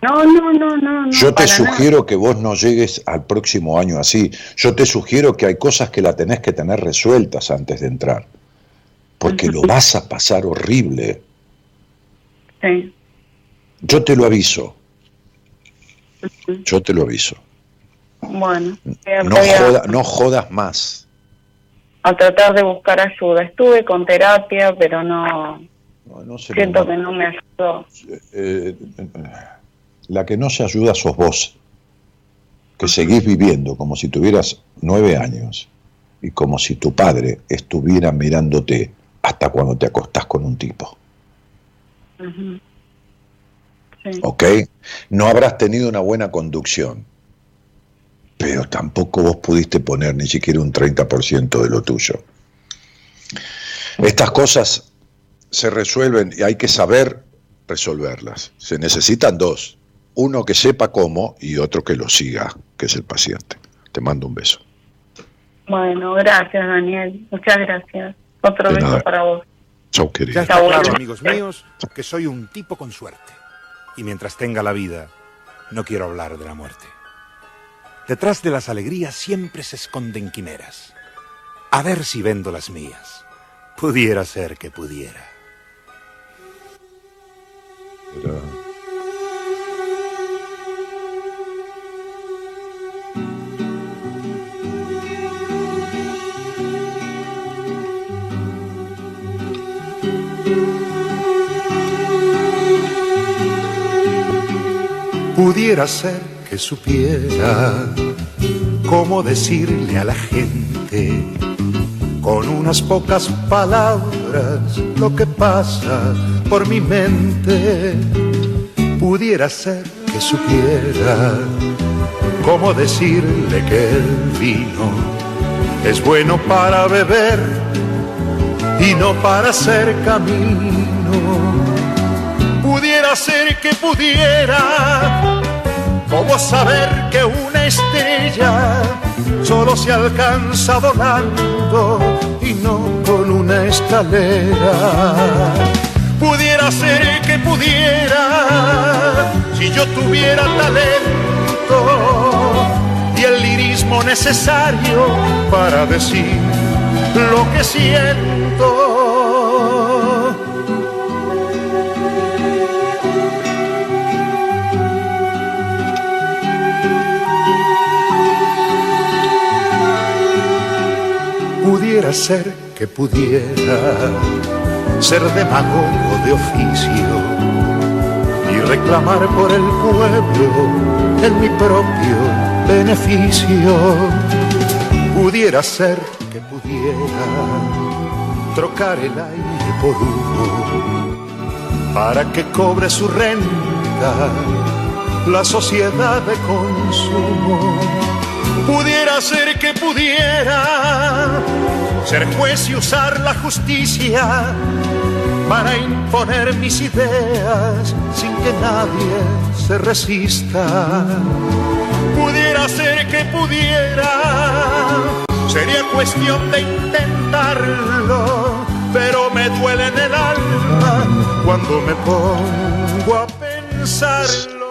No, no, no, no. Yo te nada. sugiero que vos no llegues al próximo año así. Yo te sugiero que hay cosas que la tenés que tener resueltas antes de entrar. Porque lo vas a pasar horrible. Sí. Yo te lo aviso. Yo te lo aviso. Bueno, No, joda- no jodas más. a tratar de buscar ayuda. Estuve con terapia, pero no, No, no se siento que no me ayudó. eh, eh, la que no se ayuda sos vos. Que seguís viviendo como si tuvieras nueve años y como si tu padre estuviera mirándote hasta cuando te acostás con un tipo. Sí. ¿ok? No habrás tenido una buena conducción, pero tampoco vos pudiste poner ni siquiera un 30% de lo tuyo. Estas cosas se resuelven y hay que saber resolverlas. Se necesitan dos, uno que sepa cómo y otro que lo siga, que es el paciente. Te mando un beso. Bueno, gracias, Daniel. Muchas gracias. Otro De beso nada. para vos. Chau, Ya querido. está Está claro, bueno. amigos míos, que soy un tipo con suerte. Y mientras tenga la vida, no quiero hablar de la muerte. Detrás de las alegrías siempre se esconden quimeras. A ver si vendo las mías. Pudiera ser que pudiera. Pudiera ser que supiera cómo decirle a la gente con unas pocas palabras lo que pasa por mi mente. Pudiera ser que supiera ¿Cómo decirle que el vino es bueno para beber y no para hacer camino? Pudiera ser que pudiera, ¿cómo saber que una estrella solo se alcanza volando y no con una escalera? Pudiera ser que pudiera, si yo tuviera talento y el lirismo necesario para decir lo que siento. Pudiera ser que pudiera ser demagogo de oficio y reclamar por el pueblo en mi propio beneficio. Pudiera ser que pudiera trocar el aire por humo para que cobre su renta la sociedad de consumo. Pudiera ser que pudiera ser juez y usar la justicia para imponer mis ideas sin que nadie se resista. Pudiera ser que pudiera, sería cuestión de intentarlo, pero me duele en el alma cuando me pongo a pensarlo.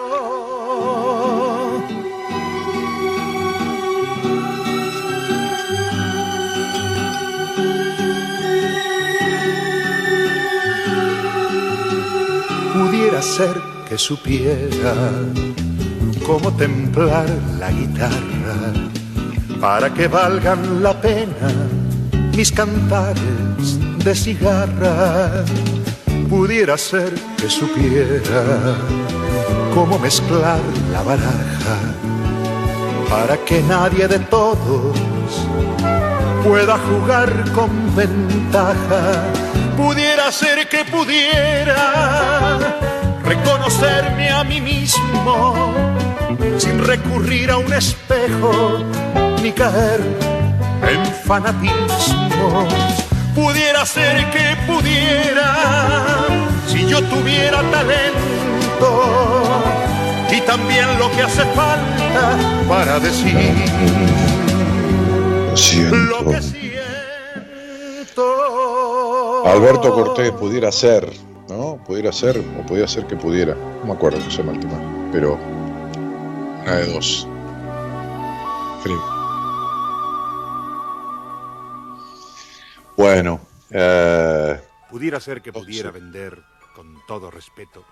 Ser que supiera cómo templar la guitarra para que valgan la pena mis cantares de cigarra. Pudiera ser que supiera cómo mezclar la baraja para que nadie de todos pueda jugar con ventaja. Pudiera ser que pudiera reconocerme a mí mismo sin recurrir a un espejo ni caer en fanatismo. Pudiera ser que pudiera si yo tuviera talento y también lo que hace falta para decir Lo siento. lo que siento. Alberto Cortés pudiera ser. Pudiera ser, o podía ser que pudiera. No me acuerdo, José Maltimar. Pero una de dos. Bueno, eh, Pudiera ser que pudiera vender, con todo respeto,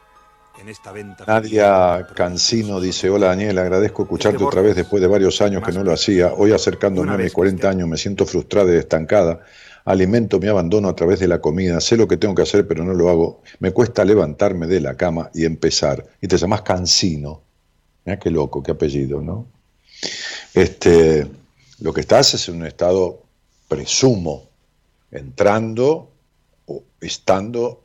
en esta venta. Nadia Cancino dice, hola Daniel, agradezco escucharte otra vez después de varios años que no lo hacía. Hoy acercándome a mis 40 años me siento frustrada y estancada. Alimento mi abandono a través de la comida. Sé lo que tengo que hacer, pero no lo hago. Me cuesta levantarme de la cama y empezar. Y te llamas Cancino. Mira qué loco, qué apellido, ¿no? Este, lo que estás es en un estado, presumo, entrando o estando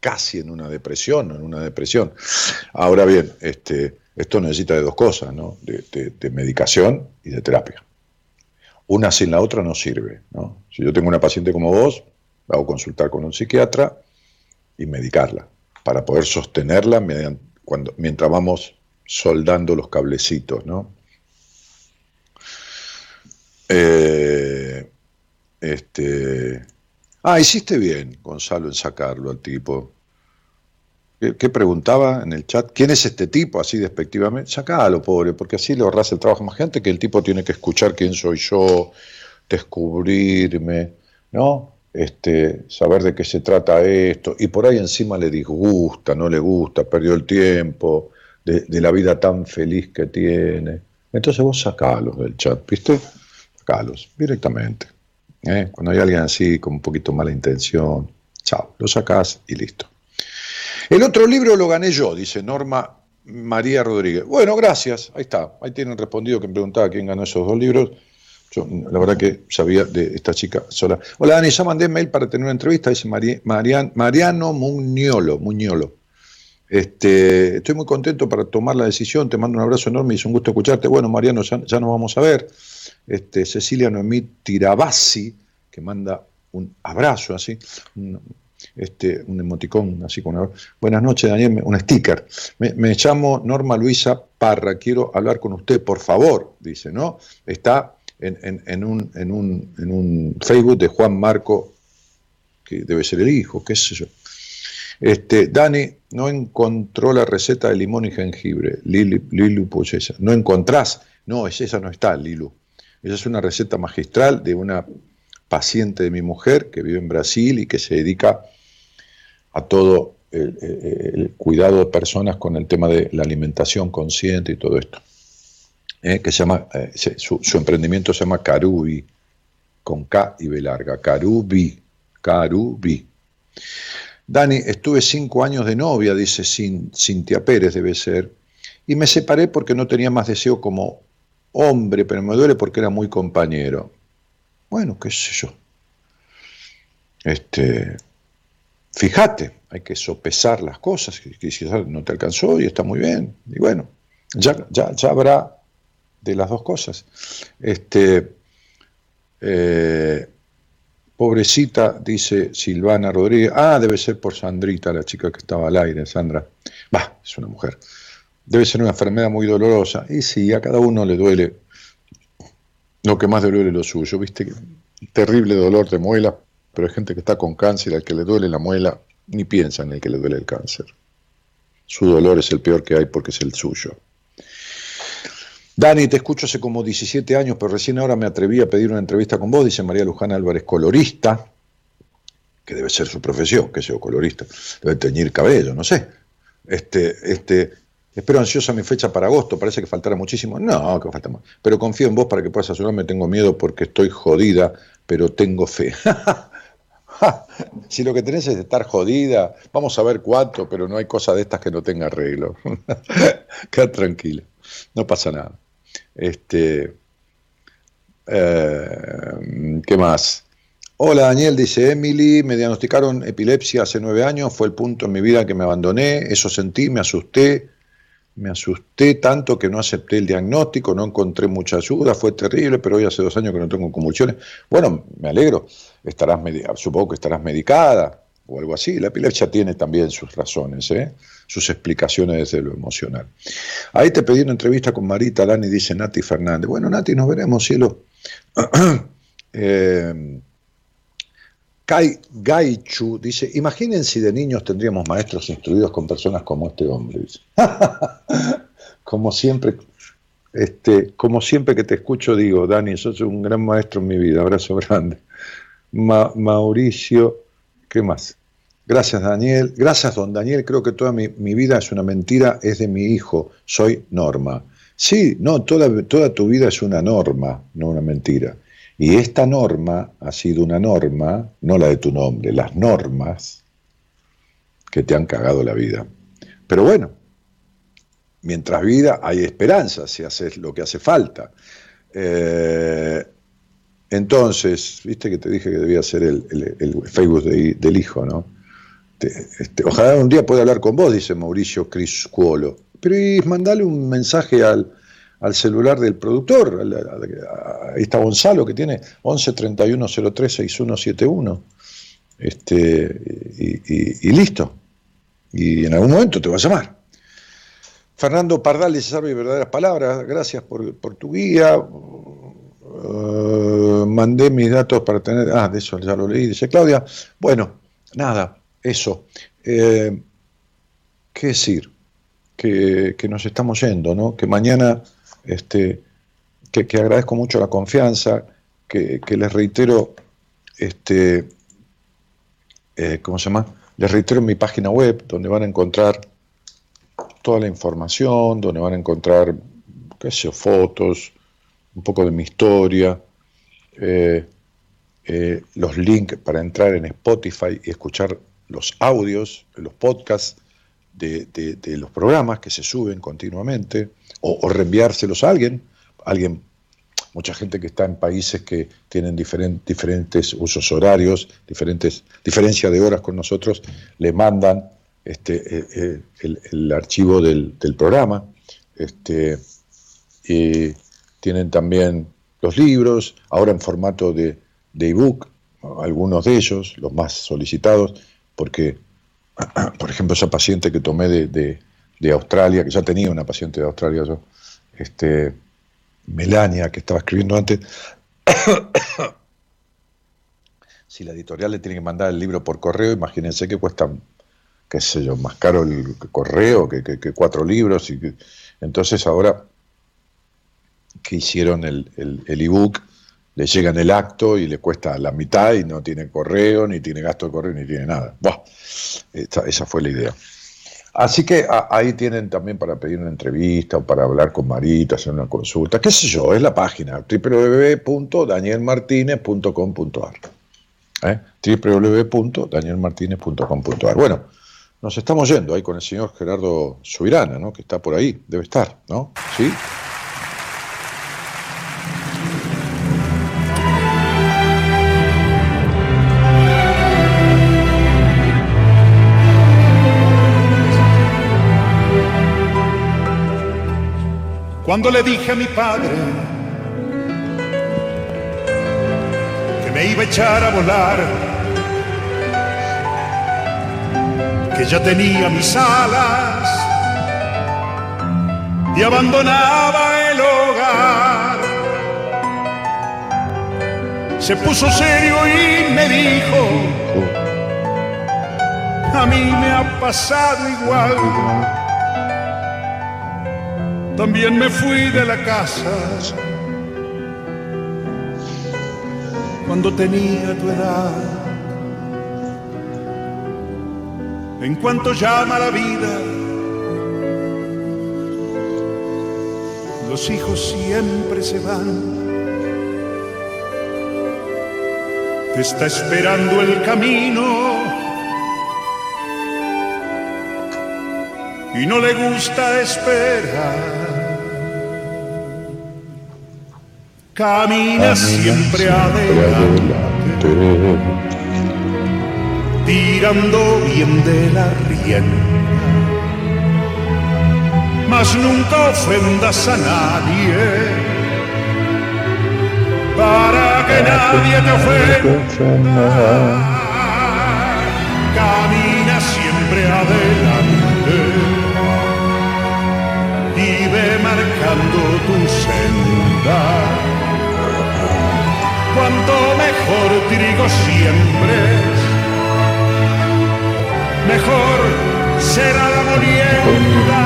casi en una depresión, en una depresión. Ahora bien, este, esto necesita de dos cosas, ¿no? De, medicación y de terapia. Una sin la otra no sirve, ¿no? Si yo tengo una paciente como vos, la hago consultar con un psiquiatra y medicarla para poder sostenerla median- cuando, mientras vamos soldando los cablecitos, ¿no? Eh, este, ah, hiciste bien, Gonzalo, en sacarlo al tipo. ¿Qué, preguntaba en el chat? ¿Quién es este tipo? Así despectivamente. Sacalo, pobre, porque así le ahorras el trabajo más gente que el tipo tiene que escuchar quién soy yo, descubrirme, ¿no? Este, saber de qué se trata esto. Y por ahí encima le disgusta, no le gusta, perdió el tiempo de, de la vida tan feliz que tiene. Entonces vos sacalos del chat, ¿viste? Sacalos directamente. ¿eh? Cuando hay alguien así con un poquito mala intención, chao, lo sacás y listo. El otro libro lo gané yo, dice Norma María Rodríguez. Bueno, gracias, ahí está. Ahí tienen respondido que me preguntaba quién ganó esos dos libros. Yo, la verdad que sabía de esta chica sola. Hola Dani, ya mandé mail para tener una entrevista, dice Mari- Marian- Mariano Muñolo, Muñolo. Este, estoy muy contento para tomar la decisión, te mando un abrazo enorme y es un gusto escucharte. Bueno, Mariano, ya, ya nos vamos a ver. Este, Cecilia Noemí Tirabassi, que manda un abrazo así, este, un emoticón así con una... Buenas noches, Daniel, un sticker. Me, llamo Norma Luisa Parra, quiero hablar con usted, por favor, dice, ¿no? Está en, en- en un, en, un, en un Facebook de Juan Marco, que debe ser el hijo, qué sé yo. Este, Dani no encontró la receta de limón y jengibre. Lilu Poyesa. No encontrás. No, es, esa no está, Lilu. Esa es una receta magistral de una paciente de mi mujer que vive en Brasil y que se dedica a todo el, cuidado de personas con el tema de la alimentación consciente y todo esto. Eh, que se llama, eh, su, su emprendimiento se llama Carubi, con K y B larga. Carubi, Carubi. Dani, estuve cinco años de novia, dice Cin- Cintia Pérez, debe ser, y me separé porque no tenía más deseo como hombre, pero me duele porque era muy compañero. Bueno, qué sé yo. Este, fíjate, hay que sopesar las cosas, quizás no te alcanzó y está muy bien. Y bueno, ya, habrá de las dos cosas. Este, eh, pobrecita, dice Silvana Rodríguez. Ah, debe ser por Sandrita, la chica que estaba al aire, Sandra. Va, es una mujer. Debe ser una enfermedad muy dolorosa. Y sí, a cada uno le duele lo que más le duele lo suyo. Viste terrible dolor de muela, pero hay gente que está con cáncer, al que le duele la muela, ni piensa en el que le duele el cáncer. Su dolor es el peor que hay porque es el suyo. Dani, te escucho hace como 17 años, pero recién ahora me atreví a pedir una entrevista con vos, dice María Luján Álvarez, colorista, que debe ser su profesión, que sea colorista, debe teñir cabello, no sé. Este, este, espero ansiosa mi fecha para agosto, parece que faltará muchísimo. No, que falta más. Pero confío en vos para que puedas ayudarme, tengo miedo porque estoy jodida, pero tengo fe. si lo que tenés es estar jodida, vamos a ver cuánto, pero no hay cosa de estas que no tenga arreglo. Queda tranquilo, no pasa nada. Este, eh, ¿Qué más? Hola Daniel, dice Emily, me diagnosticaron epilepsia hace nueve años, fue el punto en mi vida que me abandoné, eso sentí, me asusté, me asusté tanto que no acepté el diagnóstico, no encontré mucha ayuda, fue terrible, pero hoy hace dos años que no tengo convulsiones. Bueno, me alegro, estarás supongo que estarás medicada o algo así. La epilepsia tiene también sus razones, ¿eh? sus explicaciones desde lo emocional. Ahí te pedí una entrevista con Marita Dani, dice Nati Fernández. Bueno, Nati, nos veremos, cielo. Eh, Kai Gaichu dice, imaginen si de niños tendríamos maestros instruidos con personas como este hombre. como siempre, este, como siempre que te escucho digo, Dani, sos un gran maestro en mi vida, abrazo grande. Ma- Mauricio, ¿qué más? Gracias Daniel, gracias don Daniel, creo que toda mi, mi vida es una mentira, es de mi hijo, soy Norma. Sí, no, toda, toda tu vida es una norma, no una mentira. Y esta norma ha sido una norma, no la de tu nombre, las normas que te han cagado la vida. Pero bueno, mientras vida hay esperanza si haces lo que hace falta. Eh, entonces, viste que te dije que debía ser el, Facebook de- del hijo, ¿no? Te- este, ojalá un día pueda hablar con vos, dice Mauricio Criscuolo. Pero y mandale un mensaje al, al celular del productor. a- ahí está Gonzalo, que tiene 11 31 03 6171. Este, y, y- y listo. Y en algún momento te va a llamar. Fernando Pardal dice sabe verdaderas palabras. Gracias por, por tu guía. Eh, mandé mis datos para tener. Ah, de eso ya lo leí. Dice Claudia. Bueno, nada, eso. Eh, ¿Qué decir? Que, que nos estamos yendo, ¿no? Que mañana, este, que, agradezco mucho la confianza, que, les reitero, este, eh, ¿cómo se llama? Les reitero mi página web, donde van a encontrar toda la información, donde van a encontrar, qué sé fotos, un poco de mi historia, eh, eh, los links para entrar en Spotify y escuchar los audios, los podcasts de los programas que se suben continuamente, o, reenviárselos a alguien, alguien, mucha gente que está en países que tienen diferen- diferentes usos horarios, diferentes diferencia de horas con nosotros, le mandan este, eh, eh, el, archivo del, programa. Este, y tienen también los libros, ahora en formato de, de ebook, algunos de ellos, los más solicitados, porque, por ejemplo, esa paciente que tomé de- de Australia, que ya tenía una paciente de Australia yo, este, Melania, que estaba escribiendo antes, si la editorial le tiene que mandar el libro por correo, imagínense que cuesta, qué sé yo, más caro el correo que, que- que cuatro libros. Y que- entonces ahora que hicieron el, el, ebook, le llega el acto y le cuesta la mitad y no tiene correo, ni tiene gasto de correo, ni tiene nada. Buah, esa fue la idea. Así que ahí tienen también para pedir una entrevista o para hablar con Marita, hacer una consulta, qué sé yo, es la página www.danielmartinez.com.ar ¿eh? www.danielmartinez.com.ar Bueno, nos estamos yendo ahí con el señor Gerardo Subirana, ¿no? que está por ahí, debe estar, ¿no? ¿Sí? Cuando le dije a mi padre que me iba a echar a volar, que ya tenía mis alas y abandonaba el hogar, se puso serio y me dijo, a mí me ha pasado igual. También me fui de la casa cuando tenía tu edad. En cuanto llama la vida, los hijos siempre se van. Te está esperando el camino y no le gusta esperar. Camina siempre adelante, tirando bien de la rienda, mas nunca ofendas a nadie, para que nadie te ofenda. Camina siempre adelante. Y ve marcando tu senda. Cuanto mejor trigo siembres, mejor será la molienda.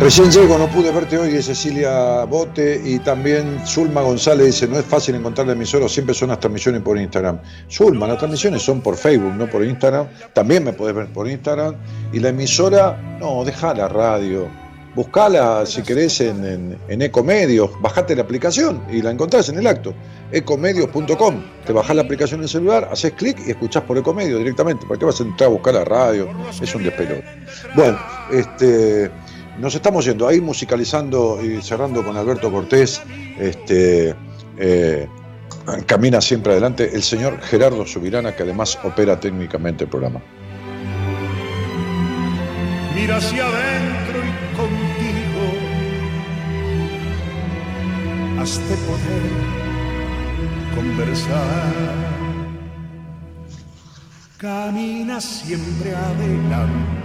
Recién llego, no pude verte hoy, es Cecilia Bote y también Zulma González dice, no es fácil encontrar la emisora, siempre son las transmisiones por Instagram. Zulma, las transmisiones son por Facebook, no por Instagram. También me podés ver por Instagram. Y la emisora, no, deja la radio. Buscala si querés en, en, Ecomedios, bajate la aplicación y la encontrás en el acto. Ecomedios.com. Te bajás la aplicación en el celular, haces clic y escuchás por Ecomedios directamente. ¿Para qué vas a entrar a buscar la radio? Es un despelote. Bueno, este. Nos estamos yendo ahí musicalizando y cerrando con Alberto Cortés. Este, eh, camina siempre adelante el señor Gerardo Subirana, que además opera técnicamente el programa. Mira hacia adentro has de poder conversar. Camina siempre adelante.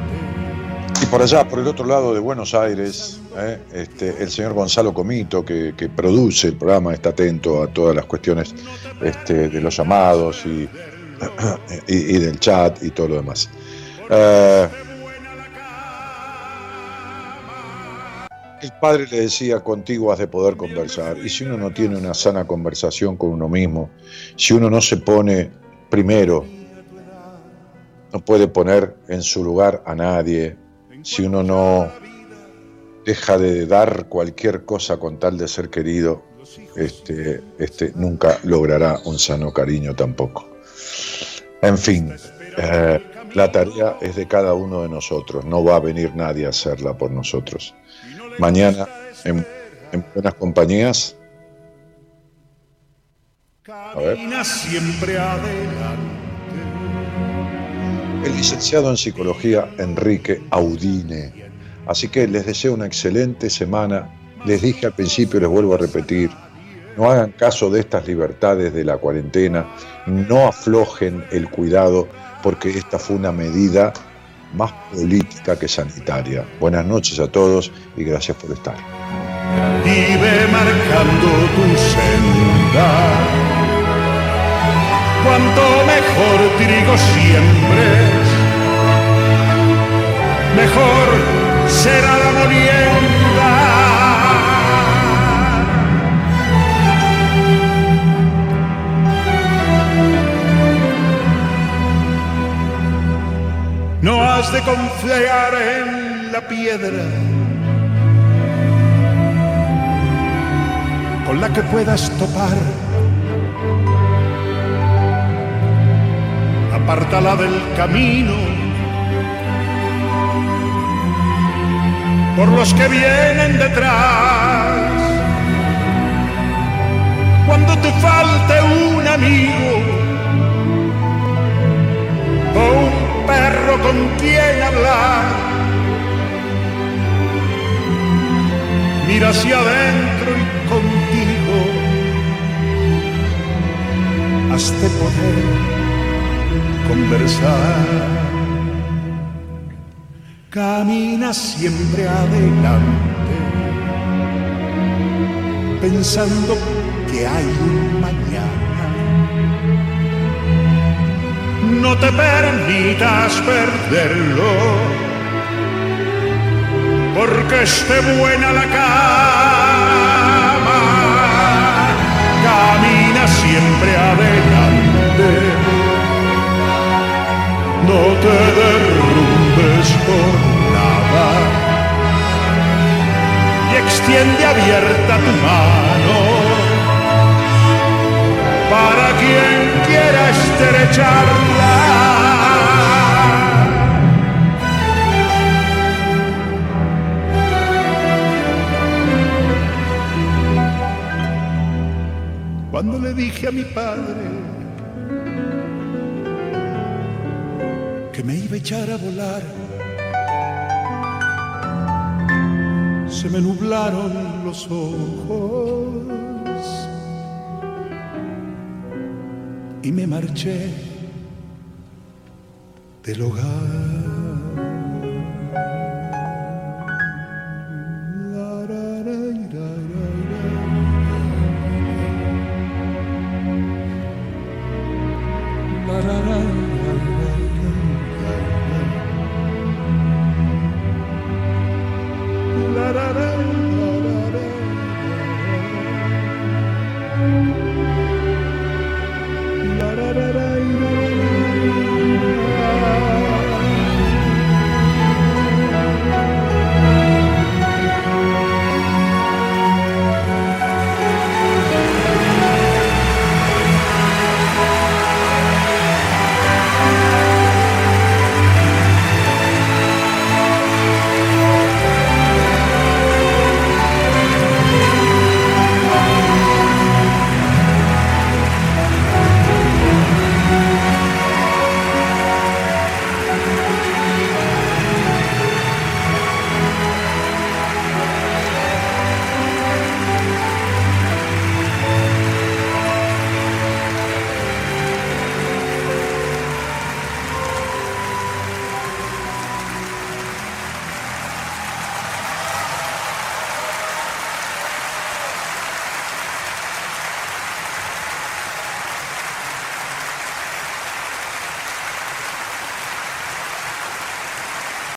Y por allá, por el otro lado de Buenos Aires, eh, este, el señor Gonzalo Comito, que, produce el programa, está atento a todas las cuestiones este, de los llamados y del chat y todo lo demás. Eh, el padre le decía, contigo has de poder conversar. Y si uno no tiene una sana conversación con uno mismo, si uno no se pone primero, no puede poner en su lugar a nadie, si uno no deja de dar cualquier cosa con tal de ser querido, este, este nunca logrará un sano cariño tampoco. En fin, eh, la tarea es de cada uno de nosotros, no va a venir nadie a hacerla por nosotros. Mañana, en, en buenas compañías, a ver. El licenciado en psicología Enrique Audine. Así que les deseo una excelente semana. Les dije al principio, les vuelvo a repetir, no hagan caso de estas libertades de la cuarentena, no aflojen el cuidado, porque esta fue una medida más política que sanitaria. Buenas noches a todos y gracias por estar. Vive marcando tu senda. Cuanto mejor trigo siembres, mejor será la molienda. De confiar en la piedra con la que puedas topar. Apártala del camino por los que vienen detrás. Cuando te falte un amigo o un perro con quien hablar. Mira hacia adentro y contigo has de poder conversar. Camina siempre adelante, pensando que hay un mañana no te permitas perderlo, porque esté buena la cama, camina siempre adelante, no te derrumbes por nada. Y extiende abierta tu mano. Para quien quiera estrecharla. A mi padre que me iba a echar a volar, se me nublaron los ojos. y me marché del hogar.